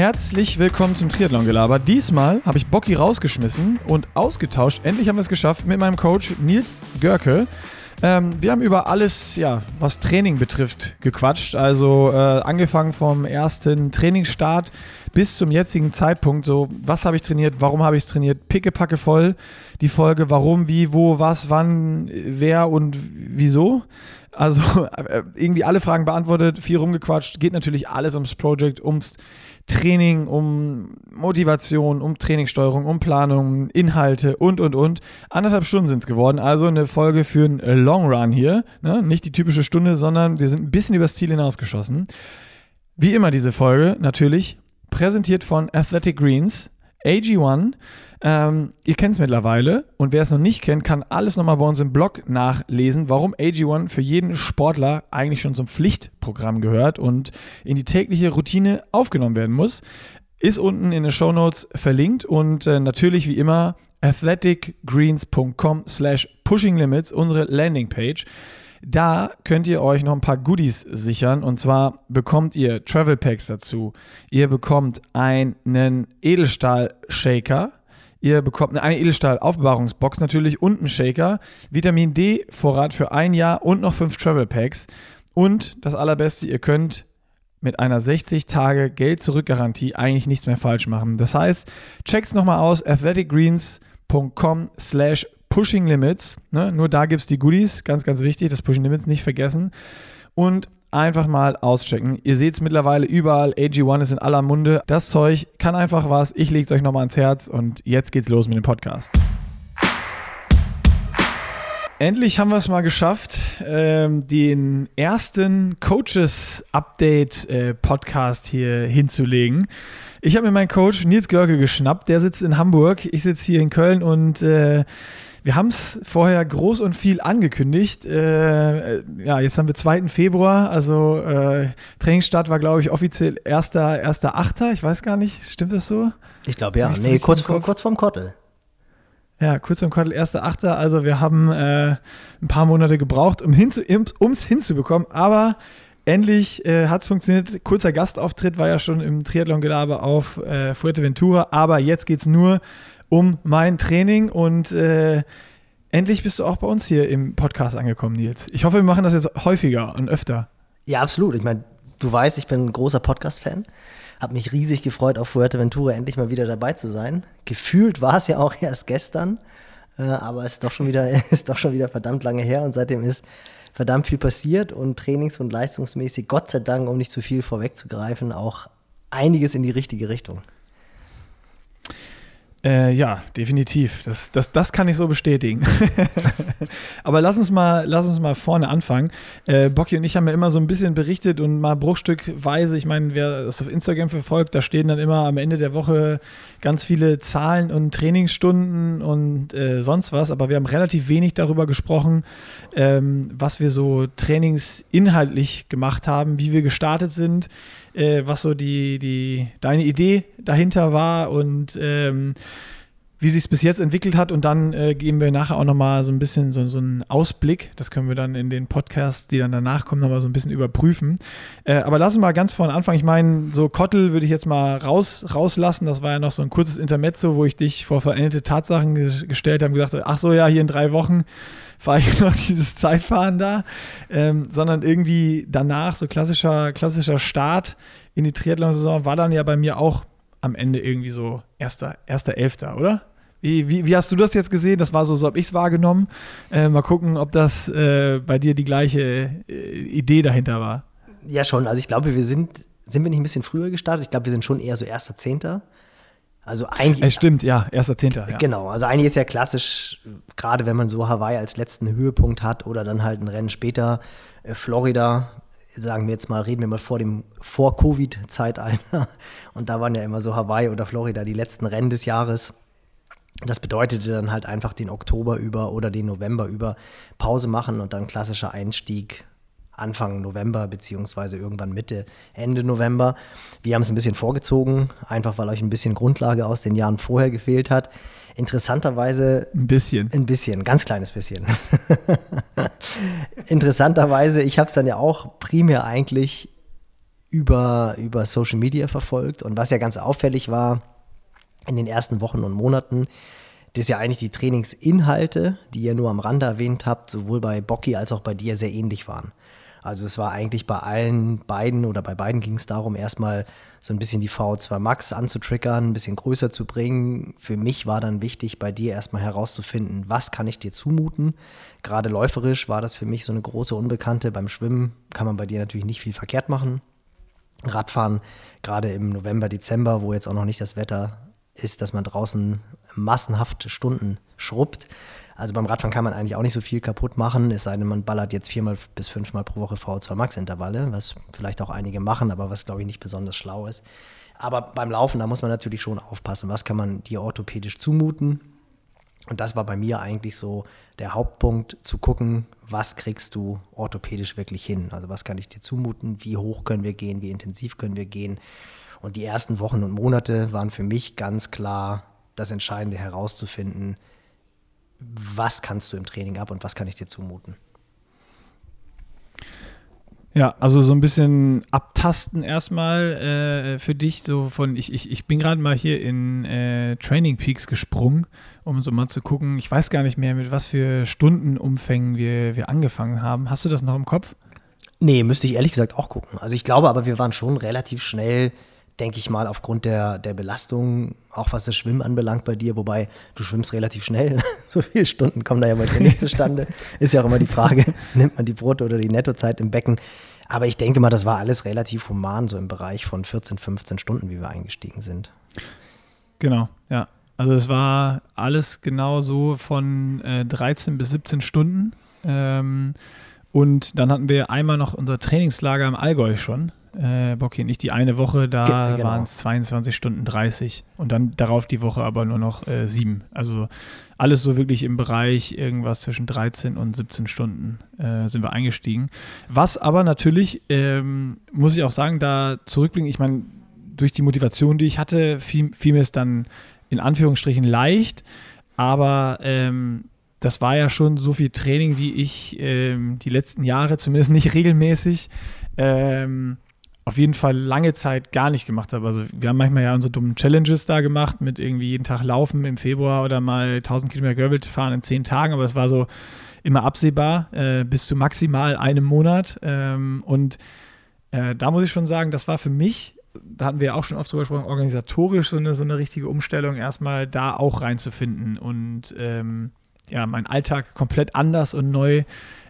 Herzlich willkommen zum Triathlon-Gelaber. Diesmal habe ich Bocky rausgeschmissen und ausgetauscht. Endlich haben wir es geschafft mit meinem Coach Nils Görke. Ähm, wir haben über alles, ja, was Training betrifft, gequatscht. Also äh, angefangen vom ersten Trainingsstart bis zum jetzigen Zeitpunkt. So, was habe ich trainiert? Warum habe ich es trainiert? Pickepacke voll. Die Folge, warum, wie, wo, was, wann, wer und wieso. Also äh, irgendwie alle Fragen beantwortet, viel rumgequatscht. Geht natürlich alles ums Project, ums Training, um Motivation, um Trainingssteuerung, um Planung, Inhalte und, und, und. Anderthalb Stunden sind es geworden, also eine Folge für einen Long Run hier. Ne? Nicht die typische Stunde, sondern wir sind ein bisschen übers Ziel hinausgeschossen. Wie immer diese Folge, natürlich, präsentiert von Athletic Greens, AG1. Ähm, ihr kennt es mittlerweile und wer es noch nicht kennt, kann alles nochmal bei uns im Blog nachlesen, warum AG1 für jeden Sportler eigentlich schon zum Pflichtprogramm gehört und in die tägliche Routine aufgenommen werden muss. Ist unten in den Show Notes verlinkt und äh, natürlich wie immer athleticgreens.com slash pushinglimits, unsere Landingpage. Da könnt ihr euch noch ein paar Goodies sichern. Und zwar bekommt ihr Travel Packs dazu. Ihr bekommt einen Edelstahl-Shaker. Ihr bekommt eine Edelstahl-Aufbewahrungsbox natürlich und einen Shaker. Vitamin D-Vorrat für ein Jahr und noch fünf Travel Packs. Und das Allerbeste, ihr könnt mit einer 60 Tage Geld-Zurück-Garantie eigentlich nichts mehr falsch machen. Das heißt, checkt's nochmal aus, athleticgreens.com slash Pushing Limits. Ne? Nur da gibt es die Goodies, ganz, ganz wichtig, das Pushing Limits nicht vergessen. Und einfach mal auschecken. Ihr seht es mittlerweile überall, AG1 ist in aller Munde. Das Zeug kann einfach was. Ich lege es euch nochmal ans Herz und jetzt geht's los mit dem Podcast. Endlich haben wir es mal geschafft, ähm, den ersten Coaches-Update-Podcast äh, hier hinzulegen. Ich habe mir meinen Coach Nils Görke geschnappt, der sitzt in Hamburg, ich sitze hier in Köln und äh, wir haben es vorher groß und viel angekündigt. Äh, ja, jetzt haben wir 2. Februar, also äh, Trainingsstart war, glaube ich, offiziell 1.8. Ich weiß gar nicht, stimmt das so? Ich glaube ja. Nee, kurz, vor, kurz vorm Kottel. Ja, kurz vorm Kottel, 1.8. Also wir haben äh, ein paar Monate gebraucht, um hinzu, es hinzubekommen, aber Endlich äh, hat es funktioniert. Kurzer Gastauftritt war ja schon im Triathlon-Gelaber auf äh, Fuerteventura, aber jetzt geht es nur um mein Training und äh, endlich bist du auch bei uns hier im Podcast angekommen, Nils. Ich hoffe, wir machen das jetzt häufiger und öfter. Ja, absolut. Ich meine, du weißt, ich bin ein großer Podcast-Fan. Hab mich riesig gefreut, auf Fuerteventura endlich mal wieder dabei zu sein. Gefühlt war es ja auch erst gestern, äh, aber es ist doch schon wieder, ist doch schon wieder verdammt lange her und seitdem ist verdammt viel passiert und trainings- und leistungsmäßig, Gott sei Dank, um nicht zu viel vorwegzugreifen, auch einiges in die richtige Richtung. Äh, ja, definitiv. Das, das, das kann ich so bestätigen. Aber lass uns mal, lass uns mal vorne anfangen. Äh, Bocky und ich haben ja immer so ein bisschen berichtet und mal bruchstückweise, ich meine, wer das auf Instagram verfolgt, da stehen dann immer am Ende der Woche ganz viele Zahlen und Trainingsstunden und äh, sonst was. Aber wir haben relativ wenig darüber gesprochen, ähm, was wir so trainingsinhaltlich gemacht haben, wie wir gestartet sind äh, was so die, die, deine Idee dahinter war und ähm, wie sich es bis jetzt entwickelt hat. Und dann äh, geben wir nachher auch nochmal so ein bisschen so, so einen Ausblick. Das können wir dann in den Podcasts, die dann danach kommen, nochmal so ein bisschen überprüfen. Äh, aber lass uns mal ganz vorne anfangen. Ich meine, so Kottel würde ich jetzt mal raus, rauslassen. Das war ja noch so ein kurzes Intermezzo, wo ich dich vor veränderte Tatsachen gestellt habe und gesagt habe, ach so, ja, hier in drei Wochen fahre ich noch dieses Zeitfahren da, ähm, sondern irgendwie danach, so klassischer, klassischer Start in die Triathlon-Saison, war dann ja bei mir auch am Ende irgendwie so erster, erster Elfter, oder? Wie, wie, wie, hast du das jetzt gesehen? Das war so, so habe ich es wahrgenommen. Äh, mal gucken, ob das äh, bei dir die gleiche äh, Idee dahinter war. Ja, schon. Also ich glaube, wir sind, sind wir nicht ein bisschen früher gestartet? Ich glaube, wir sind schon eher so erster Zehnter. Also eigentlich. Es stimmt, ja, erster Zehnter. Ja. Genau, also eigentlich ist ja klassisch, gerade wenn man so Hawaii als letzten Höhepunkt hat oder dann halt ein Rennen später, äh, Florida, sagen wir jetzt mal, reden wir mal vor dem Vor-Covid-Zeitalter. Und da waren ja immer so Hawaii oder Florida die letzten Rennen des Jahres. Das bedeutete dann halt einfach den Oktober über oder den November über Pause machen und dann klassischer Einstieg Anfang November beziehungsweise irgendwann Mitte, Ende November. Wir haben es ein bisschen vorgezogen, einfach weil euch ein bisschen Grundlage aus den Jahren vorher gefehlt hat. Interessanterweise. Ein bisschen. Ein bisschen, ganz kleines bisschen. Interessanterweise, ich habe es dann ja auch primär eigentlich über, über Social Media verfolgt. Und was ja ganz auffällig war in den ersten Wochen und Monaten, dass ja eigentlich die Trainingsinhalte, die ihr nur am Rande erwähnt habt, sowohl bei Bocky als auch bei dir sehr ähnlich waren. Also es war eigentlich bei allen beiden oder bei beiden ging es darum, erstmal so ein bisschen die VO2 Max anzutriggern, ein bisschen größer zu bringen. Für mich war dann wichtig, bei dir erstmal herauszufinden, was kann ich dir zumuten. Gerade läuferisch war das für mich so eine große Unbekannte. Beim Schwimmen kann man bei dir natürlich nicht viel verkehrt machen. Radfahren, gerade im November, Dezember, wo jetzt auch noch nicht das Wetter ist, dass man draußen massenhaft Stunden schrubbt. Also beim Radfahren kann man eigentlich auch nicht so viel kaputt machen, es sei denn, man ballert jetzt viermal bis fünfmal pro Woche VO2 Max Intervalle, was vielleicht auch einige machen, aber was glaube ich nicht besonders schlau ist. Aber beim Laufen, da muss man natürlich schon aufpassen, was kann man dir orthopädisch zumuten. Und das war bei mir eigentlich so der Hauptpunkt, zu gucken, was kriegst du orthopädisch wirklich hin? Also was kann ich dir zumuten? Wie hoch können wir gehen? Wie intensiv können wir gehen? Und die ersten Wochen und Monate waren für mich ganz klar das Entscheidende herauszufinden, was kannst du im Training ab und was kann ich dir zumuten. Ja, also so ein bisschen abtasten erstmal äh, für dich, so von, ich, ich, ich bin gerade mal hier in äh, Training Peaks gesprungen, um so mal zu gucken, ich weiß gar nicht mehr, mit was für Stundenumfängen wir, wir angefangen haben. Hast du das noch im Kopf? Nee, müsste ich ehrlich gesagt auch gucken. Also ich glaube aber, wir waren schon relativ schnell denke ich mal, aufgrund der, der Belastung, auch was das Schwimmen anbelangt bei dir, wobei du schwimmst relativ schnell. so viele Stunden kommen da ja bei dir nicht zustande. Ist ja auch immer die Frage, nimmt man die Brote oder die Nettozeit im Becken. Aber ich denke mal, das war alles relativ human, so im Bereich von 14, 15 Stunden, wie wir eingestiegen sind. Genau, ja. Also es war alles genau so von äh, 13 bis 17 Stunden. Ähm, und dann hatten wir einmal noch unser Trainingslager im Allgäu schon äh, Bocki nicht die eine Woche, da genau. waren es 22 Stunden 30 und dann darauf die Woche aber nur noch äh, sieben. Also alles so wirklich im Bereich irgendwas zwischen 13 und 17 Stunden äh, sind wir eingestiegen. Was aber natürlich, ähm, muss ich auch sagen, da zurückblicken, ich meine, durch die Motivation, die ich hatte, fiel, fiel mir es dann in Anführungsstrichen leicht, aber ähm, das war ja schon so viel Training, wie ich ähm, die letzten Jahre zumindest nicht regelmäßig ähm, auf jeden Fall lange Zeit gar nicht gemacht habe. Also wir haben manchmal ja unsere dummen Challenges da gemacht mit irgendwie jeden Tag laufen im Februar oder mal 1000 Kilometer Gravel fahren in zehn Tagen, aber es war so immer absehbar äh, bis zu maximal einem Monat. Ähm, und äh, da muss ich schon sagen, das war für mich, da hatten wir ja auch schon oft drüber gesprochen, organisatorisch so eine, so eine richtige Umstellung, erstmal da auch reinzufinden und ähm, ja, meinen Alltag komplett anders und neu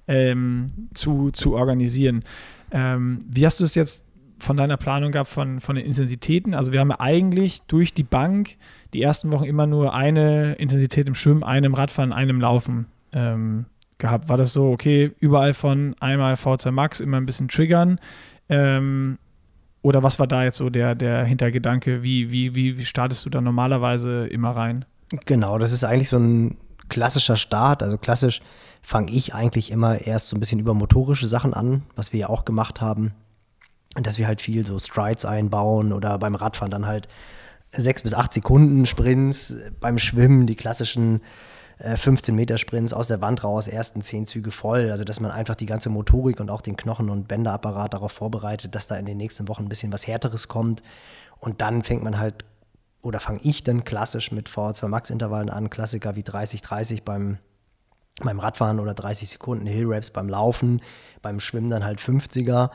ähm, zu, zu organisieren. Ähm, wie hast du es jetzt von deiner Planung gab, von, von den Intensitäten. Also wir haben eigentlich durch die Bank die ersten Wochen immer nur eine Intensität im Schwimmen, einem Radfahren, einem Laufen ähm, gehabt. War das so, okay, überall von einmal V2 Max immer ein bisschen triggern? Ähm, oder was war da jetzt so der, der Hintergedanke? Wie, wie, wie, wie startest du da normalerweise immer rein? Genau, das ist eigentlich so ein klassischer Start. Also klassisch fange ich eigentlich immer erst so ein bisschen über motorische Sachen an, was wir ja auch gemacht haben dass wir halt viel so Strides einbauen oder beim Radfahren dann halt sechs bis acht Sekunden Sprints, beim Schwimmen die klassischen 15 äh, Meter Sprints aus der Wand raus, ersten zehn Züge voll. Also, dass man einfach die ganze Motorik und auch den Knochen- und Bänderapparat darauf vorbereitet, dass da in den nächsten Wochen ein bisschen was Härteres kommt. Und dann fängt man halt, oder fange ich dann klassisch mit VO2 Max-Intervallen an, Klassiker wie 30-30 beim, beim Radfahren oder 30 Sekunden Hill Raps beim Laufen, beim Schwimmen dann halt 50er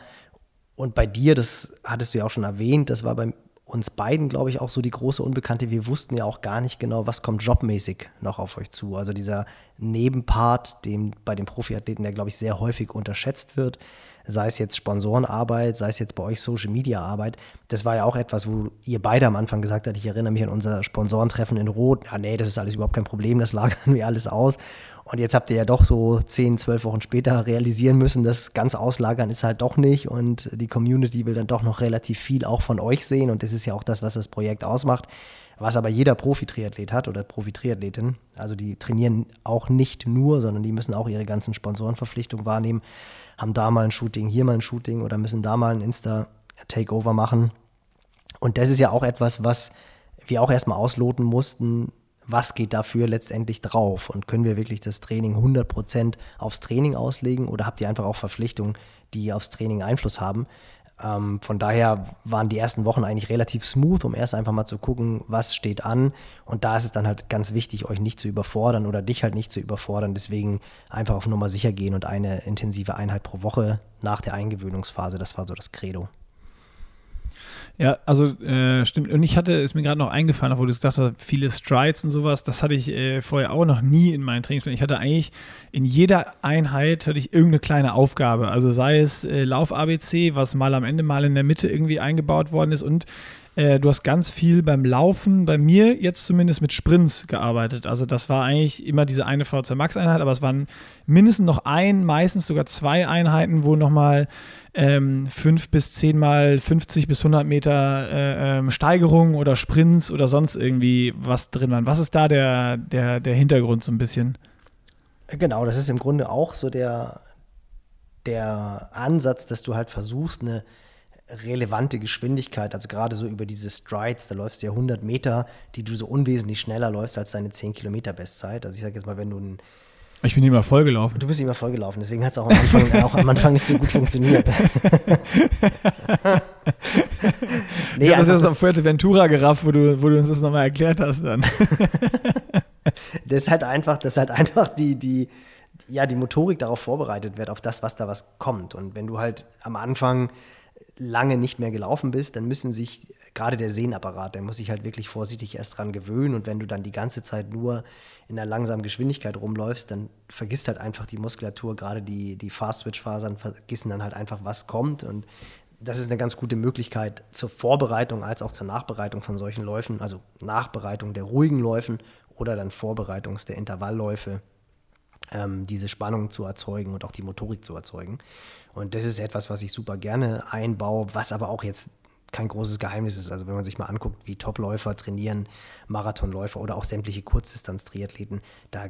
und bei dir, das hattest du ja auch schon erwähnt, das war bei uns beiden, glaube ich, auch so die große Unbekannte. Wir wussten ja auch gar nicht genau, was kommt jobmäßig noch auf euch zu. Also dieser Nebenpart, dem bei den Profiathleten, der, glaube ich, sehr häufig unterschätzt wird, sei es jetzt Sponsorenarbeit, sei es jetzt bei euch Social Media Arbeit. Das war ja auch etwas, wo ihr beide am Anfang gesagt habt, ich erinnere mich an unser Sponsorentreffen in Rot. Ja, nee, das ist alles überhaupt kein Problem, das lagern wir alles aus. Und jetzt habt ihr ja doch so 10, 12 Wochen später realisieren müssen, dass ganz auslagern ist halt doch nicht und die Community will dann doch noch relativ viel auch von euch sehen und das ist ja auch das, was das Projekt ausmacht. Was aber jeder Profi-Triathlet hat oder Profi-Triathletin, also die trainieren auch nicht nur, sondern die müssen auch ihre ganzen Sponsorenverpflichtungen wahrnehmen, haben da mal ein Shooting, hier mal ein Shooting oder müssen da mal ein Insta-Takeover machen. Und das ist ja auch etwas, was wir auch erstmal ausloten mussten, was geht dafür letztendlich drauf und können wir wirklich das Training 100% aufs Training auslegen oder habt ihr einfach auch Verpflichtungen, die aufs Training Einfluss haben? Ähm, von daher waren die ersten Wochen eigentlich relativ smooth, um erst einfach mal zu gucken, was steht an. Und da ist es dann halt ganz wichtig, euch nicht zu überfordern oder dich halt nicht zu überfordern. Deswegen einfach auf Nummer sicher gehen und eine intensive Einheit pro Woche nach der Eingewöhnungsphase. Das war so das Credo. Ja, also äh, stimmt. Und ich hatte, ist mir gerade noch eingefallen, obwohl du gesagt hast, viele Strides und sowas, das hatte ich äh, vorher auch noch nie in meinen Trainingsplänen. Ich hatte eigentlich in jeder Einheit hatte ich irgendeine kleine Aufgabe. Also sei es äh, Lauf-ABC, was mal am Ende mal in der Mitte irgendwie eingebaut worden ist und äh, du hast ganz viel beim Laufen, bei mir jetzt zumindest mit Sprints gearbeitet. Also das war eigentlich immer diese eine V2 Max-Einheit, aber es waren mindestens noch ein, meistens sogar zwei Einheiten, wo nochmal ähm, fünf bis zehnmal 50 bis 100 Meter äh, ähm, Steigerung oder Sprints oder sonst irgendwie was drin waren. Was ist da der, der, der Hintergrund so ein bisschen? Genau, das ist im Grunde auch so der, der Ansatz, dass du halt versuchst, eine relevante Geschwindigkeit, also gerade so über diese Strides, da läufst du ja 100 Meter, die du so unwesentlich schneller läufst als deine 10 Kilometer Bestzeit. Also ich sage jetzt mal, wenn du ein ich bin immer vollgelaufen. Du bist immer vollgelaufen, deswegen hat es auch, am Anfang, auch am Anfang nicht so gut funktioniert. nee, habe das auf Fuerteventura gerafft, wo du, wo du uns das nochmal erklärt hast dann. das ist halt einfach, das ist halt einfach die, die, ja, die Motorik darauf vorbereitet wird, auf das, was da was kommt. Und wenn du halt am Anfang lange nicht mehr gelaufen bist, dann müssen sich gerade der Sehnapparat, der muss sich halt wirklich vorsichtig erst dran gewöhnen. Und wenn du dann die ganze Zeit nur in einer langsamen Geschwindigkeit rumläufst, dann vergisst halt einfach die Muskulatur, gerade die, die Fast-Switch-Fasern vergessen dann halt einfach, was kommt. Und das ist eine ganz gute Möglichkeit zur Vorbereitung als auch zur Nachbereitung von solchen Läufen, also Nachbereitung der ruhigen Läufen oder dann Vorbereitung der Intervallläufe, ähm, diese Spannung zu erzeugen und auch die Motorik zu erzeugen. Und das ist etwas, was ich super gerne einbaue, was aber auch jetzt kein großes Geheimnis ist. Also wenn man sich mal anguckt, wie Topläufer trainieren, Marathonläufer oder auch sämtliche Kurzdistanz-Triathleten, da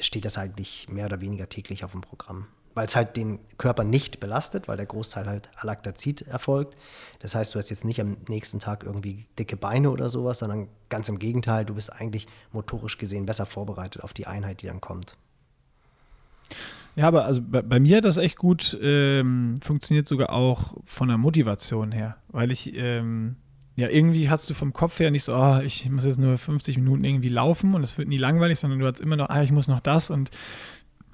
steht das eigentlich mehr oder weniger täglich auf dem Programm. Weil es halt den Körper nicht belastet, weil der Großteil halt Alaktazid erfolgt. Das heißt, du hast jetzt nicht am nächsten Tag irgendwie dicke Beine oder sowas, sondern ganz im Gegenteil, du bist eigentlich motorisch gesehen besser vorbereitet auf die Einheit, die dann kommt. Ja, aber also bei, bei mir hat das echt gut ähm, funktioniert, sogar auch von der Motivation her, weil ich, ähm, ja, irgendwie hast du vom Kopf her nicht so, oh, ich muss jetzt nur 50 Minuten irgendwie laufen und es wird nie langweilig, sondern du hast immer noch, ah, ich muss noch das und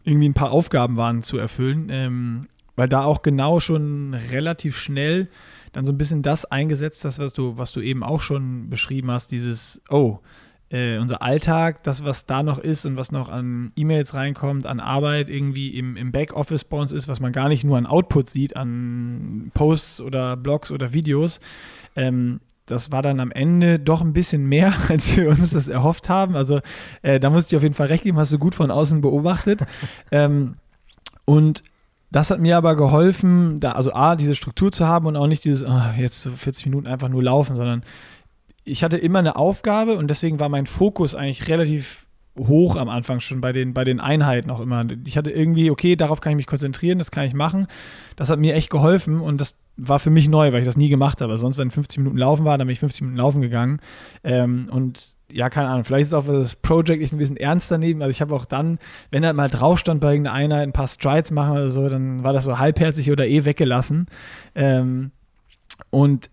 irgendwie ein paar Aufgaben waren zu erfüllen, ähm, weil da auch genau schon relativ schnell dann so ein bisschen das eingesetzt hast, was du, was du eben auch schon beschrieben hast, dieses, oh, äh, unser Alltag, das, was da noch ist und was noch an E-Mails reinkommt, an Arbeit irgendwie im, im Backoffice bei uns ist, was man gar nicht nur an Output sieht, an Posts oder Blogs oder Videos, ähm, das war dann am Ende doch ein bisschen mehr, als wir uns das erhofft haben. Also äh, da muss ich auf jeden Fall recht geben, hast du gut von außen beobachtet. ähm, und das hat mir aber geholfen, da also A, diese Struktur zu haben und auch nicht dieses, oh, jetzt so 40 Minuten einfach nur laufen, sondern ich hatte immer eine Aufgabe und deswegen war mein Fokus eigentlich relativ hoch am Anfang schon bei den, bei den Einheiten auch immer. Ich hatte irgendwie, okay, darauf kann ich mich konzentrieren, das kann ich machen. Das hat mir echt geholfen und das war für mich neu, weil ich das nie gemacht habe. Sonst, wenn 50 Minuten laufen war, dann bin ich 50 Minuten laufen gegangen. Ähm, und ja, keine Ahnung, vielleicht ist auch das Project ein bisschen ernst daneben. Also ich habe auch dann, wenn er mal drauf stand bei irgendeiner Einheit, ein paar Strides machen oder so, dann war das so halbherzig oder eh weggelassen. Ähm, und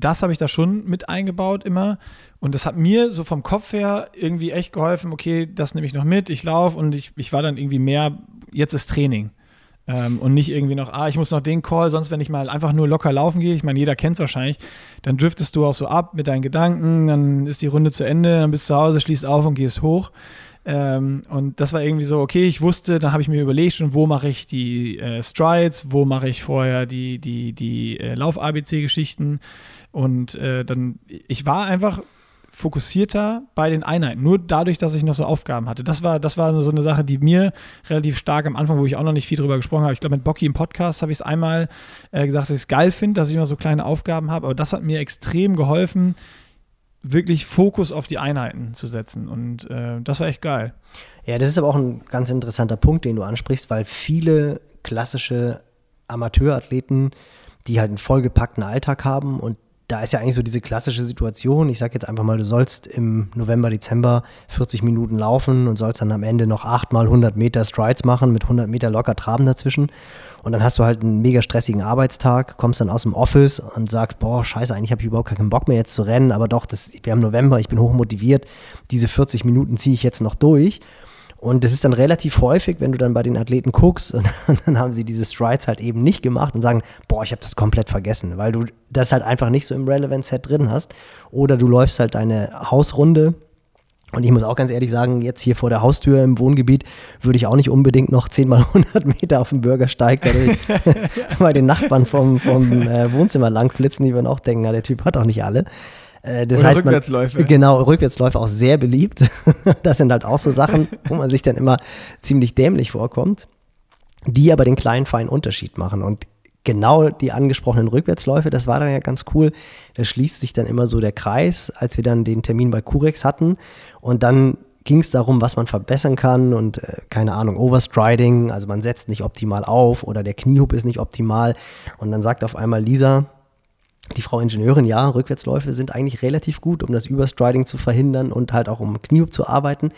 das habe ich da schon mit eingebaut immer. Und das hat mir so vom Kopf her irgendwie echt geholfen, okay, das nehme ich noch mit, ich laufe und ich, ich war dann irgendwie mehr, jetzt ist Training. Ähm, und nicht irgendwie noch, ah, ich muss noch den Call, sonst wenn ich mal einfach nur locker laufen gehe, ich meine, jeder kennt es wahrscheinlich, dann driftest du auch so ab mit deinen Gedanken, dann ist die Runde zu Ende, dann bist du zu Hause, schließt auf und gehst hoch. Ähm, und das war irgendwie so, okay, ich wusste, dann habe ich mir überlegt schon, wo mache ich die äh, Strides, wo mache ich vorher die, die, die äh, Lauf-ABC-Geschichten. Und äh, dann, ich war einfach fokussierter bei den Einheiten, nur dadurch, dass ich noch so Aufgaben hatte. Das war, das war so eine Sache, die mir relativ stark am Anfang, wo ich auch noch nicht viel drüber gesprochen habe. Ich glaube, mit Bocky im Podcast habe ich es einmal äh, gesagt, dass ich es geil finde, dass ich immer so kleine Aufgaben habe, aber das hat mir extrem geholfen, wirklich Fokus auf die Einheiten zu setzen. Und äh, das war echt geil. Ja, das ist aber auch ein ganz interessanter Punkt, den du ansprichst, weil viele klassische Amateurathleten, die halt einen vollgepackten Alltag haben und da ist ja eigentlich so diese klassische Situation. Ich sage jetzt einfach mal, du sollst im November, Dezember 40 Minuten laufen und sollst dann am Ende noch 8 mal 100 Meter Strides machen mit 100 Meter locker Traben dazwischen. Und dann hast du halt einen mega stressigen Arbeitstag, kommst dann aus dem Office und sagst, boah, scheiße, eigentlich habe ich überhaupt keinen Bock mehr jetzt zu rennen, aber doch, das, wir haben November, ich bin hochmotiviert, diese 40 Minuten ziehe ich jetzt noch durch. Und das ist dann relativ häufig, wenn du dann bei den Athleten guckst und, dann haben sie diese Strides halt eben nicht gemacht und sagen, boah, ich habe das komplett vergessen, weil du das halt einfach nicht so im Relevance-Set drin hast. Oder du läufst halt deine Hausrunde. Und ich muss auch ganz ehrlich sagen, jetzt hier vor der Haustür im Wohngebiet würde ich auch nicht unbedingt noch 10 mal 100 Meter auf dem Bürgersteig bei den Nachbarn vom, vom äh, Wohnzimmer langflitzen, die würden auch denken, na, der Typ hat auch nicht alle. Äh, das Oder heißt, Rückwärtsläufe. Man, genau, Rückwärtsläufe auch sehr beliebt. das sind halt auch so Sachen, wo man sich dann immer ziemlich dämlich vorkommt, die aber den kleinen feinen Unterschied machen. Und genau die angesprochenen Rückwärtsläufe, das war dann ja ganz cool. Da schließt sich dann immer so der Kreis, als wir dann den Termin bei Curex hatten. Und dann ging es darum, was man verbessern kann und äh, keine Ahnung, Overstriding, also man setzt nicht optimal auf oder der Kniehub ist nicht optimal. Und dann sagt auf einmal Lisa, die Frau Ingenieurin, ja, Rückwärtsläufe sind eigentlich relativ gut, um das Überstriding zu verhindern und halt auch um Kniehub zu arbeiten.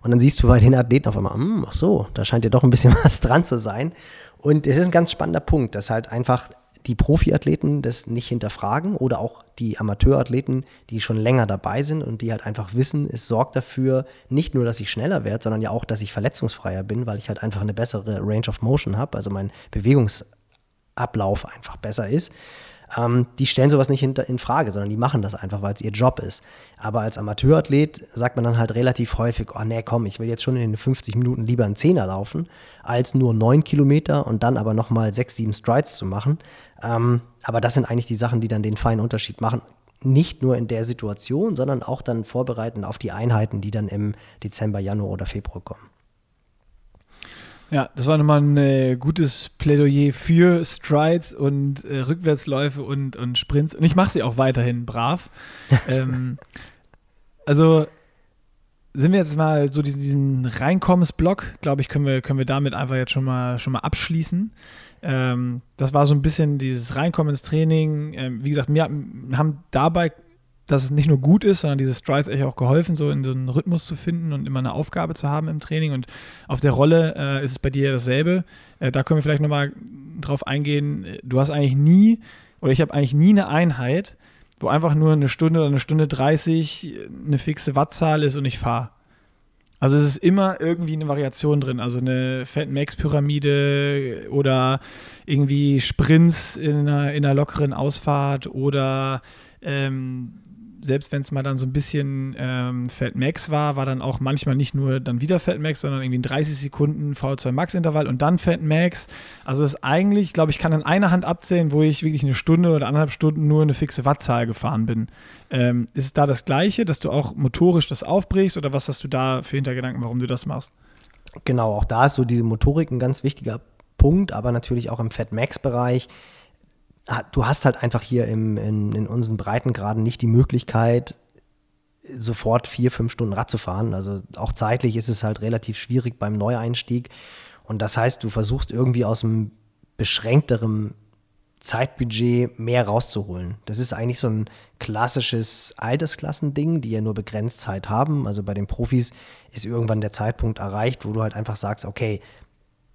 Und dann siehst du bei den Athleten auf einmal, hm, ach so, da scheint ja doch ein bisschen was dran zu sein. Und es ist ein ganz spannender Punkt, dass halt einfach die Profiathleten das nicht hinterfragen oder auch die Amateurathleten, die schon länger dabei sind und die halt einfach wissen, es sorgt dafür nicht nur, dass ich schneller werde, sondern ja auch, dass ich verletzungsfreier bin, weil ich halt einfach eine bessere Range of Motion habe, also mein Bewegungsablauf einfach besser ist ähm, die stellen sowas nicht hinter, in Frage, sondern die machen das einfach, weil es ihr Job ist. Aber als Amateurathlet sagt man dann halt relativ häufig, oh nee, komm, ich will jetzt schon in den 50 Minuten lieber einen Zehner laufen, als nur 9 Kilometer und dann aber nochmal 6, 7 Strides zu machen. Ähm, aber das sind eigentlich die Sachen, die dann den feinen Unterschied machen. Nicht nur in der Situation, sondern auch dann vorbereitend auf die Einheiten, die dann im Dezember, Januar oder Februar kommen. Ja, das war nochmal ein äh, gutes Plädoyer für Strides und äh, Rückwärtsläufe und, und Sprints. Und ich mache sie auch weiterhin brav. ähm, also sind wir jetzt mal so diesen, diesen Reinkommensblock, glaube ich, können wir, können wir damit einfach jetzt schon mal, schon mal abschließen. Ähm, das war so ein bisschen dieses Reinkommenstraining. Ähm, wie gesagt, wir haben dabei dass es nicht nur gut ist, sondern diese Strides echt auch geholfen, so in so einen Rhythmus zu finden und immer eine Aufgabe zu haben im Training. Und auf der Rolle äh, ist es bei dir dasselbe. Äh, da können wir vielleicht nochmal drauf eingehen. Du hast eigentlich nie, oder ich habe eigentlich nie eine Einheit, wo einfach nur eine Stunde oder eine Stunde 30 eine fixe Wattzahl ist und ich fahre. Also es ist immer irgendwie eine Variation drin, also eine Fat Max Pyramide oder irgendwie Sprints in einer, in einer lockeren Ausfahrt oder ähm, selbst wenn es mal dann so ein bisschen ähm, Fat Max war, war dann auch manchmal nicht nur dann wieder Fat Max, sondern irgendwie ein 30 Sekunden V2 Max Intervall und dann Fat Max. Also ist eigentlich, glaube ich, kann an einer Hand abzählen, wo ich wirklich eine Stunde oder anderthalb Stunden nur eine fixe Wattzahl gefahren bin. Ähm, ist es da das Gleiche, dass du auch motorisch das aufbrichst oder was hast du da für Hintergedanken, warum du das machst? Genau, auch da ist so diese Motorik ein ganz wichtiger Punkt, aber natürlich auch im Fat Max Bereich du hast halt einfach hier im, in, in unseren Breitengraden nicht die Möglichkeit, sofort vier, fünf Stunden Rad zu fahren. Also auch zeitlich ist es halt relativ schwierig beim Neueinstieg. Und das heißt, du versuchst irgendwie aus einem beschränkteren Zeitbudget mehr rauszuholen. Das ist eigentlich so ein klassisches Altersklassending, die ja nur begrenzt Zeit haben. Also bei den Profis ist irgendwann der Zeitpunkt erreicht, wo du halt einfach sagst, okay,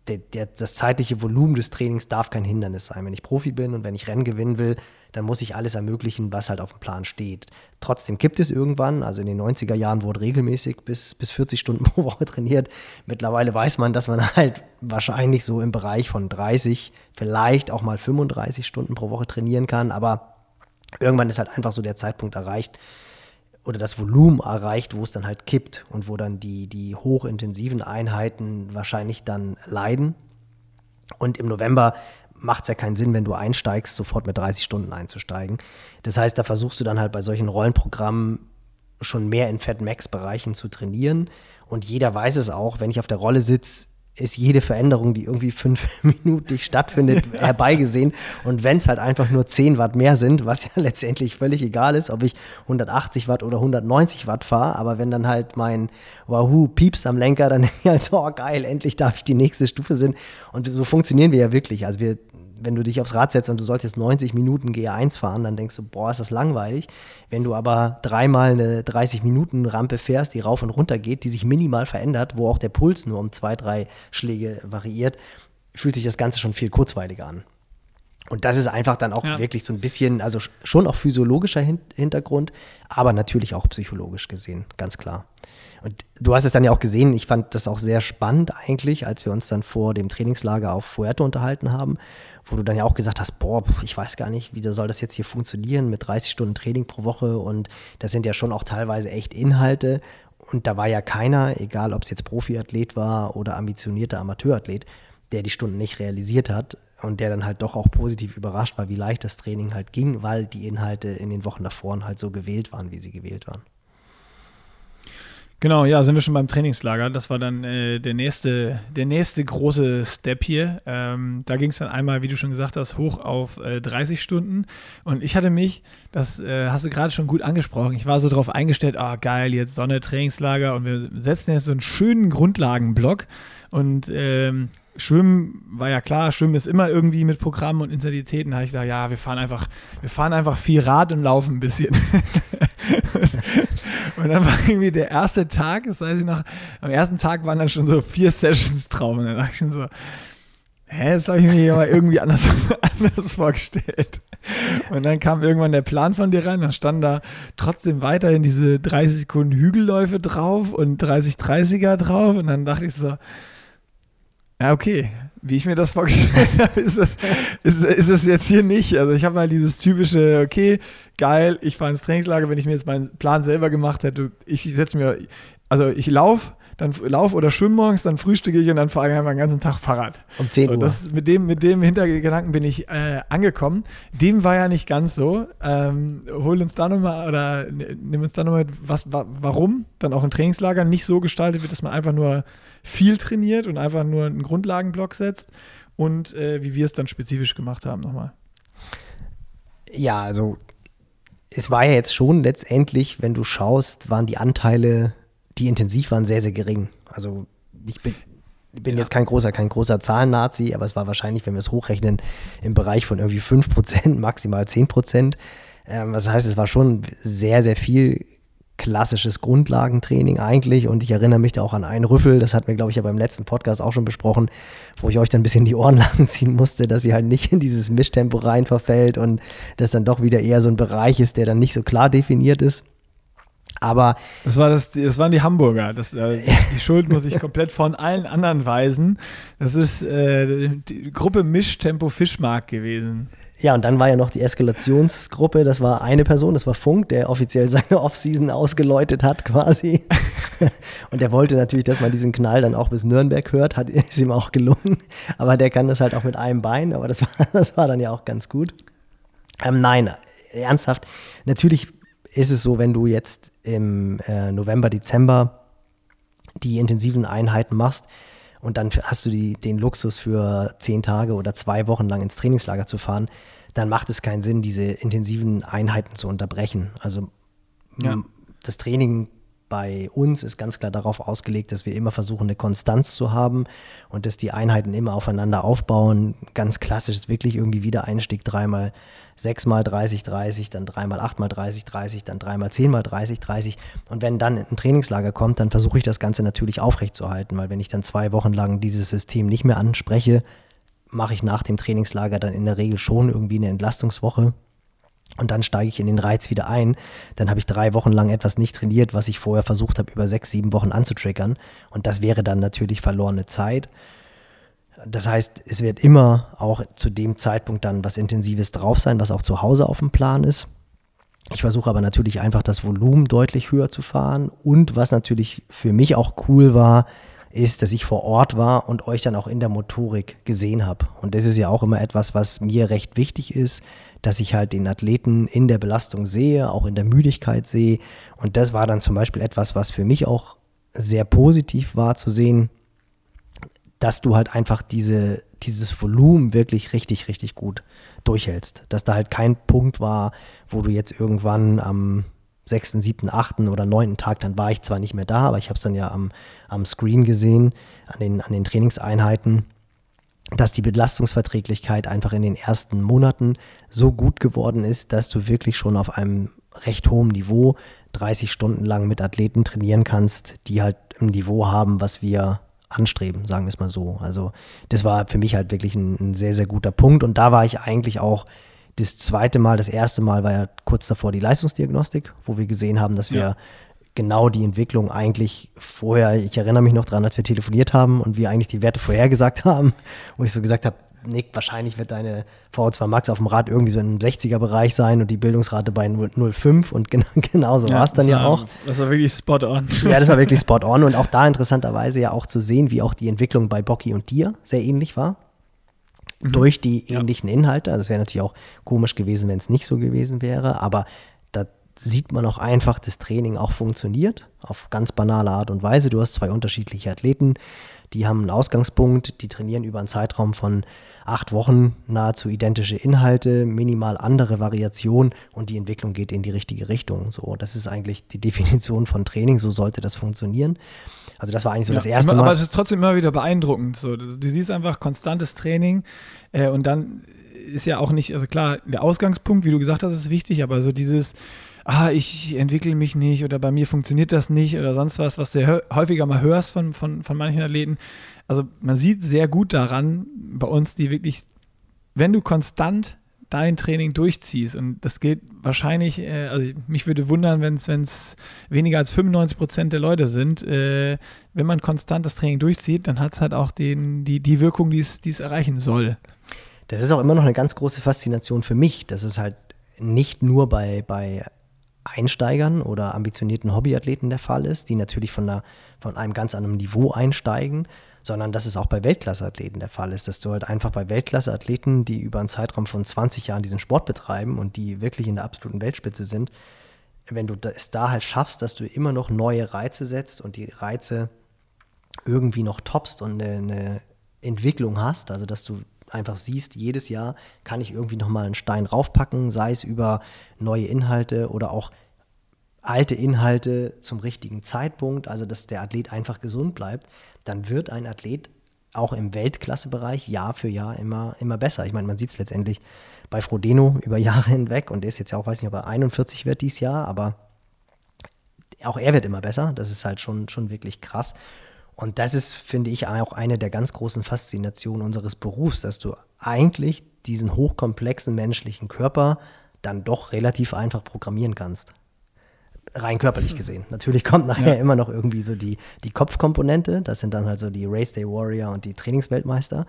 der, der, das zeitliche Volumen des Trainings darf kein Hindernis sein. Wenn ich Profi bin und wenn ich Rennen gewinnen will, dann muss ich alles ermöglichen, was halt auf dem Plan steht. Trotzdem gibt es irgendwann, also in den 90er Jahren wurde regelmäßig bis, bis 40 Stunden pro Woche trainiert. Mittlerweile weiß man, dass man halt wahrscheinlich so im Bereich von 30, vielleicht auch mal 35 Stunden pro Woche trainieren kann, aber irgendwann ist halt einfach so der Zeitpunkt erreicht, oder das Volumen erreicht, wo es dann halt kippt und wo dann die, die hochintensiven Einheiten wahrscheinlich dann leiden. Und im November macht es ja keinen Sinn, wenn du einsteigst, sofort mit 30 Stunden einzusteigen. Das heißt, da versuchst du dann halt bei solchen Rollenprogrammen schon mehr in Fat Max Bereichen zu trainieren. Und jeder weiß es auch, wenn ich auf der Rolle sitze, ist jede Veränderung, die irgendwie fünf Minuten stattfindet, herbeigesehen. Und wenn es halt einfach nur 10 Watt mehr sind, was ja letztendlich völlig egal ist, ob ich 180 Watt oder 190 Watt fahre, aber wenn dann halt mein Wahoo piepst am Lenker, dann denke ich halt so, oh geil, endlich darf ich die nächste Stufe sind. Und so funktionieren wir ja wirklich. Also wir wenn du dich aufs Rad setzt und du sollst jetzt 90 Minuten G1 fahren, dann denkst du, boah, ist das langweilig. Wenn du aber dreimal eine 30-Minuten-Rampe fährst, die rauf und runter geht, die sich minimal verändert, wo auch der Puls nur um zwei, drei Schläge variiert, fühlt sich das Ganze schon viel kurzweiliger an. Und das ist einfach dann auch ja. wirklich so ein bisschen, also schon auch physiologischer Hintergrund, aber natürlich auch psychologisch gesehen, ganz klar. Und du hast es dann ja auch gesehen, ich fand das auch sehr spannend eigentlich, als wir uns dann vor dem Trainingslager auf Fuerte unterhalten haben, wo du dann ja auch gesagt hast, boah, ich weiß gar nicht, wie soll das jetzt hier funktionieren mit 30 Stunden Training pro Woche und das sind ja schon auch teilweise echt Inhalte und da war ja keiner, egal ob es jetzt Profiathlet war oder ambitionierter Amateurathlet, der die Stunden nicht realisiert hat und der dann halt doch auch positiv überrascht war, wie leicht das Training halt ging, weil die Inhalte in den Wochen davor halt so gewählt waren, wie sie gewählt waren. Genau, ja, sind wir schon beim Trainingslager. Das war dann äh, der, nächste, der nächste große Step hier. Ähm, da ging es dann einmal, wie du schon gesagt hast, hoch auf äh, 30 Stunden. Und ich hatte mich, das äh, hast du gerade schon gut angesprochen, ich war so darauf eingestellt, ah oh, geil, jetzt Sonne, Trainingslager und wir setzen jetzt so einen schönen Grundlagenblock. Und ähm, Schwimmen war ja klar, Schwimmen ist immer irgendwie mit Programmen und Intensitäten. Da habe ich gesagt, ja, wir fahren einfach, wir fahren einfach viel Rad und laufen ein bisschen. und dann war irgendwie der erste Tag, das weiß ich noch, am ersten Tag waren dann schon so vier Sessions drauf. Und dann dachte ich schon so, hä, das habe ich mir mal irgendwie anders, anders vorgestellt. Und dann kam irgendwann der Plan von dir rein, dann standen da trotzdem weiterhin diese 30 Sekunden Hügelläufe drauf und 30-30er drauf. Und dann dachte ich so, ja, okay. Wie ich mir das vorgestellt habe, ist es ist, ist jetzt hier nicht. Also ich habe mal dieses typische, okay, geil, ich fahre ins Trainingslager, wenn ich mir jetzt meinen Plan selber gemacht hätte, ich setze mir, also ich laufe, dann laufe oder schwimme morgens, dann frühstücke ich und dann fahre ich einfach den ganzen Tag Fahrrad. Um 10 Uhr. So, das, mit, dem, mit dem Hintergedanken bin ich äh, angekommen. Dem war ja nicht ganz so. Ähm, hol uns da nochmal oder nimm uns da nochmal, was, warum dann auch ein Trainingslager nicht so gestaltet wird, dass man einfach nur viel trainiert und einfach nur einen Grundlagenblock setzt und äh, wie wir es dann spezifisch gemacht haben nochmal. Ja, also es war ja jetzt schon letztendlich, wenn du schaust, waren die Anteile, die intensiv waren, sehr, sehr gering. Also ich bin, bin ja. jetzt kein großer, kein großer Zahlen-Nazi, aber es war wahrscheinlich, wenn wir es hochrechnen, im Bereich von irgendwie 5%, maximal 10%. Ähm, das heißt, es war schon sehr, sehr viel klassisches Grundlagentraining eigentlich. Und ich erinnere mich da auch an einen Rüffel, das hatten wir, glaube ich, ja beim letzten Podcast auch schon besprochen, wo ich euch dann ein bisschen die Ohren lang ziehen musste, dass sie halt nicht in dieses Mischtempo rein verfällt und das dann doch wieder eher so ein Bereich ist, der dann nicht so klar definiert ist. Aber. Das, war das, das waren die Hamburger. Das, äh, die Schuld muss ich komplett von allen anderen weisen. Das ist äh, die Gruppe Mischtempo Fischmarkt gewesen. Ja, und dann war ja noch die Eskalationsgruppe, das war eine Person, das war Funk, der offiziell seine Offseason ausgeläutet hat quasi. und der wollte natürlich, dass man diesen Knall dann auch bis Nürnberg hört, hat ist ihm auch gelungen. Aber der kann das halt auch mit einem Bein, aber das war, das war dann ja auch ganz gut. Ähm, nein, ernsthaft, natürlich ist es so, wenn du jetzt im äh, November, Dezember die intensiven Einheiten machst, und dann hast du die, den Luxus für zehn Tage oder zwei Wochen lang ins Trainingslager zu fahren, dann macht es keinen Sinn, diese intensiven Einheiten zu unterbrechen. Also ja. das Training bei uns ist ganz klar darauf ausgelegt, dass wir immer versuchen, eine Konstanz zu haben und dass die Einheiten immer aufeinander aufbauen. Ganz klassisch ist wirklich irgendwie wieder Einstieg, dreimal, sechsmal 30, 30, dann dreimal achtmal 30, 30, dann dreimal zehnmal 30, 30. Und wenn dann ein Trainingslager kommt, dann versuche ich das Ganze natürlich aufrechtzuerhalten, weil wenn ich dann zwei Wochen lang dieses System nicht mehr anspreche, mache ich nach dem Trainingslager dann in der Regel schon irgendwie eine Entlastungswoche. Und dann steige ich in den Reiz wieder ein. Dann habe ich drei Wochen lang etwas nicht trainiert, was ich vorher versucht habe, über sechs, sieben Wochen anzutriggern. Und das wäre dann natürlich verlorene Zeit. Das heißt, es wird immer auch zu dem Zeitpunkt dann was Intensives drauf sein, was auch zu Hause auf dem Plan ist. Ich versuche aber natürlich einfach das Volumen deutlich höher zu fahren. Und was natürlich für mich auch cool war, ist, dass ich vor Ort war und euch dann auch in der Motorik gesehen habe. Und das ist ja auch immer etwas, was mir recht wichtig ist, dass ich halt den Athleten in der Belastung sehe, auch in der Müdigkeit sehe. Und das war dann zum Beispiel etwas, was für mich auch sehr positiv war zu sehen, dass du halt einfach diese, dieses Volumen wirklich richtig, richtig gut durchhältst. Dass da halt kein Punkt war, wo du jetzt irgendwann am sechsten, siebten, achten oder neunten Tag, dann war ich zwar nicht mehr da, aber ich habe es dann ja am, am Screen gesehen, an den, an den Trainingseinheiten, dass die Belastungsverträglichkeit einfach in den ersten Monaten so gut geworden ist, dass du wirklich schon auf einem recht hohen Niveau 30 Stunden lang mit Athleten trainieren kannst, die halt ein Niveau haben, was wir anstreben, sagen wir es mal so. Also das war für mich halt wirklich ein, ein, sehr, sehr guter Punkt. Und da war ich eigentlich auch das zweite Mal, das erste Mal war ja kurz davor die Leistungsdiagnostik, wo wir gesehen haben, dass wir. Genau die Entwicklung eigentlich vorher, ich erinnere mich noch dran, als wir telefoniert haben und wir eigentlich die Werte vorhergesagt haben, wo ich so gesagt habe, Nick, wahrscheinlich wird deine VO2 Max auf dem Rad irgendwie so im 60er-Bereich sein und die Bildungsrate bei 0,5 und genau, genau so ja, war es dann ja auch. Das war wirklich spot on. Ja, das war wirklich spot on und auch da interessanterweise ja auch zu sehen, wie auch die Entwicklung bei Bocky und dir sehr ähnlich war. Mhm. Durch die ähnlichen ja. Inhalte. Also es wäre natürlich auch komisch gewesen, wenn es nicht so gewesen wäre, aber sieht man auch einfach, dass Training auch funktioniert, auf ganz banale Art und Weise. Du hast zwei unterschiedliche Athleten, die haben einen Ausgangspunkt, die trainieren über einen Zeitraum von acht Wochen nahezu identische Inhalte, minimal andere Variationen und die Entwicklung geht in die richtige Richtung. So, das ist eigentlich die Definition von Training, so sollte das funktionieren. Also das war eigentlich so ja, das erste Mal. Aber es ist trotzdem immer wieder beeindruckend. So, du siehst einfach konstantes Training äh, und dann ist ja auch nicht, also klar, der Ausgangspunkt, wie du gesagt hast, ist wichtig, aber so dieses ah, ich entwickle mich nicht oder bei mir funktioniert das nicht oder sonst was, was du häufiger mal hörst von, von, von manchen Athleten. Also man sieht sehr gut daran, bei uns, die wirklich, wenn du konstant dein Training durchziehst und das geht wahrscheinlich, äh, also mich würde wundern, wenn es weniger als 95 Prozent der Leute sind, äh, wenn man konstant das Training durchzieht, dann hat es halt auch den, die, die Wirkung, die es erreichen soll. Das ist auch immer noch eine ganz große Faszination für mich, dass es halt nicht nur bei, bei Einsteigern oder ambitionierten Hobbyathleten der Fall ist, die natürlich von, einer, von einem ganz anderen Niveau einsteigen, sondern dass es auch bei Weltklasseathleten der Fall ist, dass du halt einfach bei Weltklasseathleten, die über einen Zeitraum von 20 Jahren diesen Sport betreiben und die wirklich in der absoluten Weltspitze sind, wenn du es da halt schaffst, dass du immer noch neue Reize setzt und die Reize irgendwie noch toppst und eine, eine Entwicklung hast, also dass du einfach siehst, jedes Jahr kann ich irgendwie nochmal einen Stein raufpacken, sei es über neue Inhalte oder auch alte Inhalte zum richtigen Zeitpunkt, also dass der Athlet einfach gesund bleibt, dann wird ein Athlet auch im Weltklassebereich Jahr für Jahr immer, immer besser. Ich meine, man sieht es letztendlich bei Frodeno über Jahre hinweg und der ist jetzt ja auch, weiß nicht, ob er 41 wird dieses Jahr, aber auch er wird immer besser. Das ist halt schon, schon wirklich krass. Und das ist, finde ich, auch eine der ganz großen Faszinationen unseres Berufs, dass du eigentlich diesen hochkomplexen menschlichen Körper dann doch relativ einfach programmieren kannst. Rein körperlich gesehen. Natürlich kommt nachher ja. immer noch irgendwie so die, die Kopfkomponente. Das sind dann halt so die Race Day Warrior und die Trainingsweltmeister.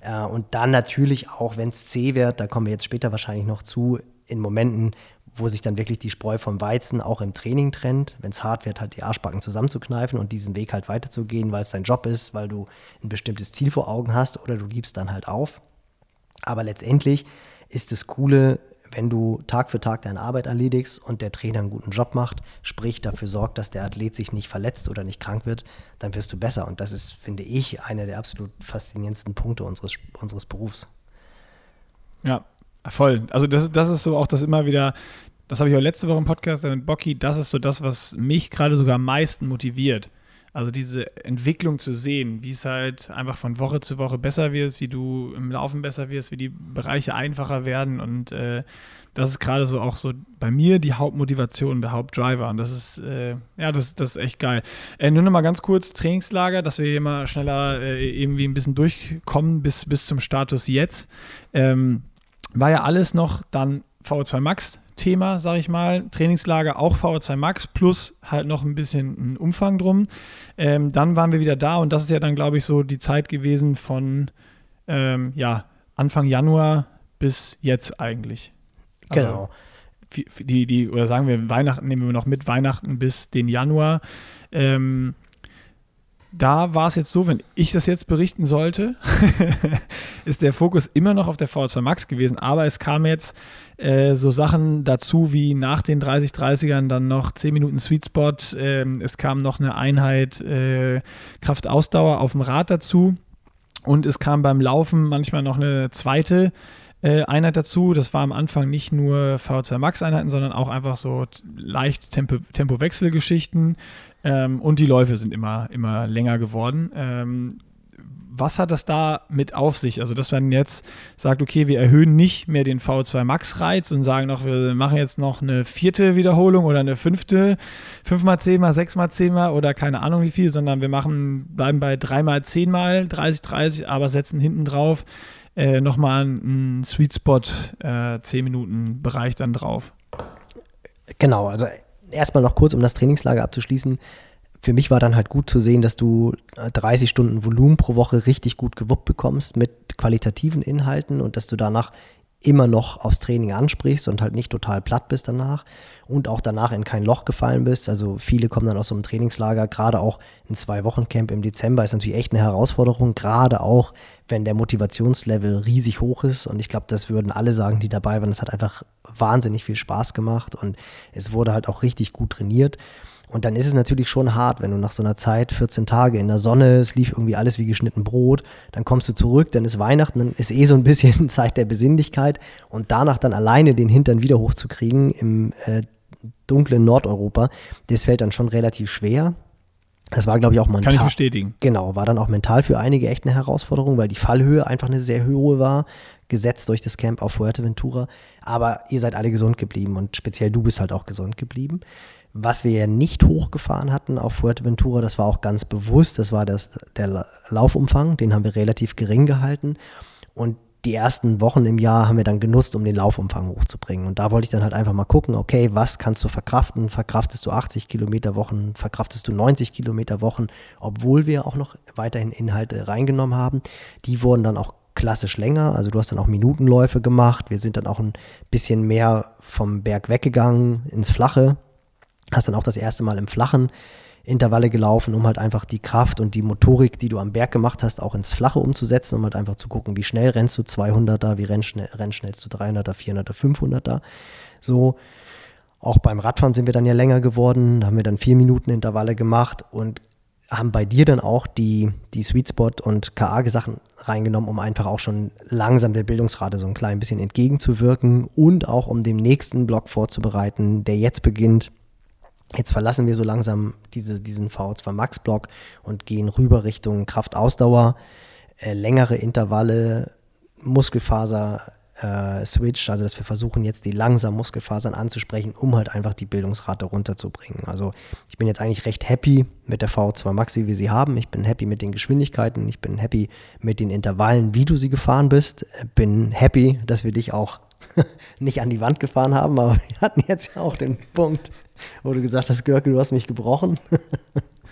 Äh, und dann natürlich auch, wenn es C wird, da kommen wir jetzt später wahrscheinlich noch zu, in Momenten, wo sich dann wirklich die Spreu vom Weizen auch im Training trennt, wenn es hart wird, halt die Arschbacken zusammenzukneifen und diesen Weg halt weiterzugehen, weil es dein Job ist, weil du ein bestimmtes Ziel vor Augen hast oder du gibst dann halt auf. Aber letztendlich ist das Coole, wenn du Tag für Tag deine Arbeit erledigst und der Trainer einen guten Job macht, sprich dafür sorgt, dass der Athlet sich nicht verletzt oder nicht krank wird, dann wirst du besser. Und das ist, finde ich, einer der absolut faszinierendsten Punkte unseres, unseres Berufs. Ja, Voll. Also das, das ist so auch das immer wieder, das habe ich auch letzte Woche im Podcast mit Bocky, das ist so das, was mich gerade sogar am meisten motiviert. Also diese Entwicklung zu sehen, wie es halt einfach von Woche zu Woche besser wird, wie du im Laufen besser wirst, wie die Bereiche einfacher werden und äh, das ist gerade so auch so bei mir die Hauptmotivation, der Hauptdriver. Und das ist, äh, ja, das, das ist echt geil. Äh, nur noch mal ganz kurz Trainingslager, dass wir hier mal schneller äh, irgendwie ein bisschen durchkommen bis, bis zum Status jetzt. Ähm, war ja alles noch dann VO2 Max Thema, sag ich mal. Trainingslager auch VO2 Max plus halt noch ein bisschen ein Umfang drum. Ähm, dann waren wir wieder da und das ist ja dann, glaube ich, so die Zeit gewesen von ähm, ja, Anfang Januar bis jetzt eigentlich. Also, genau. Die, die, oder sagen wir, Weihnachten nehmen wir noch mit, Weihnachten bis den Januar. Ähm, da war es jetzt so, wenn ich das jetzt berichten sollte, ist der Fokus immer noch auf der VO2 Max gewesen, aber es kamen jetzt äh, so Sachen dazu wie nach den 30-30ern dann noch 10 Minuten Sweet Spot, äh, es kam noch eine Einheit äh, Kraftausdauer auf dem Rad dazu. Und es kam beim Laufen manchmal noch eine zweite äh, Einheit dazu. Das war am Anfang nicht nur VO2 Max Einheiten, sondern auch einfach so leicht Tempo, Tempowechselgeschichten ähm, und die Läufe sind immer, immer länger geworden. Ähm, was hat das da mit auf sich? Also, dass man jetzt sagt, okay, wir erhöhen nicht mehr den V2 Max-Reiz und sagen noch, wir machen jetzt noch eine vierte Wiederholung oder eine fünfte, fünfmal zehnmal, sechsmal zehnmal oder keine Ahnung wie viel, sondern wir machen, bleiben bei dreimal zehnmal, 30, 30, aber setzen hinten drauf äh, nochmal einen Sweet Spot äh, 10 Minuten Bereich dann drauf. Genau, also erstmal noch kurz, um das Trainingslager abzuschließen. Für mich war dann halt gut zu sehen, dass du 30 Stunden Volumen pro Woche richtig gut gewuppt bekommst mit qualitativen Inhalten und dass du danach immer noch aufs Training ansprichst und halt nicht total platt bist danach und auch danach in kein Loch gefallen bist. Also viele kommen dann aus so einem Trainingslager, gerade auch ein Zwei-Wochen-Camp im Dezember ist natürlich echt eine Herausforderung, gerade auch, wenn der Motivationslevel riesig hoch ist. Und ich glaube, das würden alle sagen, die dabei waren. Es hat einfach wahnsinnig viel Spaß gemacht und es wurde halt auch richtig gut trainiert. Und dann ist es natürlich schon hart, wenn du nach so einer Zeit, 14 Tage in der Sonne, es lief irgendwie alles wie geschnitten Brot, dann kommst du zurück, dann ist Weihnachten, dann ist eh so ein bisschen Zeit der Besinnlichkeit und danach dann alleine den Hintern wieder hochzukriegen im äh, dunklen Nordeuropa, das fällt dann schon relativ schwer. Das war, glaube ich, auch mental. Kann ich bestätigen. Genau, war dann auch mental für einige echt eine Herausforderung, weil die Fallhöhe einfach eine sehr hohe war, gesetzt durch das Camp auf Fuerteventura. Aber ihr seid alle gesund geblieben und speziell du bist halt auch gesund geblieben. Was wir ja nicht hochgefahren hatten auf Fuerteventura, das war auch ganz bewusst, das war das, der Laufumfang, den haben wir relativ gering gehalten. Und die ersten Wochen im Jahr haben wir dann genutzt, um den Laufumfang hochzubringen. Und da wollte ich dann halt einfach mal gucken, okay, was kannst du verkraften? Verkraftest du 80 Kilometer Wochen? Verkraftest du 90 Kilometer Wochen? Obwohl wir auch noch weiterhin Inhalte reingenommen haben. Die wurden dann auch klassisch länger. Also du hast dann auch Minutenläufe gemacht. Wir sind dann auch ein bisschen mehr vom Berg weggegangen ins Flache. Hast dann auch das erste Mal im Flachen Intervalle gelaufen, um halt einfach die Kraft und die Motorik, die du am Berg gemacht hast, auch ins Flache umzusetzen, um halt einfach zu gucken, wie schnell rennst du 200er, wie rennschnell, rennschnellst du 300er, 400er, 500er. So, auch beim Radfahren sind wir dann ja länger geworden, da haben wir dann vier Minuten Intervalle gemacht und haben bei dir dann auch die, die Sweet Spot und KA-Sachen reingenommen, um einfach auch schon langsam der Bildungsrate so ein klein bisschen entgegenzuwirken und auch um dem nächsten Block vorzubereiten, der jetzt beginnt Jetzt verlassen wir so langsam diese, diesen VO2 Max Block und gehen rüber Richtung Kraftausdauer, äh, längere Intervalle, Muskelfaser äh, Switch, also dass wir versuchen jetzt die langsamen Muskelfasern anzusprechen, um halt einfach die Bildungsrate runterzubringen. Also ich bin jetzt eigentlich recht happy mit der VO2 Max, wie wir sie haben. Ich bin happy mit den Geschwindigkeiten, ich bin happy mit den Intervallen, wie du sie gefahren bist. Bin happy, dass wir dich auch nicht an die Wand gefahren haben, aber wir hatten jetzt ja auch den Punkt, wo du gesagt hast, Görke, du hast mich gebrochen.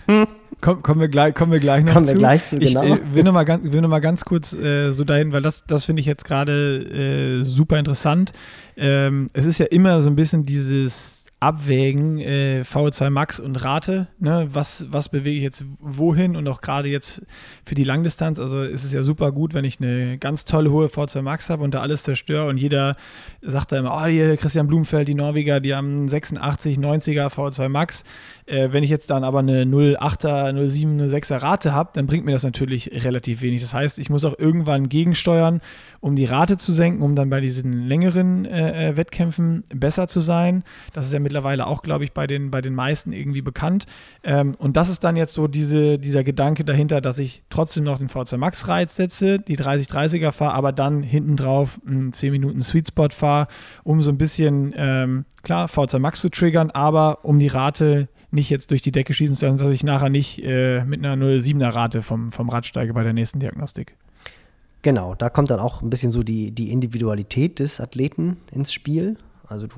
Komm, kommen, wir gleich, kommen wir gleich noch kommen zu. Wir gleich zu genau. Ich äh, will noch mal ganz, will noch mal ganz kurz äh, so dahin, weil das, das finde ich jetzt gerade äh, super interessant. Ähm, es ist ja immer so ein bisschen dieses abwägen, äh, VO2 Max und Rate, ne? was, was bewege ich jetzt wohin und auch gerade jetzt für die Langdistanz, also ist es ja super gut, wenn ich eine ganz tolle hohe VO2 Max habe und da alles zerstöre und jeder sagt da immer, oh, hier Christian Blumenfeld, die Norweger, die haben 86, 90er VO2 Max, äh, wenn ich jetzt dann aber eine 0,8er, 0,7, eine 6er Rate habe, dann bringt mir das natürlich relativ wenig. Das heißt, ich muss auch irgendwann gegensteuern, um die Rate zu senken, um dann bei diesen längeren äh, äh Wettkämpfen besser zu sein. Das ist ja mittlerweile auch, glaube ich, bei den, bei den meisten irgendwie bekannt. Ähm, und das ist dann jetzt so diese, dieser Gedanke dahinter, dass ich trotzdem noch den V2 Max Reiz setze, die 30-30er fahre, aber dann hinten drauf einen 10 Minuten Sweet Spot fahre, um so ein bisschen, ähm, klar, V2 Max zu triggern, aber um die Rate nicht jetzt durch die Decke schießen zu lassen, dass ich nachher nicht äh, mit einer 0,7er Rate vom, vom Rad steige bei der nächsten Diagnostik. Genau, da kommt dann auch ein bisschen so die, die Individualität des Athleten ins Spiel. Also du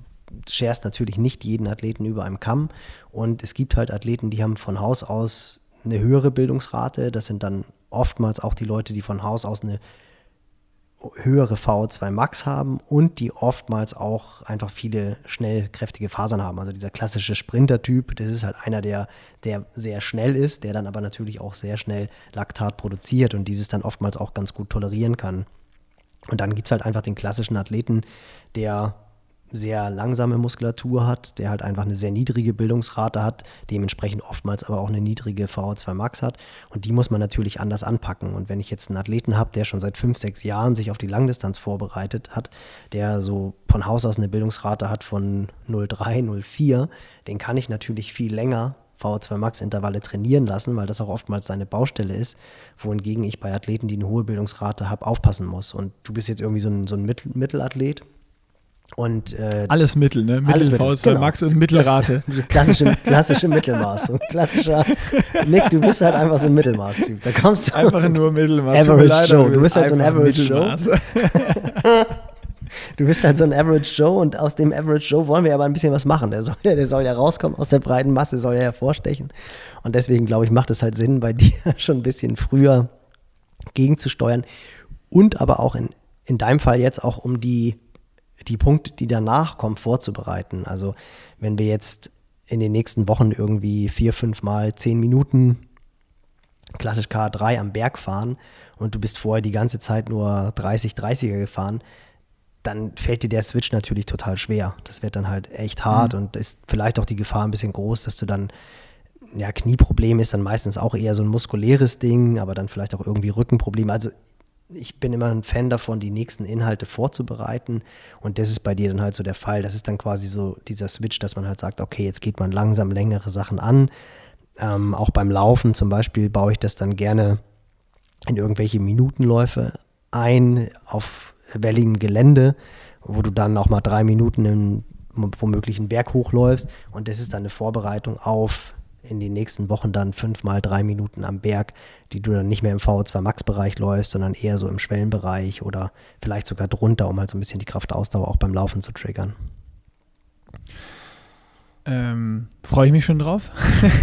scherst natürlich nicht jeden Athleten über einem Kamm und es gibt halt Athleten, die haben von Haus aus eine höhere Bildungsrate. Das sind dann oftmals auch die Leute, die von Haus aus eine höhere VO2 Max haben und die oftmals auch einfach viele schnell kräftige Fasern haben. Also dieser klassische Sprinter-Typ, das ist halt einer, der, der sehr schnell ist, der dann aber natürlich auch sehr schnell Laktat produziert und dieses dann oftmals auch ganz gut tolerieren kann. Und dann gibt es halt einfach den klassischen Athleten, der sehr langsame Muskulatur hat, der halt einfach eine sehr niedrige Bildungsrate hat, dementsprechend oftmals aber auch eine niedrige VO2 Max hat. Und die muss man natürlich anders anpacken. Und wenn ich jetzt einen Athleten habe, der schon seit fünf, sechs Jahren sich auf die Langdistanz vorbereitet hat, der so von Haus aus eine Bildungsrate hat von 0,3, 0,4, den kann ich natürlich viel länger VO2 Max Intervalle trainieren lassen, weil das auch oftmals seine Baustelle ist, wohingegen ich bei Athleten, die eine hohe Bildungsrate haben, aufpassen muss. Und du bist jetzt irgendwie so ein, so ein Mittel Mittelathlet. Und, äh, alles Mittel, ne? Mittel, VO2 genau. Max und Mittelrate. Das, klassische, klassische Mittelmaß. Klassischer Nick, du bist halt einfach so ein Mittelmaß-Typ. Da kommst du. Einfach nur Mittelmaß. Average leid, Joe. Du bist halt so ein Average Joe. du bist halt so ein Average Joe und aus dem Average Joe wollen wir aber ein bisschen was machen. Der soll, ja, der soll ja rauskommen aus der breiten Masse, soll ja hervorstechen. Und deswegen, glaube ich, macht es halt Sinn, bei dir schon ein bisschen früher gegenzusteuern und aber auch in, in deinem Fall jetzt auch um die die Punkte, die danach kommen, vorzubereiten. Also wenn wir jetzt in den nächsten Wochen irgendwie vier, fünf Mal zehn Minuten klassisch K3 am Berg fahren und du bist vorher die ganze Zeit nur 30, 30er gefahren, dann fällt dir der Switch natürlich total schwer. Das wird dann halt echt hart mhm. und ist vielleicht auch die Gefahr ein bisschen groß, dass du dann, ja, Knieproblem ist dann meistens auch eher so ein muskuläres Ding, aber dann vielleicht auch irgendwie Rückenprobleme. Also ich bin immer ein Fan davon, die nächsten Inhalte vorzubereiten. Und das ist bei dir dann halt so der Fall. Das ist dann quasi so dieser Switch, dass man halt sagt, okay, jetzt geht man langsam längere Sachen an. Ähm, auch beim Laufen zum Beispiel baue ich das dann gerne in irgendwelche Minutenläufe ein auf welligem Gelände, wo du dann auch mal drei Minuten in, womöglich einen Berg hochläufst. Und das ist dann eine Vorbereitung auf in den nächsten Wochen dann fünfmal drei Minuten am Berg, die du dann nicht mehr im VO2 Max-Bereich läufst, sondern eher so im Schwellenbereich oder vielleicht sogar drunter, um halt so ein bisschen die Kraftausdauer auch beim Laufen zu triggern. Ähm, Freue ich mich schon drauf.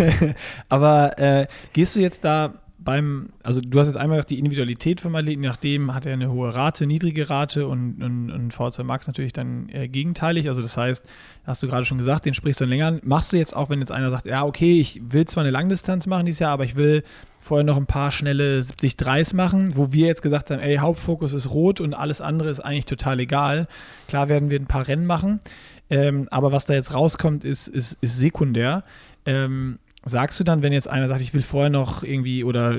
Aber äh, gehst du jetzt da beim, also du hast jetzt einmal die Individualität vom Athleten, nachdem hat er eine hohe Rate, niedrige Rate und, und, und V2 Max natürlich dann äh, gegenteilig. Also das heißt, hast du gerade schon gesagt, den sprichst du dann länger. Machst du jetzt auch, wenn jetzt einer sagt, ja, okay, ich will zwar eine Langdistanz machen dieses Jahr, aber ich will vorher noch ein paar schnelle 70 3 machen, wo wir jetzt gesagt haben, ey, Hauptfokus ist rot und alles andere ist eigentlich total egal. Klar werden wir ein paar Rennen machen, ähm, aber was da jetzt rauskommt, ist, ist, ist sekundär. Ähm, sagst du dann, wenn jetzt einer sagt, ich will vorher noch irgendwie oder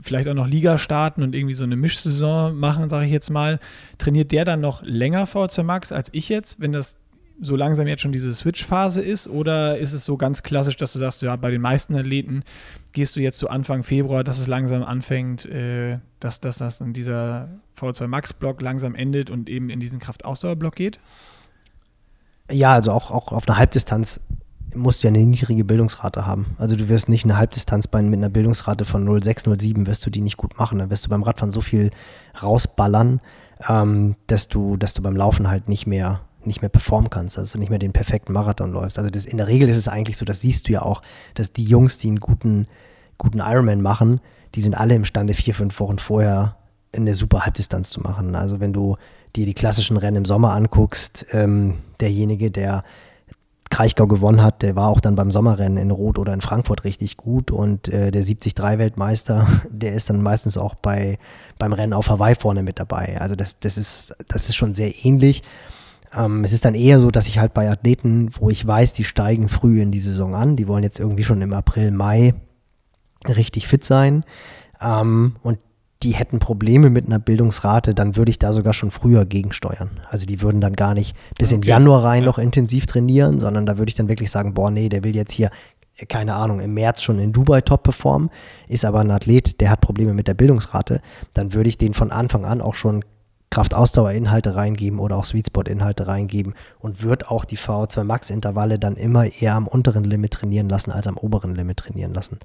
vielleicht auch noch Liga starten und irgendwie so eine Mischsaison machen, sage ich jetzt mal, trainiert der dann noch länger VZ Max als ich jetzt, wenn das so langsam jetzt schon diese Switch-Phase ist? Oder ist es so ganz klassisch, dass du sagst, ja, bei den meisten Athleten gehst du jetzt so Anfang Februar, dass es langsam anfängt, äh, dass, dass das in dieser V2 Max-Block langsam endet und eben in diesen Kraftausdauer-Block geht? Ja, also auch, auch auf einer Halbdistanz musst du ja eine niedrige Bildungsrate haben. Also du wirst nicht eine Halbdistanzbein mit einer Bildungsrate von 0,6, 0,7 wirst du die nicht gut machen. Dann wirst du beim Radfahren so viel rausballern, ähm, dass, du, dass du beim Laufen halt nicht mehr nicht mehr performen kannst, dass du nicht mehr den perfekten Marathon läufst. Also das, in der Regel ist es eigentlich so, das siehst du ja auch, dass die Jungs, die einen guten, guten Ironman machen, die sind alle imstande, vier, fünf Wochen vorher eine super Halbdistanz zu machen. Also wenn du dir die klassischen Rennen im Sommer anguckst, ähm, derjenige, der Kraichgau gewonnen hat, der war auch dann beim Sommerrennen in Rot oder in Frankfurt richtig gut und äh, der 73-Weltmeister, der ist dann meistens auch bei, beim Rennen auf Hawaii vorne mit dabei. Also das, das, ist, das ist schon sehr ähnlich. Ähm, es ist dann eher so, dass ich halt bei Athleten, wo ich weiß, die steigen früh in die Saison an, die wollen jetzt irgendwie schon im April, Mai richtig fit sein ähm, und die hätten Probleme mit einer Bildungsrate, dann würde ich da sogar schon früher gegensteuern. Also die würden dann gar nicht bis okay. in Januar rein ja. noch intensiv trainieren, sondern da würde ich dann wirklich sagen, boah, nee, der will jetzt hier, keine Ahnung, im März schon in Dubai top performen, ist aber ein Athlet, der hat Probleme mit der Bildungsrate, dann würde ich den von Anfang an auch schon Kraftausdauerinhalte reingeben oder auch Sweetspot-Inhalte reingeben und wird auch die VO2 Max-Intervalle dann immer eher am unteren Limit trainieren lassen als am oberen Limit trainieren lassen.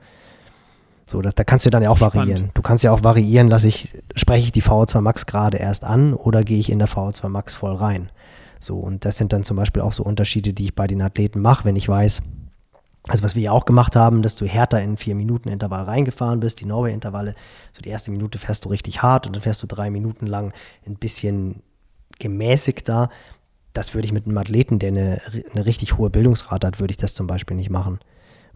So, das, da kannst du dann ja auch Spannend. variieren. Du kannst ja auch variieren, lasse ich, spreche ich die VO2 Max gerade erst an oder gehe ich in der VO2 Max voll rein. So, und das sind dann zum Beispiel auch so Unterschiede, die ich bei den Athleten mache, wenn ich weiß, also was wir ja auch gemacht haben, dass du härter in vier Minuten Intervall reingefahren bist, die Norway-Intervalle. So die erste Minute fährst du richtig hart und dann fährst du drei Minuten lang ein bisschen gemäßigter. Das würde ich mit einem Athleten, der eine, eine richtig hohe Bildungsrate hat, würde ich das zum Beispiel nicht machen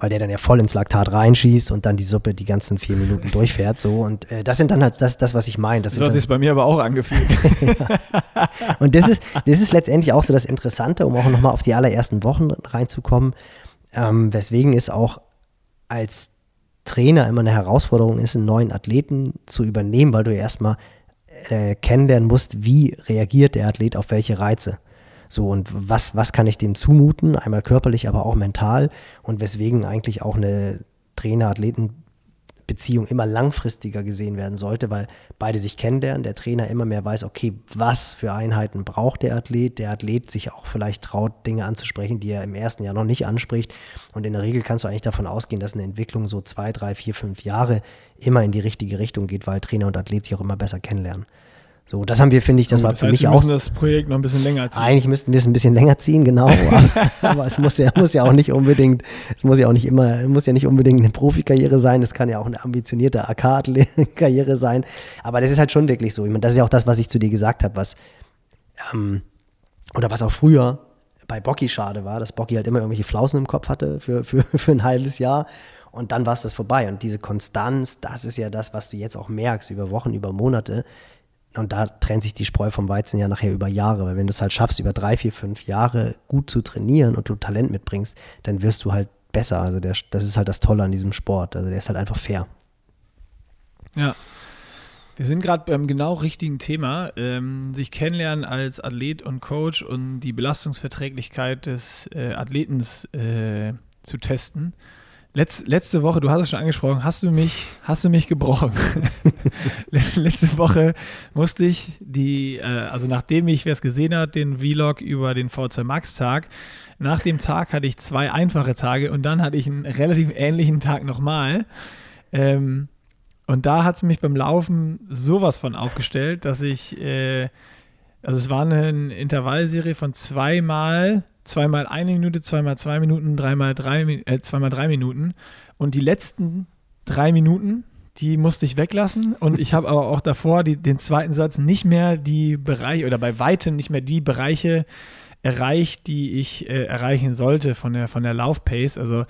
weil der dann ja voll ins Laktat reinschießt und dann die Suppe die ganzen vier Minuten durchfährt. So. Und äh, das sind dann halt das, das was ich meine. Das so hat sich bei mir aber auch angefühlt. ja. Und das ist, das ist letztendlich auch so das Interessante, um auch nochmal auf die allerersten Wochen reinzukommen. Ähm, weswegen es auch als Trainer immer eine Herausforderung ist, einen neuen Athleten zu übernehmen, weil du ja erstmal äh, kennenlernen musst, wie reagiert der Athlet auf welche Reize. So, und was, was kann ich dem zumuten? Einmal körperlich, aber auch mental. Und weswegen eigentlich auch eine Trainer-Athleten- Beziehung immer langfristiger gesehen werden sollte, weil beide sich kennenlernen, der Trainer immer mehr weiß, okay, was für Einheiten braucht der Athlet, der Athlet sich auch vielleicht traut, Dinge anzusprechen, die er im ersten Jahr noch nicht anspricht. Und in der Regel kannst du eigentlich davon ausgehen, dass eine Entwicklung so zwei, drei, vier, fünf Jahre immer in die richtige Richtung geht, weil Trainer und Athlet sich auch immer besser kennenlernen. So, das haben wir, finde ich, das, das war für heißt, mich wir auch. Wir müssen das Projekt noch ein bisschen länger ziehen. Eigentlich müssten wir es ein bisschen länger ziehen, genau. aber, aber es muss ja, muss ja auch nicht unbedingt, es muss ja auch nicht immer, muss ja nicht unbedingt eine Profikarriere sein. Es kann ja auch eine ambitionierte AK-Karriere sein. Aber das ist halt schon wirklich so. Ich meine, das ist ja auch das, was ich zu dir gesagt habe, was, ähm, oder was auch früher bei Bocky schade war, dass Bocky halt immer irgendwelche Flausen im Kopf hatte für, für, für ein halbes Jahr. Und dann war es das vorbei. Und diese Konstanz, das ist ja das, was du jetzt auch merkst über Wochen, über Monate und da trennt sich die Spreu vom Weizen ja nachher über Jahre, weil wenn du es halt schaffst, über drei, vier, fünf Jahre gut zu trainieren und du Talent mitbringst, dann wirst du halt besser. Also der, das ist halt das Tolle an diesem Sport. Also der ist halt einfach fair. Ja. Wir sind gerade beim genau richtigen Thema, ähm, sich kennenlernen als Athlet und Coach und die Belastungsverträglichkeit des äh, Athletens äh, zu testen. Letz, letzte Woche, du hast es schon angesprochen, hast du mich, hast du mich gebrochen. letzte Woche musste ich die, äh, also nachdem ich, wer es gesehen hat, den Vlog über den VZ Max Tag, nach dem Tag hatte ich zwei einfache Tage und dann hatte ich einen relativ ähnlichen Tag nochmal. Ähm, und da hat es mich beim Laufen sowas von aufgestellt, dass ich, äh, also es war eine Intervallserie von zweimal zweimal eine Minute, zweimal zwei Minuten, dreimal drei, äh, zweimal drei Minuten. Und die letzten drei Minuten, die musste ich weglassen. Und ich habe aber auch davor die, den zweiten Satz nicht mehr die Bereiche oder bei weitem nicht mehr die Bereiche erreicht, die ich äh, erreichen sollte von der, von der Laufpace. Also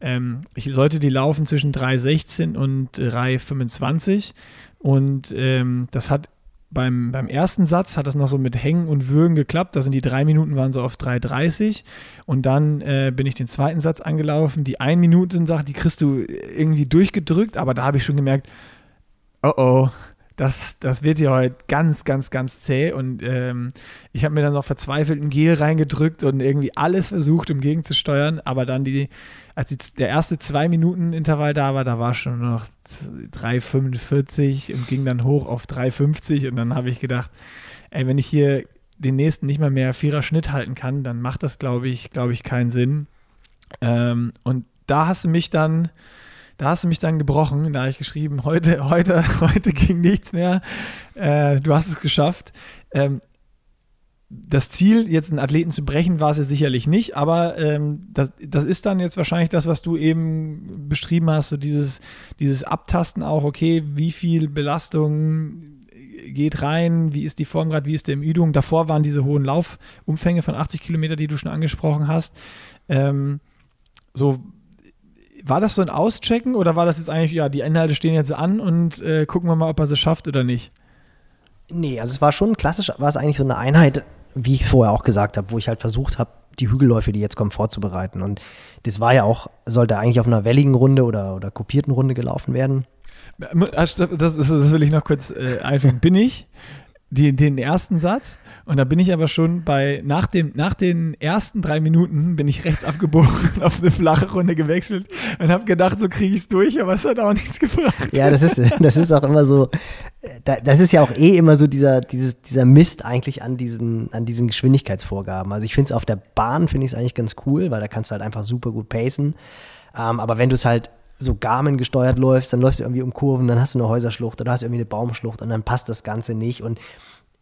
ähm, ich sollte die laufen zwischen 3,16 und 3,25. Und ähm, das hat beim, beim ersten Satz hat das noch so mit Hängen und Würgen geklappt. Da sind die drei Minuten waren so auf 3,30 und dann äh, bin ich den zweiten Satz angelaufen. Die ein Minuten Sache, die kriegst du irgendwie durchgedrückt, aber da habe ich schon gemerkt, oh oh, das, das wird ja heute ganz, ganz, ganz zäh. Und ähm, ich habe mir dann noch verzweifelt ein Gel reingedrückt und irgendwie alles versucht, um gegenzusteuern. Aber dann die, als die, der erste zwei Minuten Intervall da war, da war schon noch 3,45 und ging dann hoch auf 3,50. Und dann habe ich gedacht, ey, wenn ich hier den nächsten nicht mal mehr vierer Schnitt halten kann, dann macht das, glaube ich, glaube ich, keinen Sinn. Ähm, und da hast du mich dann da hast du mich dann gebrochen. Da habe ich geschrieben, heute, heute, heute ging nichts mehr. Äh, du hast es geschafft. Ähm, das Ziel, jetzt einen Athleten zu brechen, war es ja sicherlich nicht, aber ähm, das, das ist dann jetzt wahrscheinlich das, was du eben beschrieben hast, so dieses, dieses Abtasten auch, okay, wie viel Belastung geht rein, wie ist die Form gerade, wie ist der Übung. Davor waren diese hohen Laufumfänge von 80 Kilometer, die du schon angesprochen hast. Ähm, so, war das so ein Auschecken oder war das jetzt eigentlich, ja, die Inhalte stehen jetzt an und äh, gucken wir mal, ob er es schafft oder nicht? Nee, also es war schon klassisch, war es eigentlich so eine Einheit, wie ich es vorher auch gesagt habe, wo ich halt versucht habe, die Hügelläufe, die jetzt kommen, vorzubereiten. Und das war ja auch, sollte eigentlich auf einer welligen Runde oder, oder kopierten Runde gelaufen werden. Das, das, das will ich noch kurz äh, einfügen. Bin ich die, den ersten Satz und da bin ich aber schon bei, nach, dem, nach den ersten drei Minuten bin ich rechts abgebogen auf eine flache Runde gewechselt und habe gedacht, so kriege ich es durch, aber es hat auch nichts gebracht. Ja, das ist, das ist auch immer so, das ist ja auch eh immer so dieser, dieses, dieser Mist eigentlich an diesen, an diesen Geschwindigkeitsvorgaben. Also ich finde es auf der Bahn, finde ich es eigentlich ganz cool, weil da kannst du halt einfach super gut pacen. Ähm, aber wenn du es halt so Garmin gesteuert läufst, dann läufst du irgendwie um Kurven, dann hast du eine Häuserschlucht oder hast irgendwie eine Baumschlucht und dann passt das Ganze nicht. Und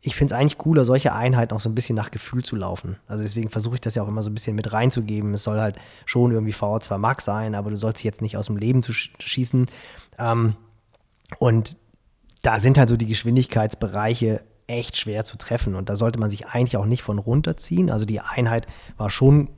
ich finde es eigentlich cooler, solche Einheiten auch so ein bisschen nach Gefühl zu laufen. Also deswegen versuche ich das ja auch immer so ein bisschen mit reinzugeben. Es soll halt schon irgendwie VO2 Max sein, aber du sollst jetzt nicht aus dem Leben zu schießen. Ähm, und da sind halt so die Geschwindigkeitsbereiche echt schwer zu treffen. Und da sollte man sich eigentlich auch nicht von runterziehen. Also die Einheit war schon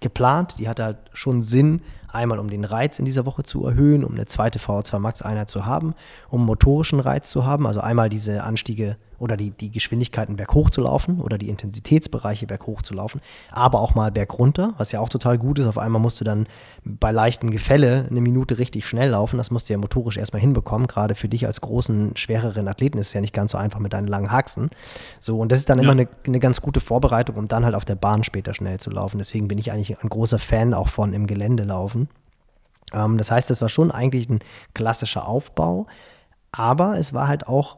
geplant, die hatte halt schon Sinn, Einmal, um den Reiz in dieser Woche zu erhöhen, um eine zweite VO2 Max-Einheit zu haben, um motorischen Reiz zu haben. Also einmal diese Anstiege oder die, die Geschwindigkeiten berghoch zu laufen oder die Intensitätsbereiche berghoch zu laufen, aber auch mal bergunter, was ja auch total gut ist. Auf einmal musst du dann bei leichten Gefälle eine Minute richtig schnell laufen. Das musst du ja motorisch erstmal hinbekommen. Gerade für dich als großen, schwereren Athleten ist es ja nicht ganz so einfach mit deinen langen Haxen. So, und das ist dann ja. immer eine, eine ganz gute Vorbereitung, um dann halt auf der Bahn später schnell zu laufen. Deswegen bin ich eigentlich ein großer Fan auch von im Gelände laufen. Ähm, das heißt, das war schon eigentlich ein klassischer Aufbau. Aber es war halt auch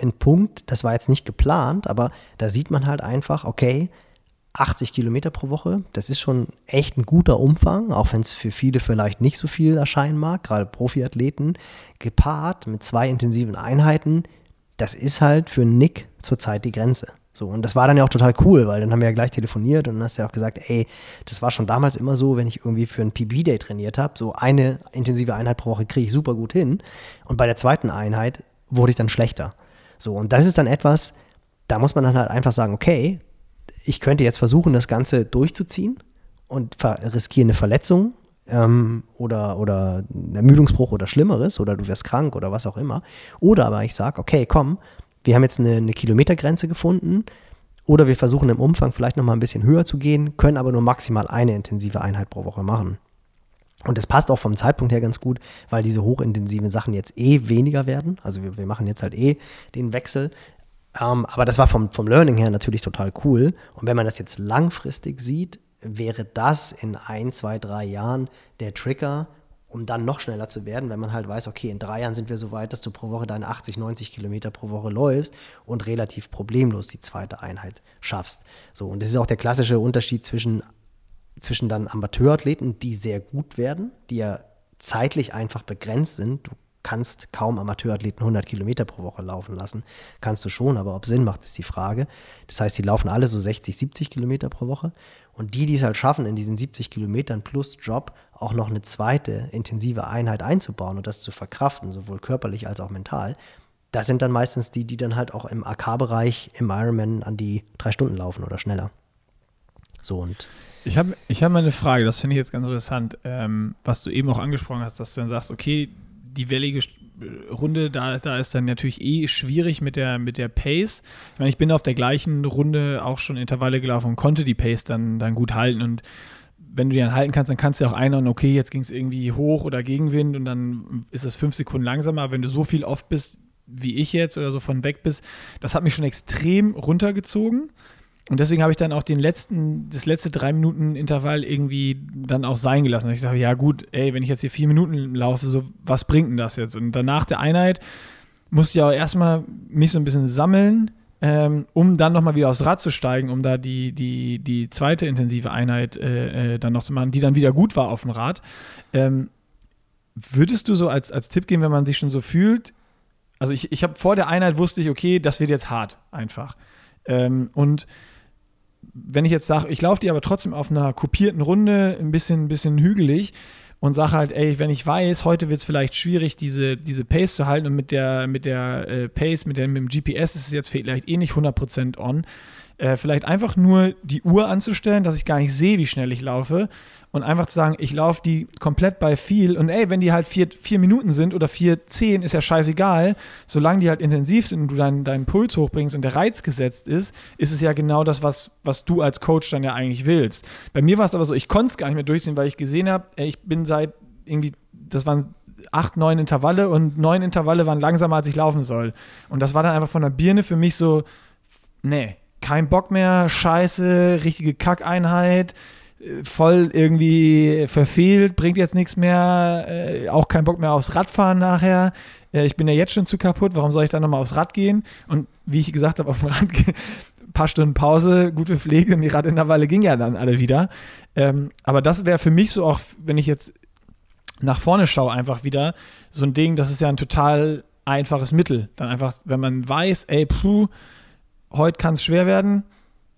ein Punkt, das war jetzt nicht geplant, aber da sieht man halt einfach, okay, 80 Kilometer pro Woche, das ist schon echt ein guter Umfang, auch wenn es für viele vielleicht nicht so viel erscheinen mag, gerade Profiathleten, gepaart mit zwei intensiven Einheiten, das ist halt für Nick zurzeit die Grenze. So, und das war dann ja auch total cool, weil dann haben wir ja gleich telefoniert und dann hast du ja auch gesagt, ey, das war schon damals immer so, wenn ich irgendwie für ein PB-Day trainiert habe, so eine intensive Einheit pro Woche kriege ich super gut hin. Und bei der zweiten Einheit wurde ich dann schlechter. So, und das ist dann etwas, da muss man dann halt einfach sagen, okay, ich könnte jetzt versuchen, das Ganze durchzuziehen und riskiere eine Verletzung ähm, oder, oder einen Ermüdungsbruch oder Schlimmeres oder du wirst krank oder was auch immer. Oder aber ich sage, okay, komm, wir haben jetzt eine, eine Kilometergrenze gefunden oder wir versuchen im Umfang vielleicht nochmal ein bisschen höher zu gehen, können aber nur maximal eine intensive Einheit pro Woche machen. Und das passt auch vom Zeitpunkt her ganz gut, weil diese hochintensiven Sachen jetzt eh weniger werden. Also wir, wir machen jetzt halt eh den Wechsel. Ähm, aber das war vom, vom Learning her natürlich total cool. Und wenn man das jetzt langfristig sieht, wäre das in ein, zwei, drei Jahren der Trigger, um dann noch schneller zu werden, wenn man halt weiß, okay, in drei Jahren sind wir so weit, dass du pro Woche deine 80, 90 Kilometer pro Woche läufst und relativ problemlos die zweite Einheit schaffst. So, und das ist auch der klassische Unterschied zwischen zwischen dann Amateurathleten, die sehr gut werden, die ja zeitlich einfach begrenzt sind. Du kannst kaum Amateurathleten 100 Kilometer pro Woche laufen lassen. Kannst du schon, aber ob Sinn macht, ist die Frage. Das heißt, die laufen alle so 60, 70 Kilometer pro Woche. Und die, die es halt schaffen, in diesen 70 Kilometern plus Job auch noch eine zweite intensive Einheit einzubauen und das zu verkraften, sowohl körperlich als auch mental, das sind dann meistens die, die dann halt auch im AK-Bereich im Ironman an die drei Stunden laufen oder schneller. So und ich habe ich hab mal eine Frage, das finde ich jetzt ganz interessant, ähm, was du eben auch angesprochen hast, dass du dann sagst, okay, die wellige Runde, da, da ist dann natürlich eh schwierig mit der, mit der Pace. Ich meine, ich bin auf der gleichen Runde auch schon Intervalle gelaufen und konnte die Pace dann, dann gut halten und wenn du die dann halten kannst, dann kannst du auch einhauen, okay, jetzt ging es irgendwie hoch oder Gegenwind und dann ist es fünf Sekunden langsamer. Aber wenn du so viel oft bist, wie ich jetzt oder so von weg bist, das hat mich schon extrem runtergezogen. Und deswegen habe ich dann auch den letzten, das letzte drei Minuten Intervall irgendwie dann auch sein gelassen. Ich sage, ja gut, ey, wenn ich jetzt hier vier Minuten laufe, so was bringt denn das jetzt? Und danach der Einheit musste ich auch erstmal mich so ein bisschen sammeln, ähm, um dann nochmal wieder aufs Rad zu steigen, um da die, die, die zweite intensive Einheit äh, äh, dann noch zu machen, die dann wieder gut war auf dem Rad. Ähm, würdest du so als, als Tipp geben, wenn man sich schon so fühlt? Also ich, ich habe vor der Einheit wusste ich, okay, das wird jetzt hart einfach. Ähm, und wenn ich jetzt sage, ich laufe die aber trotzdem auf einer kopierten Runde, ein bisschen, bisschen hügelig und sage halt, ey, wenn ich weiß, heute wird es vielleicht schwierig, diese, diese Pace zu halten und mit der, mit der äh, Pace, mit, der, mit dem GPS ist es jetzt vielleicht eh nicht 100% on, äh, vielleicht einfach nur die Uhr anzustellen, dass ich gar nicht sehe, wie schnell ich laufe und einfach zu sagen, ich laufe die komplett bei viel und ey, wenn die halt vier, vier Minuten sind oder vier, zehn, ist ja scheißegal, solange die halt intensiv sind und du deinen, deinen Puls hochbringst und der Reiz gesetzt ist, ist es ja genau das, was, was du als Coach dann ja eigentlich willst. Bei mir war es aber so, ich konnte es gar nicht mehr durchziehen, weil ich gesehen habe, ich bin seit irgendwie, das waren acht, neun Intervalle und neun Intervalle waren langsamer, als ich laufen soll. Und das war dann einfach von der Birne für mich so, nee, kein Bock mehr, scheiße, richtige Kackeinheit, voll irgendwie verfehlt, bringt jetzt nichts mehr, äh, auch kein Bock mehr aufs Radfahren nachher. Äh, ich bin ja jetzt schon zu kaputt, warum soll ich dann nochmal aufs Rad gehen? Und wie ich gesagt habe, auf dem Rad ein paar Stunden Pause, gute Pflege und die Radintervalle ging ja dann alle wieder. Ähm, aber das wäre für mich so auch, wenn ich jetzt nach vorne schaue, einfach wieder so ein Ding, das ist ja ein total einfaches Mittel. Dann einfach, wenn man weiß, ey, puh, heute kann es schwer werden,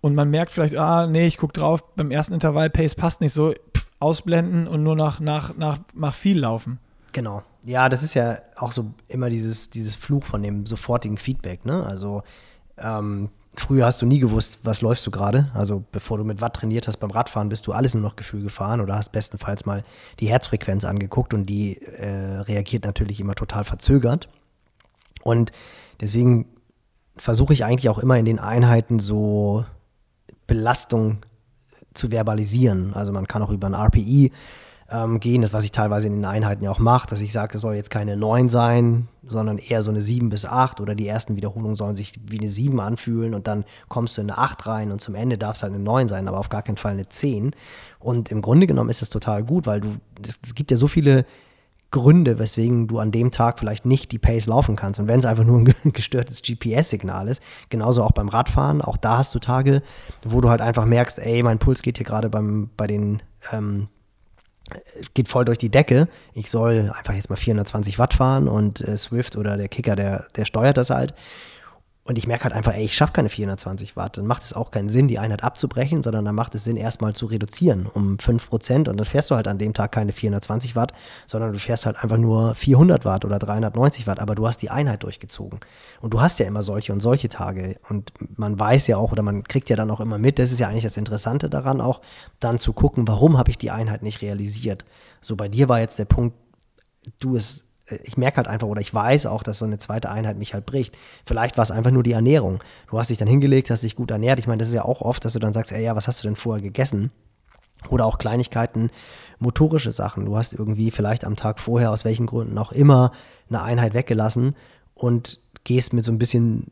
und man merkt vielleicht, ah, nee, ich gucke drauf, beim ersten Intervall, Pace passt nicht so, pff, ausblenden und nur nach, nach, nach, nach viel laufen. Genau. Ja, das ist ja auch so immer dieses, dieses Fluch von dem sofortigen Feedback, ne? Also, ähm, früher hast du nie gewusst, was läufst du gerade. Also bevor du mit Watt trainiert hast beim Radfahren, bist du alles nur noch Gefühl gefahren oder hast bestenfalls mal die Herzfrequenz angeguckt und die äh, reagiert natürlich immer total verzögert. Und deswegen versuche ich eigentlich auch immer in den Einheiten so Belastung zu verbalisieren. Also man kann auch über ein RPI ähm, gehen, das was ich teilweise in den Einheiten ja auch mache, dass ich sage, es soll jetzt keine 9 sein, sondern eher so eine 7 bis 8 oder die ersten Wiederholungen sollen sich wie eine 7 anfühlen und dann kommst du in eine 8 rein und zum Ende darf es halt eine 9 sein, aber auf gar keinen Fall eine 10. Und im Grunde genommen ist das total gut, weil du, es, es gibt ja so viele Gründe, weswegen du an dem Tag vielleicht nicht die Pace laufen kannst. Und wenn es einfach nur ein gestörtes GPS-Signal ist, genauso auch beim Radfahren, auch da hast du Tage, wo du halt einfach merkst, ey, mein Puls geht hier gerade bei den ähm, geht voll durch die Decke. Ich soll einfach jetzt mal 420 Watt fahren und äh, Swift oder der Kicker, der, der steuert das halt. Und ich merke halt einfach, ey, ich schaffe keine 420 Watt. Dann macht es auch keinen Sinn, die Einheit abzubrechen, sondern dann macht es Sinn, erstmal zu reduzieren um 5%. Und dann fährst du halt an dem Tag keine 420 Watt, sondern du fährst halt einfach nur 400 Watt oder 390 Watt. Aber du hast die Einheit durchgezogen. Und du hast ja immer solche und solche Tage. Und man weiß ja auch oder man kriegt ja dann auch immer mit, das ist ja eigentlich das Interessante daran auch, dann zu gucken, warum habe ich die Einheit nicht realisiert. So bei dir war jetzt der Punkt, du es ich merke halt einfach oder ich weiß auch, dass so eine zweite Einheit mich halt bricht. Vielleicht war es einfach nur die Ernährung. Du hast dich dann hingelegt, hast dich gut ernährt. Ich meine, das ist ja auch oft, dass du dann sagst, ey, ja, was hast du denn vorher gegessen? Oder auch Kleinigkeiten, motorische Sachen. Du hast irgendwie vielleicht am Tag vorher, aus welchen Gründen auch immer, eine Einheit weggelassen und gehst mit so ein bisschen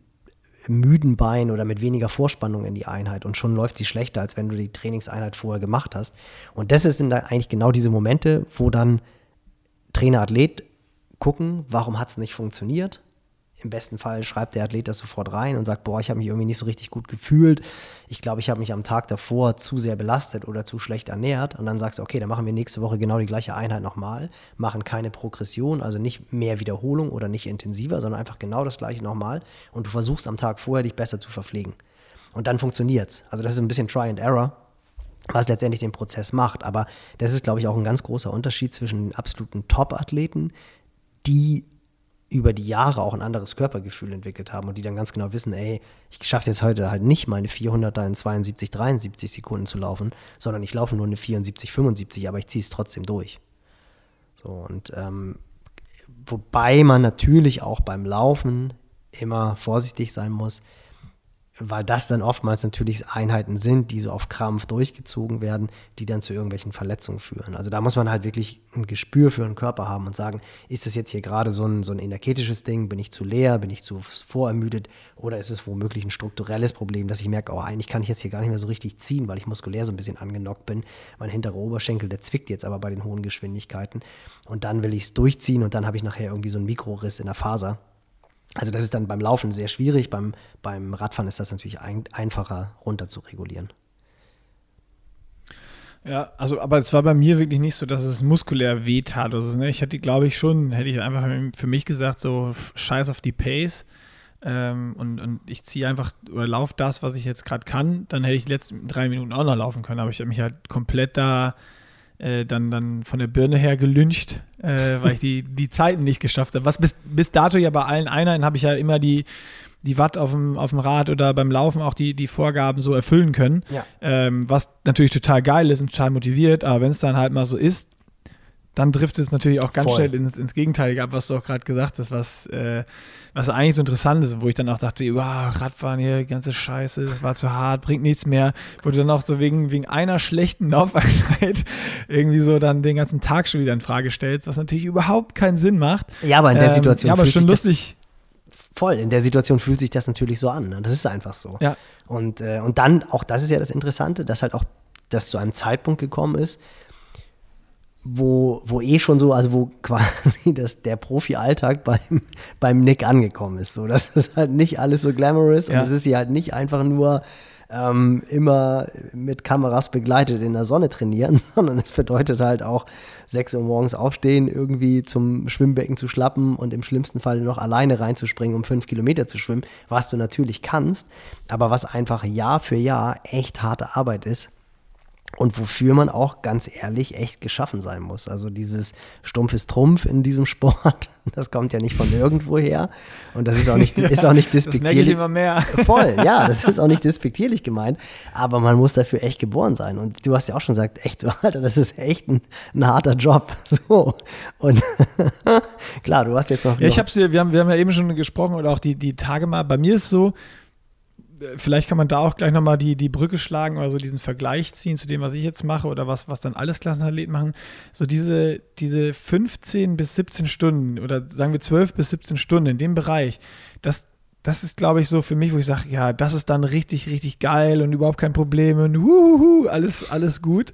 müden Bein oder mit weniger Vorspannung in die Einheit und schon läuft sie schlechter, als wenn du die Trainingseinheit vorher gemacht hast. Und das sind dann eigentlich genau diese Momente, wo dann Trainer-Athlet gucken, warum hat es nicht funktioniert. Im besten Fall schreibt der Athlet das sofort rein und sagt, boah, ich habe mich irgendwie nicht so richtig gut gefühlt. Ich glaube, ich habe mich am Tag davor zu sehr belastet oder zu schlecht ernährt. Und dann sagst du, okay, dann machen wir nächste Woche genau die gleiche Einheit nochmal, machen keine Progression, also nicht mehr Wiederholung oder nicht intensiver, sondern einfach genau das gleiche nochmal. Und du versuchst am Tag vorher, dich besser zu verpflegen. Und dann funktioniert es. Also das ist ein bisschen Try and Error was letztendlich den Prozess macht. Aber das ist, glaube ich, auch ein ganz großer Unterschied zwischen absoluten Top-Athleten, die über die Jahre auch ein anderes Körpergefühl entwickelt haben und die dann ganz genau wissen, ey, ich schaffe es jetzt heute halt nicht, meine 400er in 72, 73 Sekunden zu laufen, sondern ich laufe nur eine 74, 75, aber ich ziehe es trotzdem durch. So, und ähm, wobei man natürlich auch beim Laufen immer vorsichtig sein muss, weil das dann oftmals natürlich Einheiten sind, die so auf Krampf durchgezogen werden, die dann zu irgendwelchen Verletzungen führen. Also da muss man halt wirklich ein Gespür für den Körper haben und sagen, ist das jetzt hier gerade so ein, so ein energetisches Ding, bin ich zu leer, bin ich zu vorermüdet? Oder ist es womöglich ein strukturelles Problem, dass ich merke, oh, eigentlich kann ich jetzt hier gar nicht mehr so richtig ziehen, weil ich muskulär so ein bisschen angenockt bin. Mein hinterer Oberschenkel, der zwickt jetzt aber bei den hohen Geschwindigkeiten. Und dann will ich es durchziehen und dann habe ich nachher irgendwie so einen Mikroriss in der Faser also das ist dann beim Laufen sehr schwierig, beim, beim Radfahren ist das natürlich ein, einfacher runter zu regulieren. Ja, also, aber es war bei mir wirklich nicht so, dass es muskulär wehtat oder so. Ne? Ich hätte, glaube ich, schon, hätte ich einfach für mich gesagt, so scheiß auf die Pace. Ähm, und, und ich ziehe einfach oder laufe das, was ich jetzt gerade kann, dann hätte ich die letzten drei Minuten auch noch laufen können. Aber ich habe mich halt komplett da äh, dann, dann von der Birne her gelünscht, äh, weil ich die, die Zeiten nicht geschafft habe. Was bis, bis dato ja bei allen Einheiten habe ich ja immer die, die Watt auf dem, auf dem Rad oder beim Laufen auch die, die Vorgaben so erfüllen können. Ja. Ähm, was natürlich total geil ist und total motiviert, aber wenn es dann halt mal so ist, dann trifft es natürlich auch ganz Voll. schnell ins, ins Gegenteilige ab, was du auch gerade gesagt hast, was, äh, was eigentlich so interessant ist, wo ich dann auch dachte, wow, Radfahren hier, ganze Scheiße, das war zu hart, bringt nichts mehr, wo du dann auch so wegen, wegen einer schlechten Laufeinheit irgendwie so dann den ganzen Tag schon wieder in Frage stellst, was natürlich überhaupt keinen Sinn macht. Ja, aber in der ähm, Situation ähm, ja, aber schon lustig. voll, in der Situation fühlt sich das natürlich so an. Ne? Das ist einfach so. Ja. Und, äh, und dann, auch das ist ja das Interessante, dass halt auch das zu einem Zeitpunkt gekommen ist, wo, wo eh schon so, also wo quasi das, der Profi-Alltag beim, beim Nick angekommen ist. So, das ist halt nicht alles so glamorous ja. und es ist hier halt nicht einfach nur ähm, immer mit Kameras begleitet in der Sonne trainieren, sondern es bedeutet halt auch 6 Uhr morgens aufstehen, irgendwie zum Schwimmbecken zu schlappen und im schlimmsten Fall noch alleine reinzuspringen, um fünf Kilometer zu schwimmen, was du natürlich kannst, aber was einfach Jahr für Jahr echt harte Arbeit ist und wofür man auch ganz ehrlich echt geschaffen sein muss. Also dieses stumpfes Trumpf in diesem Sport, das kommt ja nicht von irgendwo her und das ist auch nicht, ist auch nicht despektierlich. Immer mehr. Voll, ja, das ist auch nicht despektierlich gemeint, aber man muss dafür echt geboren sein und du hast ja auch schon gesagt, echt so, Alter, das ist echt ein, ein harter Job, so und klar, du hast jetzt noch. Ja, ich hab's hier, wir haben, wir haben ja eben schon gesprochen oder auch die, die Tage mal, bei mir ist so, vielleicht kann man da auch gleich nochmal die, die Brücke schlagen oder so diesen Vergleich ziehen zu dem, was ich jetzt mache oder was, was dann alles Klassenathleten machen. So diese, diese 15 bis 17 Stunden oder sagen wir 12 bis 17 Stunden in dem Bereich, das, das ist, glaube ich, so für mich, wo ich sage, ja, das ist dann richtig, richtig geil und überhaupt kein Problem und wuhu, alles, alles gut.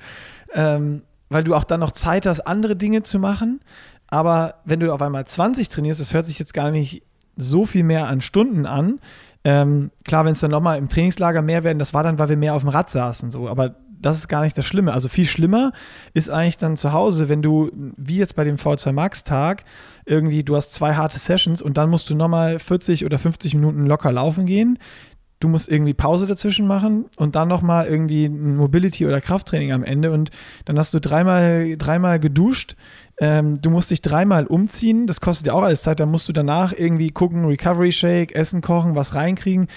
Ähm, weil du auch dann noch Zeit hast, andere Dinge zu machen. Aber wenn du auf einmal 20 trainierst, das hört sich jetzt gar nicht so viel mehr an Stunden an, ähm, klar, wenn es dann nochmal im Trainingslager mehr werden, das war dann, weil wir mehr auf dem Rad saßen, so, aber das ist gar nicht das Schlimme. Also viel schlimmer ist eigentlich dann zu Hause, wenn du, wie jetzt bei dem V2 Max Tag, irgendwie, du hast zwei harte Sessions und dann musst du nochmal 40 oder 50 Minuten locker laufen gehen. Du musst irgendwie Pause dazwischen machen und dann nochmal irgendwie ein Mobility- oder Krafttraining am Ende und dann hast du dreimal, dreimal geduscht ähm, du musst dich dreimal umziehen, das kostet ja auch alles Zeit. Dann musst du danach irgendwie gucken, Recovery Shake, Essen kochen, was reinkriegen.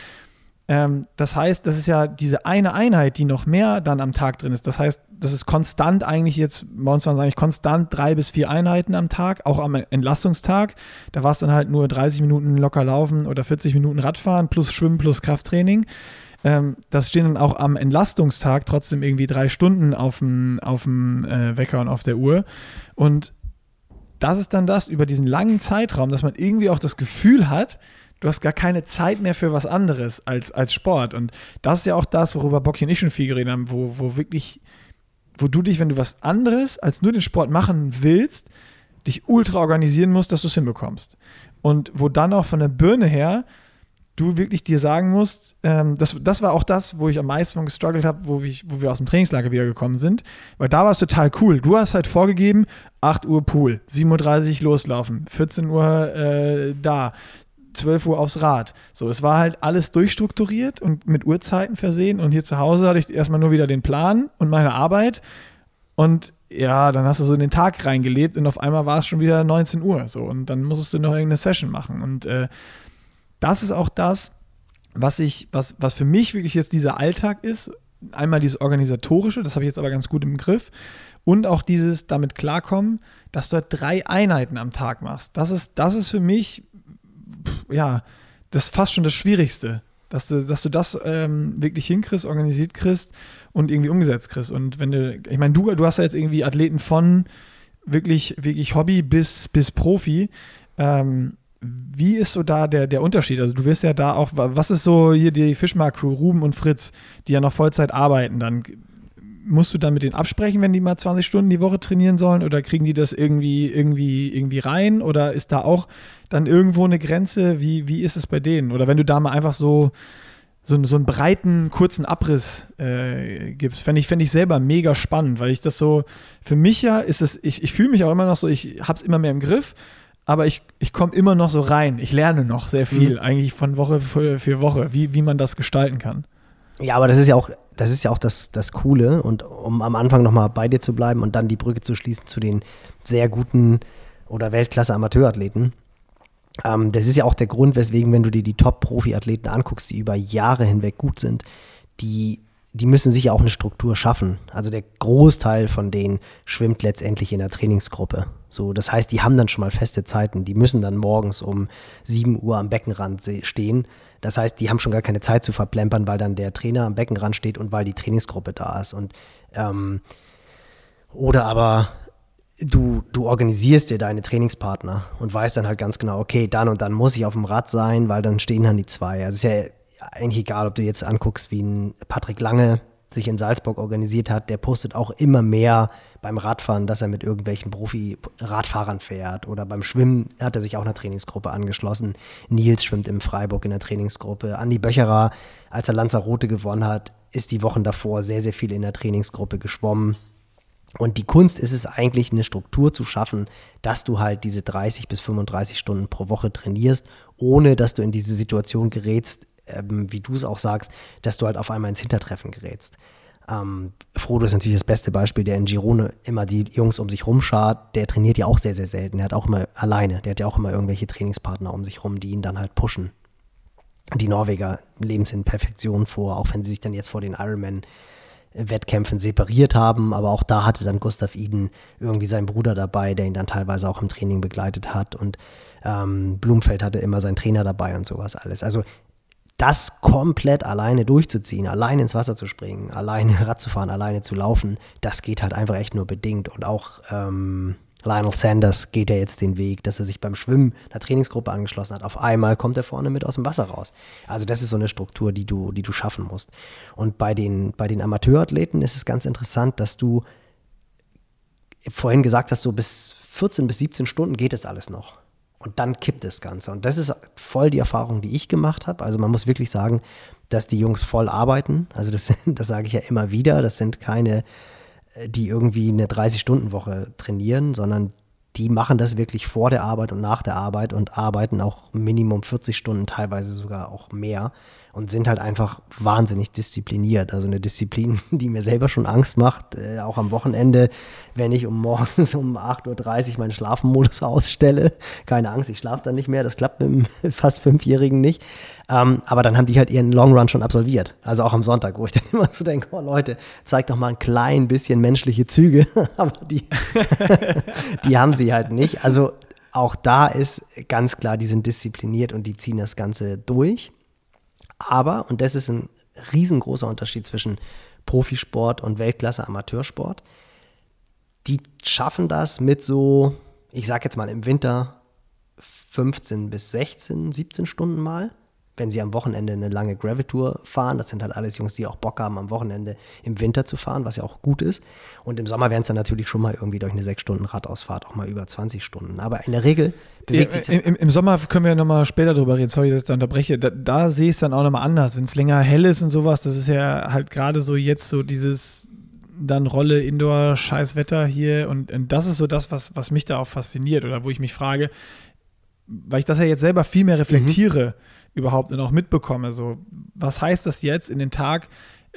Ähm, das heißt, das ist ja diese eine Einheit, die noch mehr dann am Tag drin ist. Das heißt, das ist konstant eigentlich jetzt, bei uns waren es eigentlich konstant drei bis vier Einheiten am Tag, auch am Entlastungstag. Da war es dann halt nur 30 Minuten locker laufen oder 40 Minuten Radfahren plus Schwimmen plus Krafttraining. Ähm, das stehen dann auch am Entlastungstag trotzdem irgendwie drei Stunden auf dem, auf dem äh, Wecker und auf der Uhr. Und das ist dann das über diesen langen Zeitraum, dass man irgendwie auch das Gefühl hat, du hast gar keine Zeit mehr für was anderes als, als Sport. Und das ist ja auch das, worüber Bocky und ich schon viel geredet haben, wo, wo wirklich, wo du dich, wenn du was anderes als nur den Sport machen willst, dich ultra organisieren musst, dass du es hinbekommst. Und wo dann auch von der Birne her du wirklich dir sagen musst, ähm, das, das war auch das, wo ich am meisten gestruggelt habe, wo, wo wir aus dem Trainingslager wiedergekommen sind, weil da war es total cool. Du hast halt vorgegeben, 8 Uhr Pool, 7.30 Uhr loslaufen, 14 Uhr äh, da, 12 Uhr aufs Rad. So, es war halt alles durchstrukturiert und mit Uhrzeiten versehen und hier zu Hause hatte ich erstmal nur wieder den Plan und meine Arbeit und ja, dann hast du so in den Tag reingelebt und auf einmal war es schon wieder 19 Uhr so und dann musstest du noch irgendeine Session machen und äh, das ist auch das, was ich, was, was für mich wirklich jetzt dieser Alltag ist. Einmal dieses organisatorische, das habe ich jetzt aber ganz gut im Griff. Und auch dieses damit klarkommen, dass du halt drei Einheiten am Tag machst. Das ist, das ist für mich, ja, das ist fast schon das Schwierigste. Dass du, dass du das ähm, wirklich hinkriegst, organisiert kriegst und irgendwie umgesetzt kriegst. Und wenn du, ich meine, du, du hast ja jetzt irgendwie Athleten von wirklich, wirklich Hobby bis, bis Profi. Ähm, wie ist so da der, der Unterschied? Also du wirst ja da auch, was ist so hier die Fischmark-Crew, Ruben und Fritz, die ja noch Vollzeit arbeiten, dann musst du dann mit denen absprechen, wenn die mal 20 Stunden die Woche trainieren sollen oder kriegen die das irgendwie, irgendwie, irgendwie rein oder ist da auch dann irgendwo eine Grenze? Wie, wie ist es bei denen? Oder wenn du da mal einfach so, so, so einen breiten, kurzen Abriss äh, gibst, fände ich, fänd ich selber mega spannend, weil ich das so, für mich ja ist es, ich, ich fühle mich auch immer noch so, ich habe es immer mehr im Griff, aber ich, ich komme immer noch so rein. Ich lerne noch sehr viel, mhm. eigentlich von Woche für, für Woche, wie, wie man das gestalten kann. Ja, aber das ist ja auch, das ist ja auch das, das Coole. Und um am Anfang nochmal bei dir zu bleiben und dann die Brücke zu schließen zu den sehr guten oder Weltklasse-Amateurathleten. Ähm, das ist ja auch der Grund, weswegen, wenn du dir die Top-Profi-Athleten anguckst, die über Jahre hinweg gut sind, die die müssen sich ja auch eine Struktur schaffen. Also der Großteil von denen schwimmt letztendlich in der Trainingsgruppe. So, das heißt, die haben dann schon mal feste Zeiten. Die müssen dann morgens um 7 Uhr am Beckenrand stehen. Das heißt, die haben schon gar keine Zeit zu verplempern, weil dann der Trainer am Beckenrand steht und weil die Trainingsgruppe da ist. Und ähm, oder aber du, du organisierst dir deine Trainingspartner und weißt dann halt ganz genau, okay, dann und dann muss ich auf dem Rad sein, weil dann stehen dann die zwei. Also es ist ja eigentlich egal, ob du jetzt anguckst, wie ein Patrick Lange sich in Salzburg organisiert hat, der postet auch immer mehr beim Radfahren, dass er mit irgendwelchen Profi-Radfahrern fährt. Oder beim Schwimmen hat er sich auch einer Trainingsgruppe angeschlossen. Nils schwimmt im Freiburg in der Trainingsgruppe. Andi Böcherer, als er Lanzarote gewonnen hat, ist die Wochen davor sehr, sehr viel in der Trainingsgruppe geschwommen. Und die Kunst ist es eigentlich, eine Struktur zu schaffen, dass du halt diese 30 bis 35 Stunden pro Woche trainierst, ohne dass du in diese Situation gerätst, ähm, wie du es auch sagst, dass du halt auf einmal ins Hintertreffen gerätst. Ähm, Frodo ist natürlich das beste Beispiel, der in Girone immer die Jungs um sich rumschart. Der trainiert ja auch sehr, sehr selten. Der hat auch immer alleine. Der hat ja auch immer irgendwelche Trainingspartner um sich rum, die ihn dann halt pushen. Die Norweger leben es in Perfektion vor, auch wenn sie sich dann jetzt vor den Ironman Wettkämpfen separiert haben, aber auch da hatte dann Gustav Iden irgendwie seinen Bruder dabei, der ihn dann teilweise auch im Training begleitet hat und ähm, Blumfeld hatte immer seinen Trainer dabei und sowas alles. Also das komplett alleine durchzuziehen, alleine ins Wasser zu springen, alleine Rad zu fahren, alleine zu laufen, das geht halt einfach echt nur bedingt. Und auch ähm, Lionel Sanders geht ja jetzt den Weg, dass er sich beim Schwimmen einer Trainingsgruppe angeschlossen hat. Auf einmal kommt er vorne mit aus dem Wasser raus. Also das ist so eine Struktur, die du, die du schaffen musst. Und bei den, bei den Amateurathleten ist es ganz interessant, dass du vorhin gesagt hast, so bis 14 bis 17 Stunden geht es alles noch. Und dann kippt das Ganze. Und das ist voll die Erfahrung, die ich gemacht habe. Also man muss wirklich sagen, dass die Jungs voll arbeiten. Also das, das sage ich ja immer wieder. Das sind keine, äh, die irgendwie eine 30-Stunden-Woche trainieren, sondern die machen das wirklich vor der Arbeit und nach der Arbeit und arbeiten auch Minimum 40 Stunden, teilweise sogar auch mehr und sind halt einfach wahnsinnig diszipliniert. Also eine Disziplin, die mir selber schon Angst macht, äh, auch am Wochenende, wenn ich um morgens um 8.30 Uhr meinen Schlafenmodus ausstelle. Keine Angst, ich schlafe dann nicht mehr, das klappt mit einem fast Fünfjährigen nicht. Ähm, aber dann haben die halt ihren Long Run schon absolviert. Also auch am Sonntag, wo ich dann immer so denke, oh Leute, zeigt doch mal ein klein bisschen menschliche Züge. aber die, die haben sie halt nicht. Also auch da ist ganz klar, die sind diszipliniert und die ziehen das Ganze durch. Aber, und das ist ein riesengroßer Unterschied zwischen Profisport und Weltklasse-Amateursport, die schaffen das mit so, ich sag jetzt mal im Winter 15 bis 16, 17 Stunden mal wenn sie am Wochenende eine lange Gravel-Tour fahren. Das sind halt alles Jungs, die auch Bock haben, am Wochenende im Winter zu fahren, was ja auch gut ist. Und im Sommer werden es dann natürlich schon mal irgendwie durch eine sechs Stunden Radausfahrt auch mal über 20 Stunden. Aber in der Regel bewegt ja, sich das. Im, Im, Sommer können wir nochmal später drüber reden. Sorry, dass ich da unterbreche. Da, da sehe ich es dann auch nochmal anders. Wenn es länger hell ist und sowas, das ist ja halt gerade so jetzt so dieses dann Rolle Indoor, Scheißwetter hier und, und das ist so das, was, was mich da auch fasziniert oder wo ich mich frage, weil ich das ja jetzt selber viel mehr reflektiere. Mhm überhaupt auch mitbekomme. So, was heißt das jetzt in den Tag?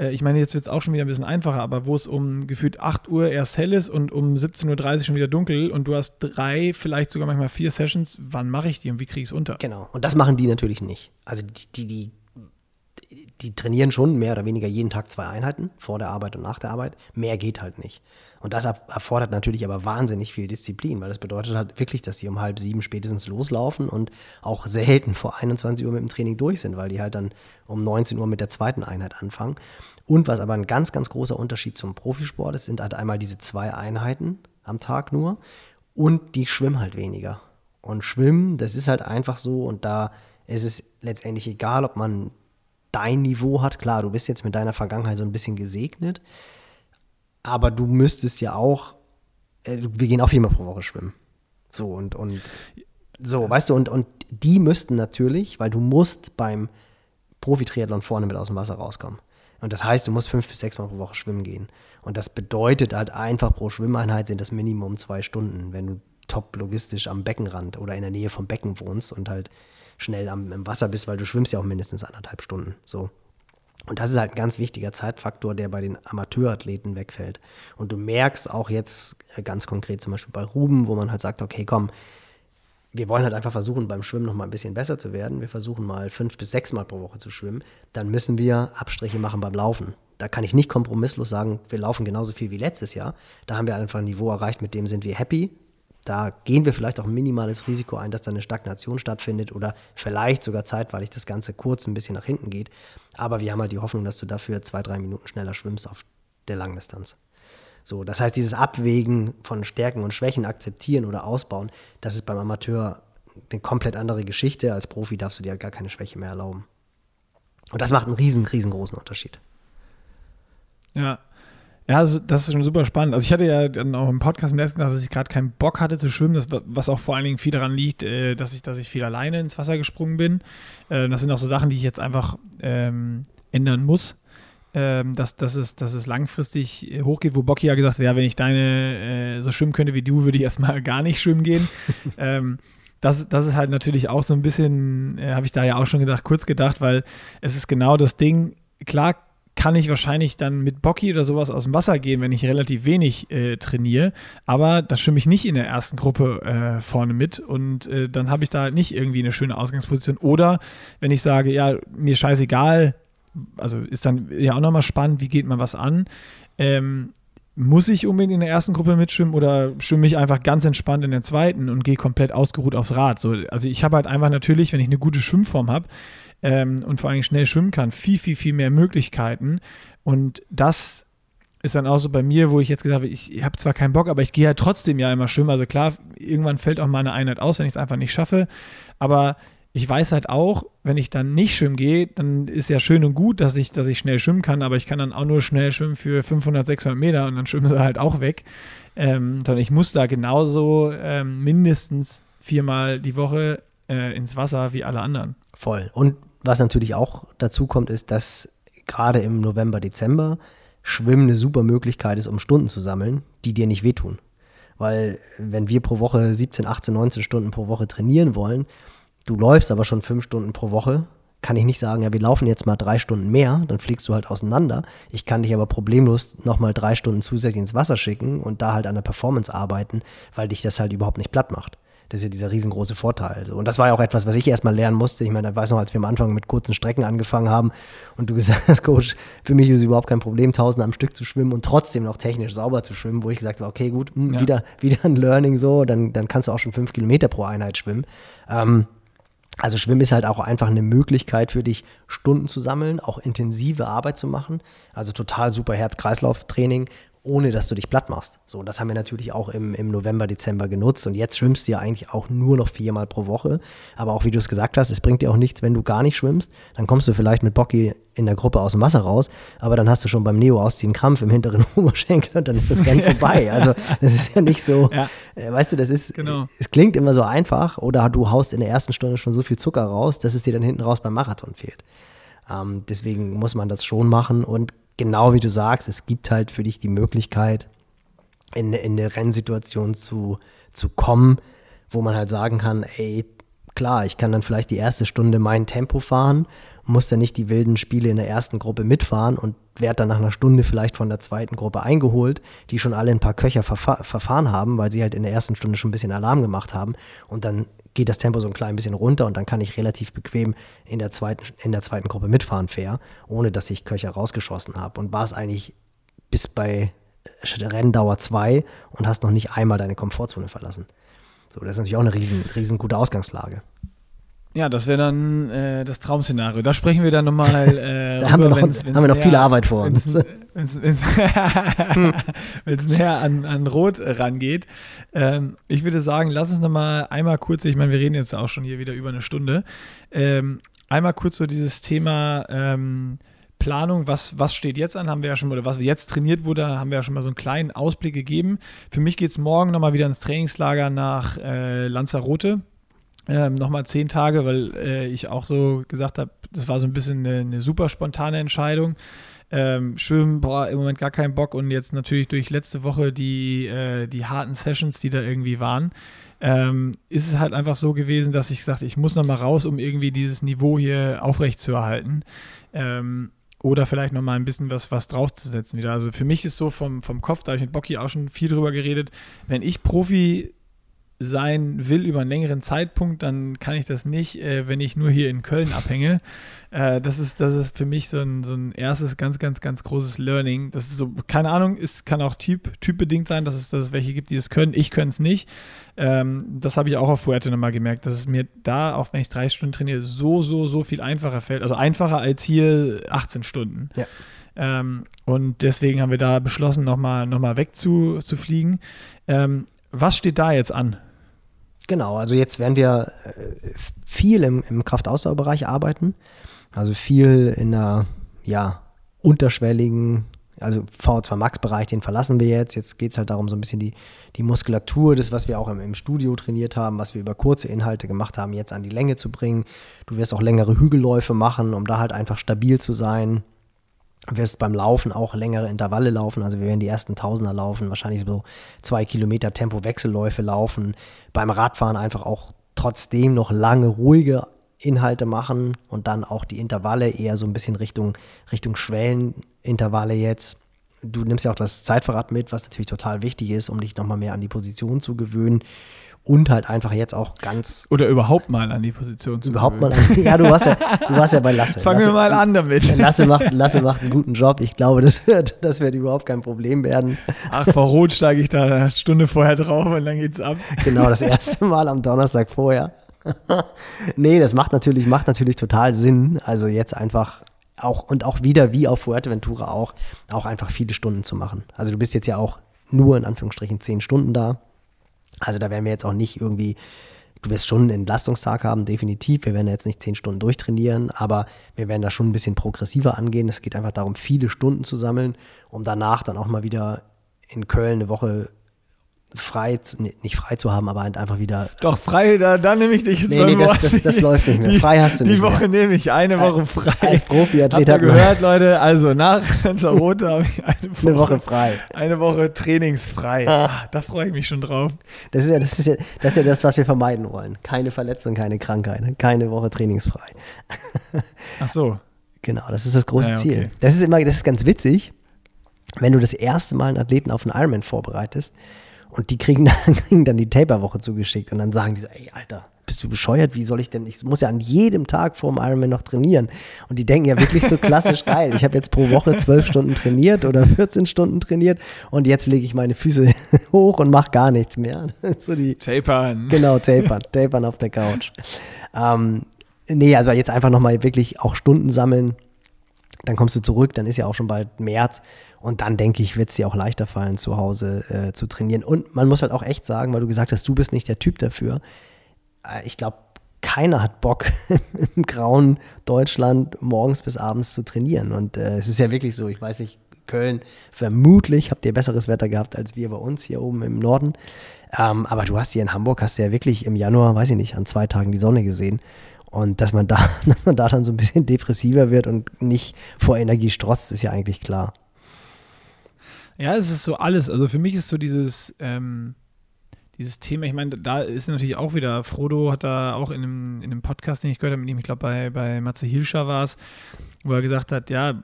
Äh, ich meine, jetzt wird es auch schon wieder ein bisschen einfacher, aber wo es um gefühlt 8 Uhr erst hell ist und um 17.30 Uhr schon wieder dunkel und du hast drei, vielleicht sogar manchmal vier Sessions, wann mache ich die und wie kriege ich es unter? Genau, und das machen die natürlich nicht. Also die, die, die, die trainieren schon mehr oder weniger jeden Tag zwei Einheiten, vor der Arbeit und nach der Arbeit. Mehr geht halt nicht. Und das erfordert natürlich aber wahnsinnig viel Disziplin, weil das bedeutet halt wirklich, dass die um halb sieben spätestens loslaufen und auch selten vor 21 Uhr mit dem Training durch sind, weil die halt dann um 19 Uhr mit der zweiten Einheit anfangen. Und was aber ein ganz, ganz großer Unterschied zum Profisport ist, sind halt einmal diese zwei Einheiten am Tag nur und die schwimmen halt weniger. Und Schwimmen, das ist halt einfach so und da ist es letztendlich egal, ob man dein Niveau hat. Klar, du bist jetzt mit deiner Vergangenheit so ein bisschen gesegnet aber du müsstest ja auch, äh, wir gehen auch viermal pro Woche schwimmen. So und, und so, weißt du, und, und die müssten natürlich, weil du musst beim Profi-Triathlon vorne mit aus dem Wasser rauskommen. Und das heißt, du musst fünf bis sechs Mal pro Woche schwimmen gehen. Und das bedeutet halt einfach pro Schwimmeinheit sind das Minimum zwei Stunden, wenn du top logistisch am Beckenrand oder in der Nähe vom Becken wohnst und halt schnell am, im Wasser bist, weil du schwimmst ja auch mindestens anderthalb Stunden. So. Und das ist halt ein ganz wichtiger Zeitfaktor, der bei den Amateurathleten wegfällt. Und du merkst auch jetzt äh, ganz konkret zum Beispiel bei Ruben, wo man halt sagt, okay, komm, wir wollen halt einfach versuchen, beim Schwimmen noch mal ein bisschen besser zu werden. Wir versuchen mal fünf bis sechs Mal pro Woche zu schwimmen. Dann müssen wir Abstriche machen beim Laufen. Da kann ich nicht kompromisslos sagen, wir laufen genauso viel wie letztes Jahr. Da haben wir einfach ein Niveau erreicht, mit dem sind wir happy. Da gehen wir vielleicht auch ein minimales Risiko ein, dass da eine Stagnation stattfindet oder vielleicht sogar zeitweilig das Ganze kurz ein bisschen nach hinten geht. Aber wir haben halt die Hoffnung, dass du dafür zwei, drei Minuten schneller schwimmst auf der Langdistanz. So, das heißt, dieses Abwägen von Stärken und Schwächen akzeptieren oder ausbauen, das ist beim Amateur eine komplett andere Geschichte. Als Profi darfst du dir halt gar keine Schwäche mehr erlauben. Und das macht einen riesen, riesengroßen Unterschied. Ja, ja, das ist schon super spannend. Also ich hatte ja dann auch im Podcast im letzten Tag, dass ich gerade keinen Bock hatte zu schwimmen, das, was auch vor allen Dingen viel daran liegt, äh, dass, ich, dass ich viel alleine ins Wasser gesprungen bin. Äh, das sind auch so Sachen, die ich jetzt einfach ähm, ändern muss. Ähm, dass, dass, es, dass es langfristig hochgeht, wo Bocky ja gesagt hat, ja, wenn ich deine äh, so schwimmen könnte wie du, würde ich erstmal gar nicht schwimmen gehen. ähm, das, das ist halt natürlich auch so ein bisschen, äh, habe ich da ja auch schon gedacht, kurz gedacht, weil es ist genau das Ding, klar kann ich wahrscheinlich dann mit Bocky oder sowas aus dem Wasser gehen, wenn ich relativ wenig äh, trainiere. Aber da schwimme ich nicht in der ersten Gruppe äh, vorne mit und äh, dann habe ich da nicht irgendwie eine schöne Ausgangsposition. Oder wenn ich sage, ja, mir scheißegal, also ist dann ja auch nochmal spannend, wie geht man was an. Ähm, muss ich unbedingt in der ersten Gruppe mitschwimmen oder schwimme ich einfach ganz entspannt in der zweiten und gehe komplett ausgeruht aufs Rad? So, also ich habe halt einfach natürlich, wenn ich eine gute Schwimmform habe ähm, und vor allem schnell schwimmen kann, viel, viel, viel mehr Möglichkeiten. Und das ist dann auch so bei mir, wo ich jetzt gesagt habe, ich habe zwar keinen Bock, aber ich gehe halt trotzdem ja immer schwimmen. Also klar, irgendwann fällt auch mal eine Einheit aus, wenn ich es einfach nicht schaffe. Aber ich weiß halt auch, wenn ich dann nicht schwimmen gehe, dann ist ja schön und gut, dass ich, dass ich schnell schwimmen kann, aber ich kann dann auch nur schnell schwimmen für 500, 600 Meter und dann schwimmen sie halt auch weg. Ähm, sondern ich muss da genauso ähm, mindestens viermal die Woche äh, ins Wasser wie alle anderen. Voll. Und was natürlich auch dazu kommt, ist, dass gerade im November, Dezember Schwimmen eine super Möglichkeit ist, um Stunden zu sammeln, die dir nicht wehtun. Weil wenn wir pro Woche 17, 18, 19 Stunden pro Woche trainieren wollen, du läufst aber schon fünf Stunden pro Woche, kann ich nicht sagen, ja, wir laufen jetzt mal drei Stunden mehr, dann fliegst du halt auseinander. Ich kann dich aber problemlos nochmal drei Stunden zusätzlich ins Wasser schicken und da halt an der Performance arbeiten, weil dich das halt überhaupt nicht platt macht. Das ist ja dieser riesengroße Vorteil. Also, und das war ja auch etwas, was ich erstmal lernen musste. Ich meine, ich weiß noch, als wir am Anfang mit kurzen Strecken angefangen haben und du gesagt hast, Coach, für mich ist es überhaupt kein Problem, tausend am Stück zu schwimmen und trotzdem noch technisch sauber zu schwimmen, wo ich gesagt habe, okay, gut, mh, hm, ja. wieder, wieder ein Learning so, dann, dann kannst du auch schon fünf Kilometer pro Einheit schwimmen. Ähm, also Schwimmen ist halt auch einfach eine Möglichkeit für dich, Stunden zu sammeln, auch intensive Arbeit zu machen. Also total super Herz-Kreislauf-Training, ohne dass du dich platt machst. So, das haben wir natürlich auch im, im November, Dezember genutzt und jetzt schwimmst du ja eigentlich auch nur noch viermal pro Woche. Aber auch wie du es gesagt hast, es bringt dir auch nichts, wenn du gar nicht schwimmst. Dann kommst du vielleicht mit Bocky in der Gruppe aus dem Wasser raus, aber dann hast du schon beim Neo ausziehen Krampf im hinteren Oberschenkel und dann ist das Rennen vorbei. Also das ist ja nicht so, ja. Äh, weißt du, das ist, genau. es klingt immer so einfach oder du haust in der ersten Stunde schon so viel Zucker raus, dass es dir dann hinten raus beim Marathon fehlt. Ähm, deswegen muss man das schon machen. Und genau wie du sagst, es gibt halt für dich die Möglichkeit, in, in eine Rennsituation zu, zu kommen, wo man halt sagen kann, ey, klar, ich kann dann vielleicht die erste Stunde mein Tempo fahren, muss dann nicht die wilden Spiele in der ersten Gruppe mitfahren und werde dann nach einer Stunde vielleicht von der zweiten Gruppe eingeholt, die schon alle ein paar Köcher verfa verfahren haben, weil sie halt in der ersten Stunde schon ein bisschen Alarm gemacht haben. Und dann geht das Tempo so ein klein bisschen runter und dann kann ich relativ bequem in der zweiten, in der zweiten Gruppe mitfahren, fair, ohne dass ich Köcher rausgeschossen habe. Und war es eigentlich bis bei Renndauer 2 und hast noch nicht einmal deine Komfortzone verlassen. So, das ist natürlich auch eine riesen, riesen gute Ausgangslage. Ja, das wäre dann äh, das Traum-Szenario. Da sprechen wir dann nochmal. Äh, da haben wir noch, wenn's, wenn's haben wir noch näher, viel Arbeit vor uns. Wenn es näher an, an Rot rangeht. Ähm, ich würde sagen, lass uns nochmal einmal kurz, ich meine, wir reden jetzt auch schon hier wieder über eine Stunde. Ähm, einmal kurz so dieses Thema ähm, Planung, was, was steht jetzt an, haben wir ja schon, oder was jetzt trainiert wurde, haben wir ja schon mal so einen kleinen Ausblick gegeben. Für mich geht es morgen nochmal wieder ins Trainingslager nach äh, Lanzarote ähm, nochmal zehn Tage, weil äh, ich auch so gesagt habe, das war so ein bisschen eine, eine super spontane Entscheidung. Ähm, schwimmen, boah, im Moment gar keinen Bock und jetzt natürlich durch letzte Woche die, äh, die harten Sessions, die da irgendwie waren, ähm, ist es halt einfach so gewesen, dass ich sagte, ich muss nochmal raus, um irgendwie dieses Niveau hier aufrechtzuerhalten. Ähm, oder vielleicht nochmal ein bisschen was, was draufzusetzen wieder. Also für mich ist so vom, vom Kopf, da habe ich mit Bocky auch schon viel drüber geredet, wenn ich Profi sein will über einen längeren Zeitpunkt, dann kann ich das nicht, äh, wenn ich nur hier in Köln abhänge. Äh, das, ist, das ist für mich so ein, so ein erstes ganz, ganz, ganz großes Learning. Das ist so, keine Ahnung, es kann auch typ, typbedingt sein, dass es, dass es welche gibt, die es können. Ich könnte es nicht. Ähm, das habe ich auch auf Fuerte nochmal gemerkt, dass es mir da, auch wenn ich 30 Stunden trainiere, so, so, so viel einfacher fällt. Also einfacher als hier 18 Stunden. Ja. Ähm, und deswegen haben wir da beschlossen, nochmal noch mal wegzufliegen. Ähm, was steht da jetzt an? Genau, also jetzt werden wir äh, viel im, im Kraftausdauerbereich arbeiten. Also viel in der, ja, unterschwelligen, also VO2 Max-Bereich, den verlassen wir jetzt. Jetzt geht es halt darum, so ein bisschen die, die Muskulatur, das, was wir auch im, im Studio trainiert haben, was wir über kurze Inhalte gemacht haben, jetzt an die Länge zu bringen. Du wirst auch längere Hügelläufe machen, um da halt einfach stabil zu sein wirst beim Laufen auch längere Intervalle laufen. Also wir werden die ersten Tausender laufen, wahrscheinlich so zwei Kilometer Tempo-Wechselläufe laufen. Beim Radfahren einfach auch trotzdem noch lange ruhige Inhalte machen und dann auch die Intervalle eher so ein bisschen Richtung, Richtung Schwellenintervalle jetzt. Du nimmst ja auch das Zeitverrat mit, was natürlich total wichtig ist, um dich nochmal mehr an die Position zu gewöhnen und halt einfach jetzt auch ganz. Oder überhaupt mal an die Position zu Überhaupt gewöhnen. mal an, Ja, du warst ja, du warst ja bei Lasse. Fangen Lasse, wir mal an damit. Lasse macht, Lasse macht einen guten Job. Ich glaube, das wird, das wird überhaupt kein Problem werden. Ach, vor Rot steige ich da eine Stunde vorher drauf und dann geht's ab. Genau, das erste Mal am Donnerstag vorher. nee, das macht natürlich, macht natürlich total Sinn. Also jetzt einfach auch und auch wieder wie auf Fuerteventura auch, auch einfach viele Stunden zu machen. Also du bist jetzt ja auch nur in Anführungsstrichen zehn Stunden da. Also da werden wir jetzt auch nicht irgendwie, du wirst schon einen Entlastungstag haben, definitiv. Wir werden jetzt nicht zehn Stunden durchtrainieren, aber wir werden da schon ein bisschen progressiver angehen. Es geht einfach darum, viele Stunden zu sammeln, um danach dann auch mal wieder in Köln eine Woche frei, nicht frei zu haben, aber halt einfach wieder. Doch, frei, da, da nehme ich dich jetzt Nee, nee, das, das, das, läuft nicht mehr. Frei hast du nicht Die Woche mehr. nehme ich, eine Woche frei. Als Profiathlet hat man gehört, Leute, also nach Lanzarote habe ich eine Woche, eine Woche, frei. Eine Woche trainingsfrei. Ah, da freue ich mich schon drauf. Das ist, ja, das, ist ja, das ist ja das, was wir vermeiden wollen. Keine Verletzung, keine Krankheit, keine Woche trainingsfrei. Ach so. Genau, das ist das große ja, okay. Ziel. Das ist immer, das ist ganz witzig, wenn du das erste Mal einen Athleten auf einen Ironman vorbereitest, und die kriegen dann, kriegen dann die Taper-Woche zugeschickt und dann sagen die so, ey, Alter, bist du bescheuert? Wie soll ich denn? Ich muss ja an jedem Tag vor dem Ironman noch trainieren. Und die denken ja wirklich so klassisch geil. Ich habe jetzt pro Woche zwölf Stunden trainiert oder 14 Stunden trainiert und jetzt lege ich meine Füße hoch und mache gar nichts mehr. so die, tapern. Genau, tapern. tapern auf der Couch. Ähm, nee, also jetzt einfach nochmal wirklich auch Stunden sammeln. Dann kommst du zurück, dann ist ja auch schon bald März. Und dann denke ich, wird es dir auch leichter fallen, zu Hause äh, zu trainieren. Und man muss halt auch echt sagen, weil du gesagt hast, du bist nicht der Typ dafür. Äh, ich glaube, keiner hat Bock, im grauen Deutschland morgens bis abends zu trainieren. Und äh, es ist ja wirklich so, ich weiß nicht, Köln, vermutlich habt ihr besseres Wetter gehabt als wir bei uns hier oben im Norden. Ähm, aber du hast hier in Hamburg, hast ja wirklich im Januar, weiß ich nicht, an zwei Tagen die Sonne gesehen. Und dass man da, dass man da dann so ein bisschen depressiver wird und nicht vor Energie strotzt, ist ja eigentlich klar. Ja, es ist so alles. Also für mich ist so dieses, ähm, dieses Thema, ich meine, da ist natürlich auch wieder, Frodo hat da auch in einem, in einem Podcast, den ich gehört habe, mit ihm, ich glaube bei, bei Matze Hilscher war es, wo er gesagt hat, ja,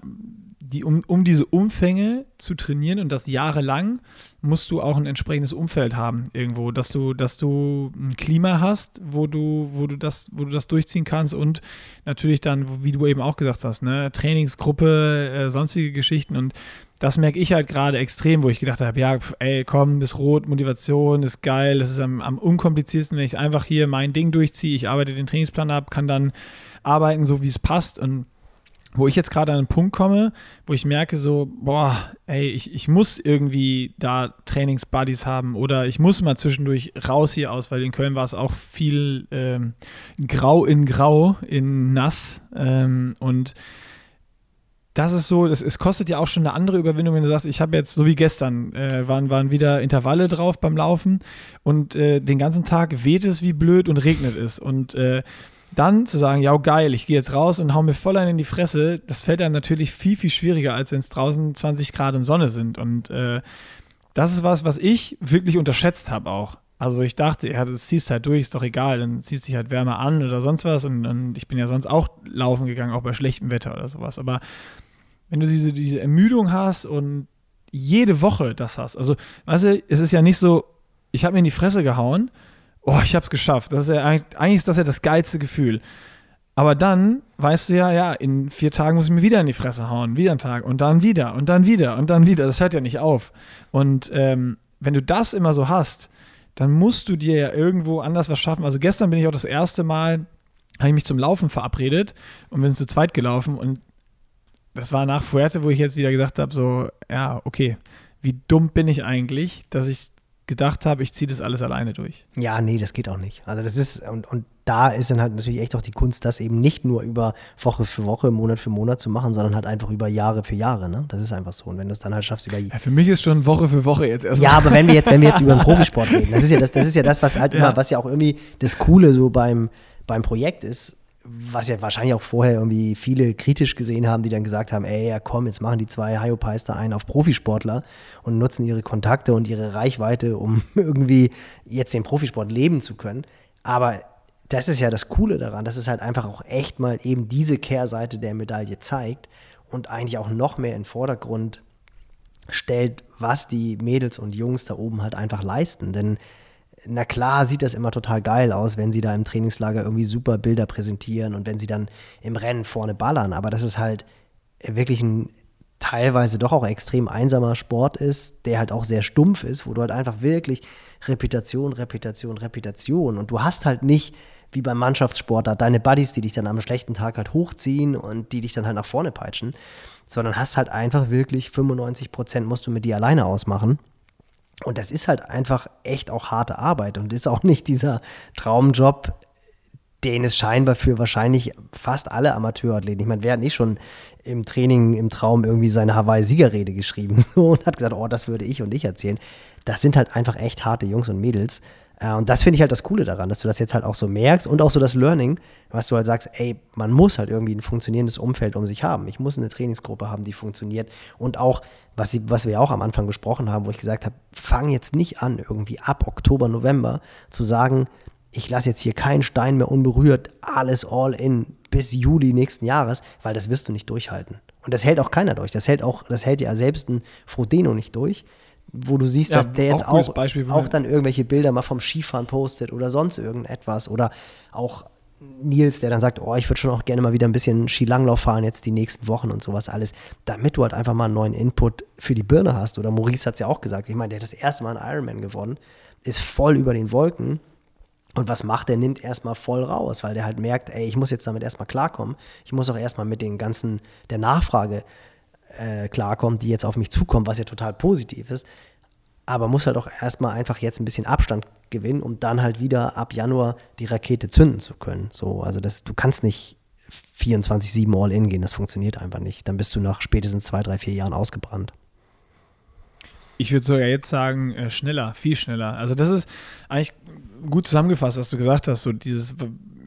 die, um, um diese Umfänge zu trainieren und das jahrelang, musst du auch ein entsprechendes Umfeld haben irgendwo, dass du, dass du ein Klima hast, wo du, wo du das, wo du das durchziehen kannst und natürlich dann, wie du eben auch gesagt hast, ne, Trainingsgruppe, äh, sonstige Geschichten und das merke ich halt gerade extrem, wo ich gedacht habe, ja, ey, komm, bis rot, Motivation ist geil, das ist am, am unkompliziertesten, wenn ich einfach hier mein Ding durchziehe, ich arbeite den Trainingsplan ab, kann dann arbeiten, so wie es passt. Und wo ich jetzt gerade an einen Punkt komme, wo ich merke so, boah, ey, ich, ich muss irgendwie da Trainingsbuddies haben oder ich muss mal zwischendurch raus hier aus, weil in Köln war es auch viel ähm, grau in grau, in nass ähm, und das ist so, das, es kostet ja auch schon eine andere Überwindung, wenn du sagst, ich habe jetzt, so wie gestern, äh, waren, waren wieder Intervalle drauf beim Laufen und äh, den ganzen Tag weht es wie blöd und regnet es. Und äh, dann zu sagen, ja geil, ich gehe jetzt raus und hau mir voll einen in die Fresse, das fällt dann natürlich viel, viel schwieriger, als wenn es draußen 20 Grad und Sonne sind. Und äh, das ist was, was ich wirklich unterschätzt habe auch. Also ich dachte, ja, das ziehst halt durch, ist doch egal, dann ziehst dich halt wärmer an oder sonst was. Und, und ich bin ja sonst auch laufen gegangen, auch bei schlechtem Wetter oder sowas. Aber wenn du diese, diese Ermüdung hast und jede Woche das hast, also, weißt du, es ist ja nicht so, ich habe mir in die Fresse gehauen, oh, ich habe es geschafft. Das ist ja eigentlich ist das ja das geilste Gefühl. Aber dann weißt du ja, ja, in vier Tagen muss ich mir wieder in die Fresse hauen, wieder einen Tag und dann wieder und dann wieder und dann wieder. Das hört ja nicht auf. Und ähm, wenn du das immer so hast, dann musst du dir ja irgendwo anders was schaffen. Also gestern bin ich auch das erste Mal, habe ich mich zum Laufen verabredet und wir sind zu zweit gelaufen und das war nach Fuerte, wo ich jetzt wieder gesagt habe, so, ja, okay, wie dumm bin ich eigentlich, dass ich gedacht habe, ich ziehe das alles alleine durch. Ja, nee, das geht auch nicht. Also das ist, und, und da ist dann halt natürlich echt auch die Kunst, das eben nicht nur über Woche für Woche, Monat für Monat zu machen, sondern halt einfach über Jahre für Jahre. Ne? Das ist einfach so. Und wenn du es dann halt schaffst über ja, Für mich ist schon Woche für Woche jetzt erstmal. Ja, aber wenn wir jetzt, wenn wir jetzt über den Profisport reden, das ist ja das, das ist ja das, was halt ja. immer, was ja auch irgendwie das Coole so beim, beim Projekt ist, was ja wahrscheinlich auch vorher irgendwie viele kritisch gesehen haben, die dann gesagt haben, ey, ja komm, jetzt machen die zwei Hyopies da einen auf Profisportler und nutzen ihre Kontakte und ihre Reichweite, um irgendwie jetzt den Profisport leben zu können. Aber das ist ja das Coole daran, dass es halt einfach auch echt mal eben diese Kehrseite der Medaille zeigt und eigentlich auch noch mehr in den Vordergrund stellt, was die Mädels und Jungs da oben halt einfach leisten. Denn na klar sieht das immer total geil aus, wenn sie da im Trainingslager irgendwie super Bilder präsentieren und wenn sie dann im Rennen vorne ballern. Aber das ist halt wirklich ein teilweise doch auch extrem einsamer Sport ist, der halt auch sehr stumpf ist, wo du halt einfach wirklich Reputation, Reputation, Reputation und du hast halt nicht wie beim Mannschaftssport da deine Buddies, die dich dann am schlechten Tag halt hochziehen und die dich dann halt nach vorne peitschen, sondern hast halt einfach wirklich 95 Prozent musst du mit dir alleine ausmachen. Und das ist halt einfach echt auch harte Arbeit und ist auch nicht dieser Traumjob, den es scheinbar für wahrscheinlich fast alle Amateurathleten. Ich meine, wer hat nicht schon im Training, im Traum irgendwie seine Hawaii-Siegerrede geschrieben so, und hat gesagt, oh, das würde ich und ich erzählen. Das sind halt einfach echt harte Jungs und Mädels. Äh, und das finde ich halt das Coole daran, dass du das jetzt halt auch so merkst und auch so das Learning, was du halt sagst, ey, man muss halt irgendwie ein funktionierendes Umfeld um sich haben. Ich muss eine Trainingsgruppe haben, die funktioniert. Und auch, was, was wir auch am Anfang besprochen haben, wo ich gesagt habe, fang jetzt nicht an, irgendwie ab Oktober, November zu sagen, ich lasse jetzt hier keinen Stein mehr unberührt, alles all in bis Juli nächsten Jahres, weil das wirst du nicht durchhalten. Und das hält auch keiner durch. Das hält auch, das hält ja selbst ein Frodeno nicht durch, wo du siehst, ja, dass der jetzt auch, auch, auch dann irgendwelche Bilder mal vom Skifahren postet oder sonst irgendetwas. Oder auch Nils, der dann sagt, oh, ich würde schon auch gerne mal wieder ein bisschen Skilanglauf fahren jetzt die nächsten Wochen und sowas alles, damit du halt einfach mal einen neuen Input für die Birne hast. Oder Maurice hat es ja auch gesagt, ich meine, der hat das erste Mal einen Ironman gewonnen, ist voll über den Wolken und was macht der? Nimmt erstmal voll raus, weil der halt merkt, ey, ich muss jetzt damit erstmal klarkommen. Ich muss auch erstmal mit den ganzen, der Nachfrage äh, klarkommen, die jetzt auf mich zukommt, was ja total positiv ist. Aber muss halt auch erstmal einfach jetzt ein bisschen Abstand gewinnen, um dann halt wieder ab Januar die Rakete zünden zu können. So, also das, du kannst nicht 24-7 All-In gehen, das funktioniert einfach nicht. Dann bist du nach spätestens zwei, drei, vier Jahren ausgebrannt. Ich würde sogar jetzt sagen, äh, schneller, viel schneller. Also das ist eigentlich gut zusammengefasst, was du gesagt hast. So dieses,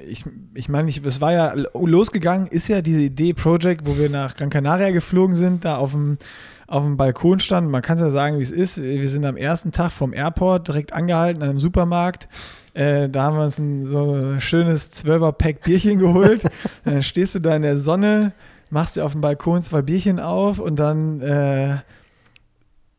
ich, ich meine, es war ja losgegangen, ist ja diese Idee Project, wo wir nach Gran Canaria geflogen sind, da auf dem, auf dem Balkon standen. Man kann es ja sagen, wie es ist. Wir sind am ersten Tag vom Airport direkt angehalten an einem Supermarkt. Äh, da haben wir uns ein so schönes 12er-Pack Bierchen geholt. dann stehst du da in der Sonne, machst dir auf dem Balkon zwei Bierchen auf und dann äh,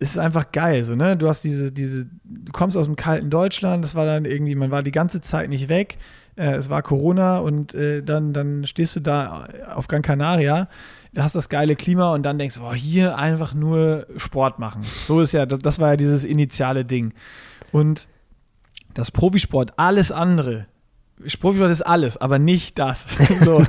es ist einfach geil, so, ne? Du hast diese, diese, du kommst aus dem kalten Deutschland, das war dann irgendwie, man war die ganze Zeit nicht weg, äh, es war Corona und äh, dann, dann stehst du da auf Gran Canaria, hast das geile Klima und dann denkst du, boah, hier einfach nur Sport machen. So ist ja, das war ja dieses initiale Ding. Und das Profisport, alles andere, Profisport ist alles, aber nicht das. so.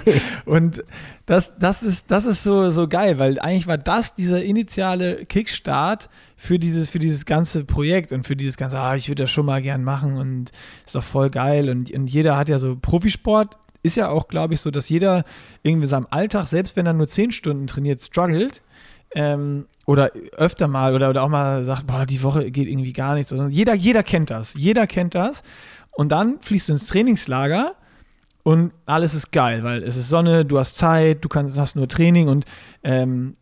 Und das, das, ist, das ist so, so geil, weil eigentlich war das dieser initiale Kickstart für dieses, für dieses ganze Projekt und für dieses ganze, ah, ich würde das schon mal gern machen und ist doch voll geil. Und, und jeder hat ja so Profisport, ist ja auch, glaube ich, so, dass jeder irgendwie seinem Alltag, selbst wenn er nur zehn Stunden trainiert, struggelt. Ähm, oder öfter mal oder, oder auch mal sagt, boah, die Woche geht irgendwie gar nichts. Also jeder, jeder kennt das. Jeder kennt das. Und dann fließt du ins Trainingslager und alles ist geil, weil es ist Sonne, du hast Zeit, du kannst, hast nur Training und ähm,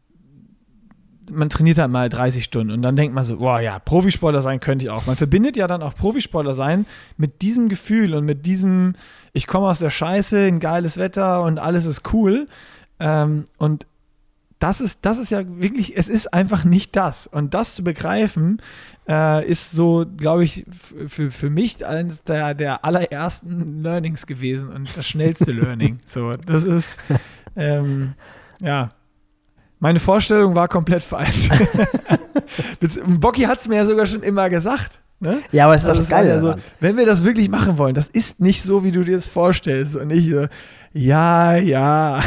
man trainiert halt mal 30 Stunden und dann denkt man so, boah ja, Profisportler sein könnte ich auch. Man verbindet ja dann auch Profisportler sein mit diesem Gefühl und mit diesem, ich komme aus der Scheiße, ein geiles Wetter und alles ist cool. Ähm, und das ist, das ist ja wirklich, es ist einfach nicht das. Und das zu begreifen, äh, ist so, glaube ich, für, für mich eines der, der allerersten Learnings gewesen und das schnellste Learning. So, das ist, ähm, ja. Meine Vorstellung war komplett falsch. Bocky hat es mir ja sogar schon immer gesagt. Ne? Ja, aber es ist also das Geile. Also, wenn wir das wirklich machen wollen, das ist nicht so, wie du dir das vorstellst. Und ich so, ja, ja.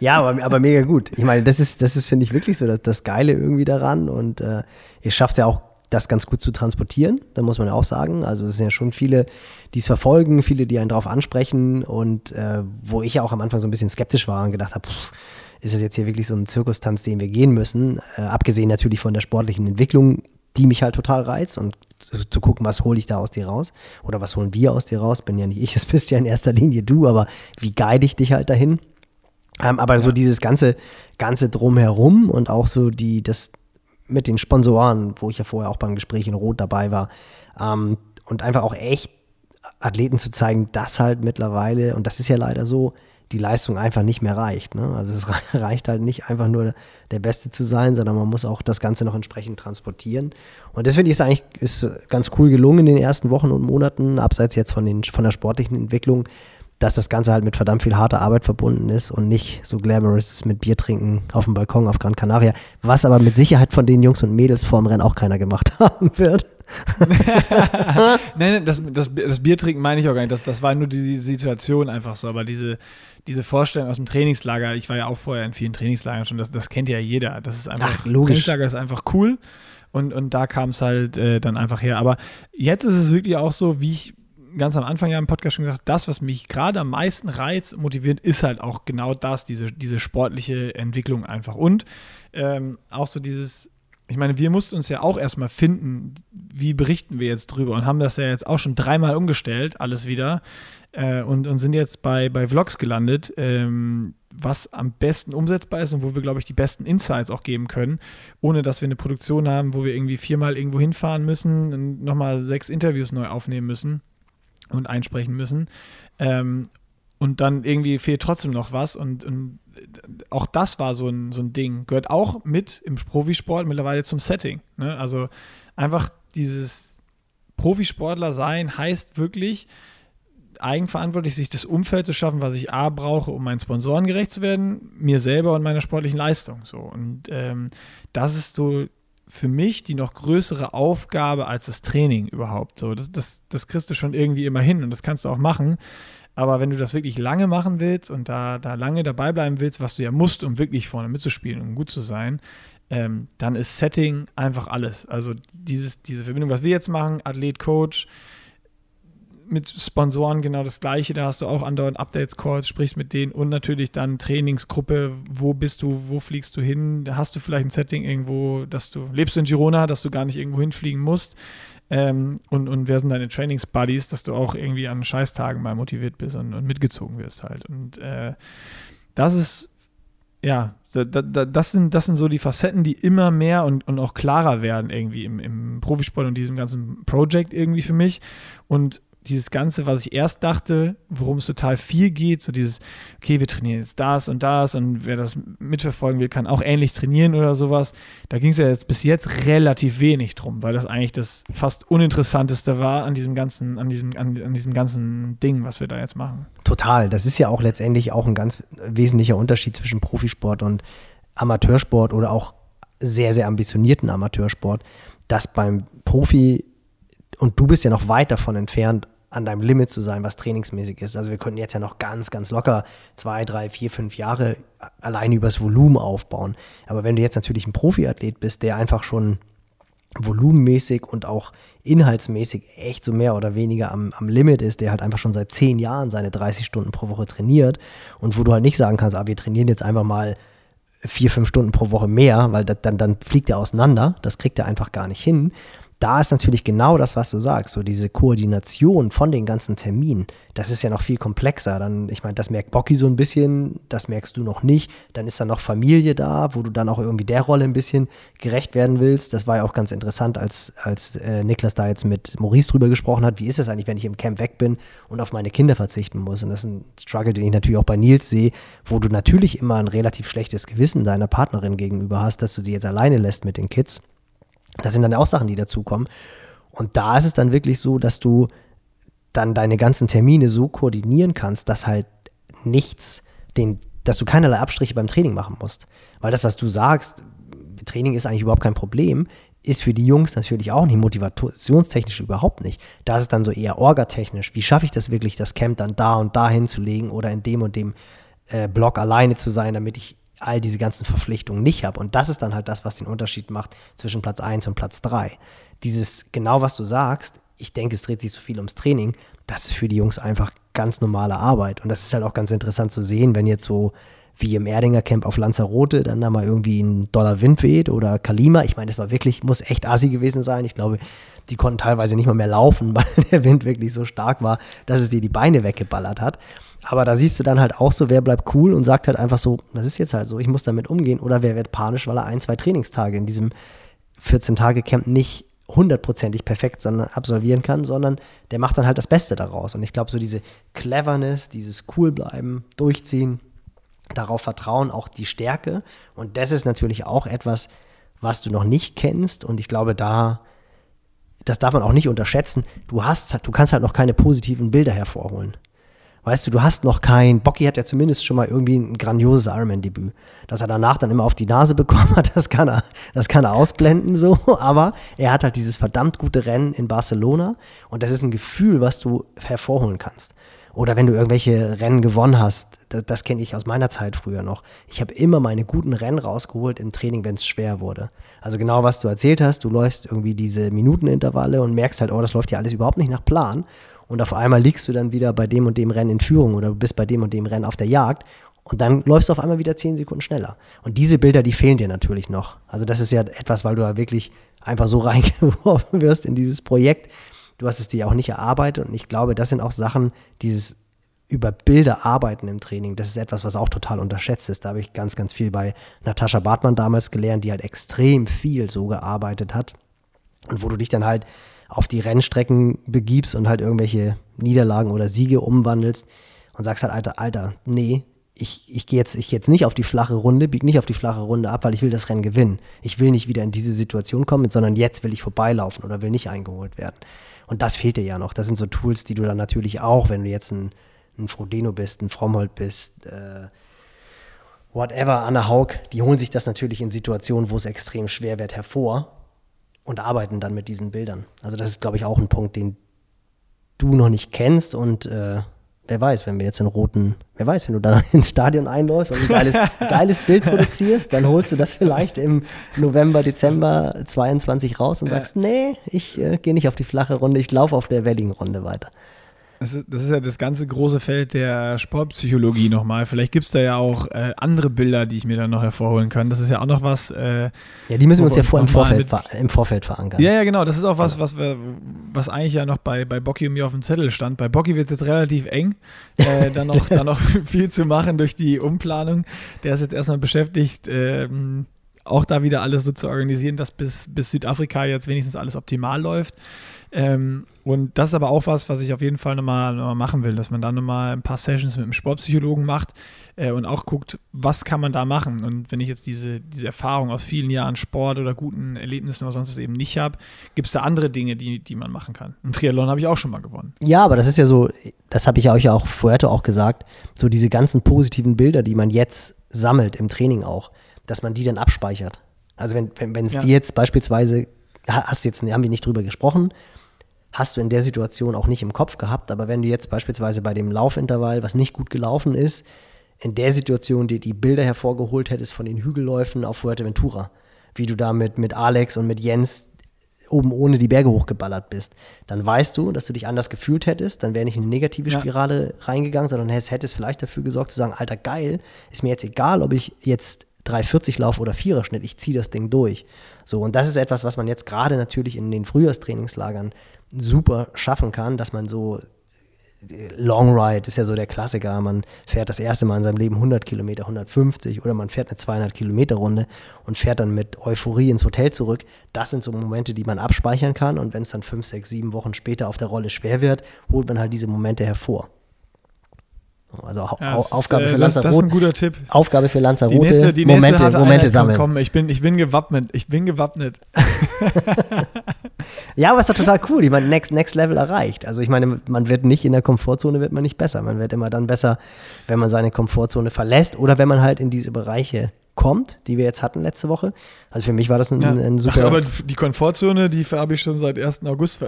Ja, aber, aber mega gut. Ich meine, das ist, das ist finde ich, wirklich so das, das Geile irgendwie daran. Und äh, ihr schafft ja auch, das ganz gut zu transportieren, da muss man ja auch sagen. Also es sind ja schon viele, die es verfolgen, viele, die einen darauf ansprechen und äh, wo ich ja auch am Anfang so ein bisschen skeptisch war und gedacht habe, ist das jetzt hier wirklich so ein Zirkustanz, den wir gehen müssen? Äh, abgesehen natürlich von der sportlichen Entwicklung, die mich halt total reizt und zu, zu gucken, was hole ich da aus dir raus oder was holen wir aus dir raus. Bin ja nicht ich, das bist ja in erster Linie du, aber wie guide ich dich halt dahin? Ähm, aber ja. so dieses ganze, ganze drumherum und auch so die, das mit den Sponsoren, wo ich ja vorher auch beim Gespräch in Rot dabei war, ähm, und einfach auch echt Athleten zu zeigen, dass halt mittlerweile, und das ist ja leider so, die Leistung einfach nicht mehr reicht. Ne? Also es reicht halt nicht einfach nur der Beste zu sein, sondern man muss auch das Ganze noch entsprechend transportieren. Und das finde ich ist eigentlich ist ganz cool gelungen in den ersten Wochen und Monaten, abseits jetzt von, den, von der sportlichen Entwicklung, dass das Ganze halt mit verdammt viel harter Arbeit verbunden ist und nicht so glamorous ist mit Bier trinken auf dem Balkon auf Gran Canaria, was aber mit Sicherheit von den Jungs und Mädels vorm Rennen auch keiner gemacht haben wird. nein, nein, das, das, das Bier trinken meine ich auch gar nicht. Das, das war nur die Situation einfach so. Aber diese, diese Vorstellung aus dem Trainingslager, ich war ja auch vorher in vielen Trainingslagern schon, das, das kennt ja jeder. Das ist einfach, Ach, logisch. Trainingslager ist einfach cool. Und, und da kam es halt äh, dann einfach her. Aber jetzt ist es wirklich auch so, wie ich ganz am Anfang ja im Podcast schon gesagt, das, was mich gerade am meisten reizt, motiviert, ist halt auch genau das, diese, diese sportliche Entwicklung einfach. Und ähm, auch so dieses, ich meine, wir mussten uns ja auch erstmal finden, wie berichten wir jetzt drüber und haben das ja jetzt auch schon dreimal umgestellt, alles wieder. Äh, und, und sind jetzt bei, bei Vlogs gelandet, ähm, was am besten umsetzbar ist und wo wir, glaube ich, die besten Insights auch geben können, ohne dass wir eine Produktion haben, wo wir irgendwie viermal irgendwo hinfahren müssen und nochmal sechs Interviews neu aufnehmen müssen und einsprechen müssen. Ähm, und dann irgendwie fehlt trotzdem noch was. Und, und, auch das war so ein, so ein Ding. Gehört auch mit im Profisport mittlerweile zum Setting. Ne? Also einfach dieses Profisportler sein heißt wirklich, eigenverantwortlich sich das Umfeld zu schaffen, was ich A brauche, um meinen Sponsoren gerecht zu werden, mir selber und meiner sportlichen Leistung. So. Und ähm, das ist so für mich die noch größere Aufgabe als das Training überhaupt. So, das, das, das kriegst du schon irgendwie immer hin und das kannst du auch machen. Aber wenn du das wirklich lange machen willst und da, da lange dabei bleiben willst, was du ja musst, um wirklich vorne mitzuspielen und um gut zu sein, ähm, dann ist Setting einfach alles. Also dieses, diese Verbindung, was wir jetzt machen, Athlet, Coach, mit Sponsoren genau das Gleiche. Da hast du auch andauernd Updates, Calls, sprichst mit denen und natürlich dann Trainingsgruppe. Wo bist du? Wo fliegst du hin? Hast du vielleicht ein Setting irgendwo, dass du lebst du in Girona, dass du gar nicht irgendwo hinfliegen musst? Ähm, und, und wer sind deine Trainingsbuddies, dass du auch irgendwie an Scheißtagen mal motiviert bist und, und mitgezogen wirst halt. Und äh, das ist ja, das sind, das sind so die Facetten, die immer mehr und, und auch klarer werden irgendwie im, im Profisport und diesem ganzen Project irgendwie für mich. Und dieses Ganze, was ich erst dachte, worum es total viel geht, so dieses, okay, wir trainieren jetzt das und das und wer das mitverfolgen will, kann auch ähnlich trainieren oder sowas. Da ging es ja jetzt bis jetzt relativ wenig drum, weil das eigentlich das fast uninteressanteste war an diesem ganzen, an diesem, an, an diesem ganzen Ding, was wir da jetzt machen. Total. Das ist ja auch letztendlich auch ein ganz wesentlicher Unterschied zwischen Profisport und Amateursport oder auch sehr, sehr ambitionierten Amateursport, dass beim Profi und du bist ja noch weit davon entfernt, an deinem Limit zu sein, was trainingsmäßig ist. Also wir könnten jetzt ja noch ganz, ganz locker zwei, drei, vier, fünf Jahre alleine übers Volumen aufbauen. Aber wenn du jetzt natürlich ein Profiathlet bist, der einfach schon volumenmäßig und auch inhaltsmäßig echt so mehr oder weniger am, am Limit ist, der halt einfach schon seit zehn Jahren seine 30 Stunden pro Woche trainiert und wo du halt nicht sagen kannst, ah, wir trainieren jetzt einfach mal vier, fünf Stunden pro Woche mehr, weil das, dann, dann fliegt er auseinander. Das kriegt er einfach gar nicht hin da ist natürlich genau das, was du sagst, so diese Koordination von den ganzen Terminen, das ist ja noch viel komplexer. Dann, ich meine, das merkt Bocky so ein bisschen, das merkst du noch nicht. Dann ist da noch Familie da, wo du dann auch irgendwie der Rolle ein bisschen gerecht werden willst. Das war ja auch ganz interessant, als, als äh, Niklas da jetzt mit Maurice drüber gesprochen hat, wie ist es eigentlich, wenn ich im Camp weg bin und auf meine Kinder verzichten muss. Und das ist ein Struggle, den ich natürlich auch bei Nils sehe, wo du natürlich immer ein relativ schlechtes Gewissen deiner Partnerin gegenüber hast, dass du sie jetzt alleine lässt mit den Kids. Das sind dann auch Sachen, die dazukommen. Und da ist es dann wirklich so, dass du dann deine ganzen Termine so koordinieren kannst, dass halt nichts, den, dass du keinerlei Abstriche beim Training machen musst. Weil das, was du sagst, Training ist eigentlich überhaupt kein Problem, ist für die Jungs natürlich auch nicht, motivationstechnisch überhaupt nicht. Da ist es dann so eher orgatechnisch. Wie schaffe ich das wirklich, das Camp dann da und da hinzulegen oder in dem und dem äh, Block alleine zu sein, damit ich all diese ganzen Verpflichtungen nicht habe. Und das ist dann halt das, was den Unterschied macht zwischen Platz 1 und Platz 3. Dieses, genau was du sagst, ich denke, es dreht sich so viel ums Training, das ist für die Jungs einfach ganz normale Arbeit. Und das ist halt auch ganz interessant zu sehen, wenn jetzt so wie im Erdinger Camp auf Lanzarote dann da mal irgendwie ein Dollar Wind weht oder Kalima. Ich meine, das war wirklich, muss echt assi gewesen sein. Ich glaube, die konnten teilweise nicht mal mehr laufen, weil der Wind wirklich so stark war, dass es dir die Beine weggeballert hat. Aber da siehst du dann halt auch so, wer bleibt cool und sagt halt einfach so, das ist jetzt halt so, ich muss damit umgehen. Oder wer wird panisch, weil er ein, zwei Trainingstage in diesem 14-Tage-Camp nicht hundertprozentig perfekt sondern, absolvieren kann, sondern der macht dann halt das Beste daraus. Und ich glaube, so diese Cleverness, dieses Coolbleiben, Durchziehen, darauf vertrauen, auch die Stärke. Und das ist natürlich auch etwas, was du noch nicht kennst. Und ich glaube, da, das darf man auch nicht unterschätzen. Du hast, du kannst halt noch keine positiven Bilder hervorholen. Weißt du, du hast noch kein, Bocky hat ja zumindest schon mal irgendwie ein grandioses Ironman-Debüt. Dass er danach dann immer auf die Nase bekommen hat, das kann er, das kann er ausblenden so. Aber er hat halt dieses verdammt gute Rennen in Barcelona und das ist ein Gefühl, was du hervorholen kannst. Oder wenn du irgendwelche Rennen gewonnen hast, das, das kenne ich aus meiner Zeit früher noch. Ich habe immer meine guten Rennen rausgeholt im Training, wenn es schwer wurde. Also genau, was du erzählt hast, du läufst irgendwie diese Minutenintervalle und merkst halt, oh, das läuft ja alles überhaupt nicht nach Plan. Und auf einmal liegst du dann wieder bei dem und dem Rennen in Führung oder du bist bei dem und dem Rennen auf der Jagd und dann läufst du auf einmal wieder zehn Sekunden schneller. Und diese Bilder, die fehlen dir natürlich noch. Also das ist ja etwas, weil du da wirklich einfach so reingeworfen wirst in dieses Projekt. Du hast es dir auch nicht erarbeitet und ich glaube, das sind auch Sachen, dieses über Bilder arbeiten im Training, das ist etwas, was auch total unterschätzt ist. Da habe ich ganz, ganz viel bei Natascha Bartmann damals gelernt, die halt extrem viel so gearbeitet hat. Und wo du dich dann halt auf die Rennstrecken begibst und halt irgendwelche Niederlagen oder Siege umwandelst und sagst halt, Alter, Alter, nee, ich, ich gehe jetzt, ich jetzt nicht auf die flache Runde, bieg nicht auf die flache Runde ab, weil ich will das Rennen gewinnen. Ich will nicht wieder in diese Situation kommen, sondern jetzt will ich vorbeilaufen oder will nicht eingeholt werden. Und das fehlt dir ja noch. Das sind so Tools, die du dann natürlich auch, wenn du jetzt ein, ein Frodeno bist, ein Fromhold bist, äh, whatever, Anna Haug, die holen sich das natürlich in Situationen, wo es extrem schwer wird, hervor und arbeiten dann mit diesen Bildern. Also das ist, glaube ich, auch ein Punkt, den du noch nicht kennst und äh, wer weiß, wenn wir jetzt einen roten, wer weiß, wenn du dann ins Stadion einläufst und ein geiles, geiles Bild produzierst, dann holst du das vielleicht im November, Dezember 22 raus und sagst, nee, ich äh, gehe nicht auf die flache Runde, ich laufe auf der Welling-Runde weiter. Das ist, das ist, ja das ganze große Feld der Sportpsychologie nochmal. Vielleicht gibt es da ja auch äh, andere Bilder, die ich mir dann noch hervorholen kann. Das ist ja auch noch was. Äh, ja, die müssen wir uns ja vor im, Vorfeld, im Vorfeld verankern. Ja, ja, genau. Das ist auch was, was, wir, was eigentlich ja noch bei, bei Bocky und mir auf dem Zettel stand. Bei Bocky wird es jetzt relativ eng, äh, dann, noch, dann noch viel zu machen durch die Umplanung. Der ist jetzt erstmal beschäftigt. Ähm, auch da wieder alles so zu organisieren, dass bis, bis Südafrika jetzt wenigstens alles optimal läuft. Ähm, und das ist aber auch was, was ich auf jeden Fall nochmal noch mal machen will, dass man da nochmal ein paar Sessions mit einem Sportpsychologen macht äh, und auch guckt, was kann man da machen. Und wenn ich jetzt diese, diese Erfahrung aus vielen Jahren Sport oder guten Erlebnissen oder sonst eben nicht habe, gibt es da andere Dinge, die, die man machen kann. Ein Triathlon habe ich auch schon mal gewonnen. Ja, aber das ist ja so, das habe ich euch ja auch vorher auch gesagt, so diese ganzen positiven Bilder, die man jetzt sammelt im Training auch, dass man die dann abspeichert. Also wenn es wenn, ja. die jetzt beispielsweise, hast du jetzt, haben wir nicht drüber gesprochen, hast du in der Situation auch nicht im Kopf gehabt. Aber wenn du jetzt beispielsweise bei dem Laufintervall, was nicht gut gelaufen ist, in der Situation dir die Bilder hervorgeholt hättest von den Hügelläufen auf Fuerteventura, wie du da mit, mit Alex und mit Jens oben ohne die Berge hochgeballert bist, dann weißt du, dass du dich anders gefühlt hättest, dann wäre nicht eine negative Spirale ja. reingegangen, sondern es hätte es vielleicht dafür gesorgt zu sagen, alter geil, ist mir jetzt egal, ob ich jetzt 340 laufe oder 4er Schnitt, ich ziehe das Ding durch. So, und das ist etwas, was man jetzt gerade natürlich in den Frühjahrstrainingslagern super schaffen kann, dass man so Long Ride ist ja so der Klassiker. Man fährt das erste Mal in seinem Leben 100 Kilometer, 150 oder man fährt eine 200 Kilometer Runde und fährt dann mit Euphorie ins Hotel zurück. Das sind so Momente, die man abspeichern kann und wenn es dann fünf, sechs, sieben Wochen später auf der Rolle schwer wird, holt man halt diese Momente hervor. Also ja, Aufgabe für Lanzarote. Das ist ein guter Tipp. Aufgabe für Lanzarote. Die nächste, die Momente, Momente sammeln. Komm, ich bin, ich bin gewappnet. Ich bin gewappnet. ja, aber ist doch total cool. Ich meine, next, next Level erreicht. Also ich meine, man wird nicht in der Komfortzone, wird man nicht besser. Man wird immer dann besser, wenn man seine Komfortzone verlässt oder wenn man halt in diese Bereiche kommt, die wir jetzt hatten letzte Woche. Also für mich war das ein, ja. ein super. Ach, aber die Komfortzone, die habe ich schon seit 1. August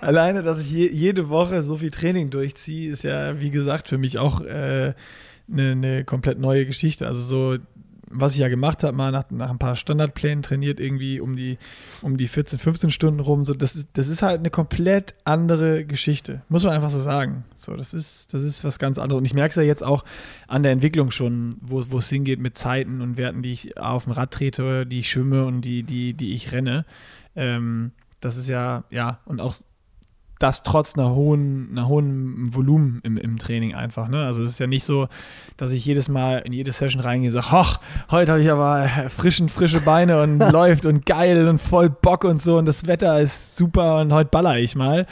Alleine, dass ich je, jede Woche so viel Training durchziehe, ist ja, wie gesagt, für mich auch eine äh, ne, ne komplett neue Geschichte. Also so was ich ja gemacht habe, mal nach, nach ein paar Standardplänen trainiert, irgendwie um die, um die 14, 15 Stunden rum. So, das, ist, das ist halt eine komplett andere Geschichte. Muss man einfach so sagen. So, das ist, das ist was ganz anderes. Und ich merke es ja jetzt auch an der Entwicklung schon, wo, es hingeht mit Zeiten und Werten, die ich auf dem Rad trete, die ich schwimme und die, die, die ich renne. Ähm, das ist ja, ja, und auch das trotz einer hohen, einer hohen Volumen im, im Training einfach. Ne? Also es ist ja nicht so, dass ich jedes Mal in jede Session reingehe und sage, hoch, heute habe ich aber frischen, frische Beine und läuft und geil und voll Bock und so und das Wetter ist super und heute baller ich mal.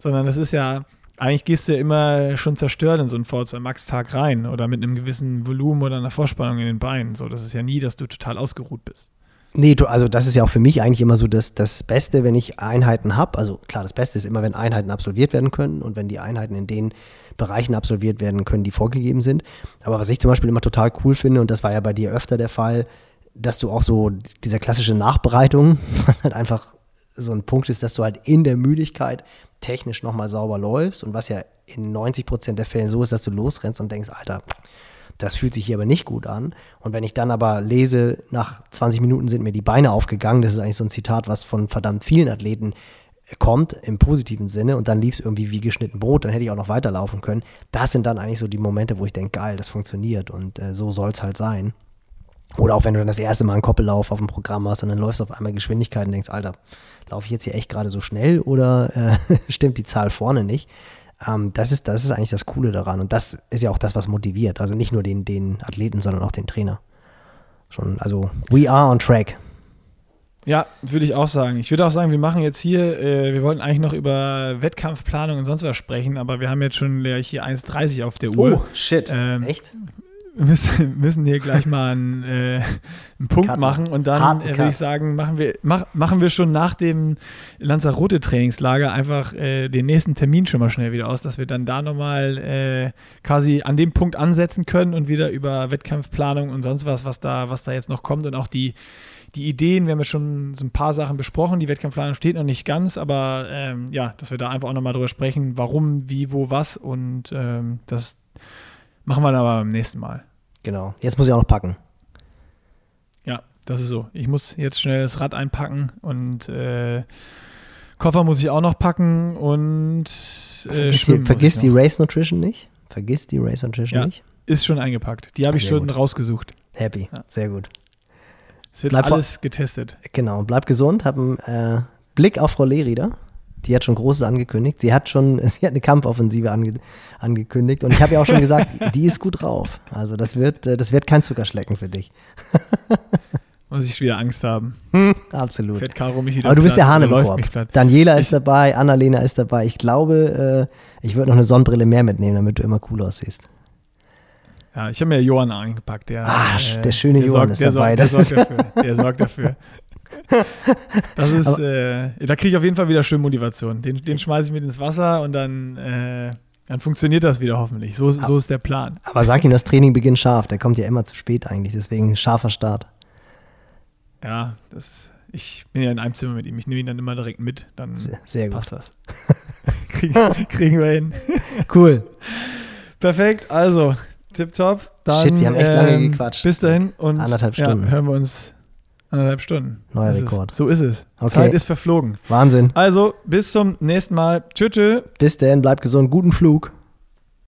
Sondern das ist ja, eigentlich gehst du ja immer schon zerstört in so einen v Max-Tag rein oder mit einem gewissen Volumen oder einer Vorspannung in den Beinen. So, das ist ja nie, dass du total ausgeruht bist. Nee, du, also das ist ja auch für mich eigentlich immer so das, das Beste, wenn ich Einheiten habe. Also klar, das Beste ist immer, wenn Einheiten absolviert werden können und wenn die Einheiten in den Bereichen absolviert werden können, die vorgegeben sind. Aber was ich zum Beispiel immer total cool finde, und das war ja bei dir öfter der Fall, dass du auch so diese klassische Nachbereitung, was halt einfach so ein Punkt ist, dass du halt in der Müdigkeit technisch nochmal sauber läufst und was ja in 90 Prozent der Fällen so ist, dass du losrennst und denkst, Alter, das fühlt sich hier aber nicht gut an. Und wenn ich dann aber lese, nach 20 Minuten sind mir die Beine aufgegangen, das ist eigentlich so ein Zitat, was von verdammt vielen Athleten kommt, im positiven Sinne, und dann lief es irgendwie wie geschnitten Brot, dann hätte ich auch noch weiterlaufen können. Das sind dann eigentlich so die Momente, wo ich denke, geil, das funktioniert und äh, so soll es halt sein. Oder auch wenn du dann das erste Mal einen Koppellauf auf dem Programm hast und dann läufst du auf einmal Geschwindigkeit und denkst, Alter, laufe ich jetzt hier echt gerade so schnell oder äh, stimmt die Zahl vorne nicht? Ähm, das, ist, das ist eigentlich das Coole daran. Und das ist ja auch das, was motiviert. Also nicht nur den, den Athleten, sondern auch den Trainer. Schon, also we are on track. Ja, würde ich auch sagen. Ich würde auch sagen, wir machen jetzt hier, äh, wir wollten eigentlich noch über Wettkampfplanung und sonst was sprechen, aber wir haben jetzt schon hier 1,30 auf der Uhr. Oh, shit. Ähm, Echt? Müssen, müssen hier gleich mal einen, äh, einen Punkt Cut. machen und dann äh, würde ich sagen, machen wir, mach, machen wir schon nach dem Lanzarote Trainingslager einfach äh, den nächsten Termin schon mal schnell wieder aus, dass wir dann da nochmal äh, quasi an dem Punkt ansetzen können und wieder über Wettkampfplanung und sonst was, was da, was da jetzt noch kommt und auch die, die Ideen, wir haben ja schon so ein paar Sachen besprochen, die Wettkampfplanung steht noch nicht ganz, aber ähm, ja, dass wir da einfach auch nochmal drüber sprechen, warum, wie, wo, was und ähm, das Machen wir dann aber beim nächsten Mal. Genau. Jetzt muss ich auch noch packen. Ja, das ist so. Ich muss jetzt schnell das Rad einpacken und äh, Koffer muss ich auch noch packen und äh, vergiss, die, vergiss die, Race Nutrition nicht. Vergiss die Race Nutrition ja, nicht. Ist schon eingepackt. Die habe ich schon gut. rausgesucht. Happy. Ja. Sehr gut. Es wird bleib alles getestet. Genau. Bleib gesund. Hab einen äh, Blick auf Frau Lehrieder. Die hat schon Großes angekündigt. Sie hat schon, sie hat eine Kampfoffensive ange, angekündigt. Und ich habe ja auch schon gesagt, die ist gut drauf. Also das wird, äh, das wird kein Zuckerschlecken für dich. Muss ich wieder Angst haben. Hm, absolut. Fährt Caro mich wieder Aber du bist der Hahn im Korb. Daniela ist dabei, Annalena ist dabei. Ich glaube, äh, ich würde noch eine Sonnenbrille mehr mitnehmen, damit du immer cool aussiehst. Ja, ich habe mir Johann eingepackt. Der, ah, äh, der schöne der Johann sorgt, ist dabei. Der, sorgt, der sorgt dafür. Der sorgt dafür. Das ist, äh, da kriege ich auf jeden Fall wieder schön Motivation. Den, den schmeiße ich mit ins Wasser und dann, äh, dann funktioniert das wieder hoffentlich. So, so ist der Plan. Aber sag ihm, das Training beginnt scharf. Der kommt ja immer zu spät eigentlich, deswegen scharfer Start. Ja, das, ich bin ja in einem Zimmer mit ihm. Ich nehme ihn dann immer direkt mit. Dann sehr, sehr passt das. Krieg, kriegen wir hin. Cool. Perfekt, also tipptopp. Shit, wir haben echt lange ähm, gequatscht. Bis dahin und Anderthalb Stunden. Ja, hören wir uns Anderthalb Stunden. Neuer Rekord. Es. So ist es. Okay. Zeit ist verflogen. Wahnsinn. Also, bis zum nächsten Mal. Tschüss. Bis dann, bleibt gesund. Guten Flug.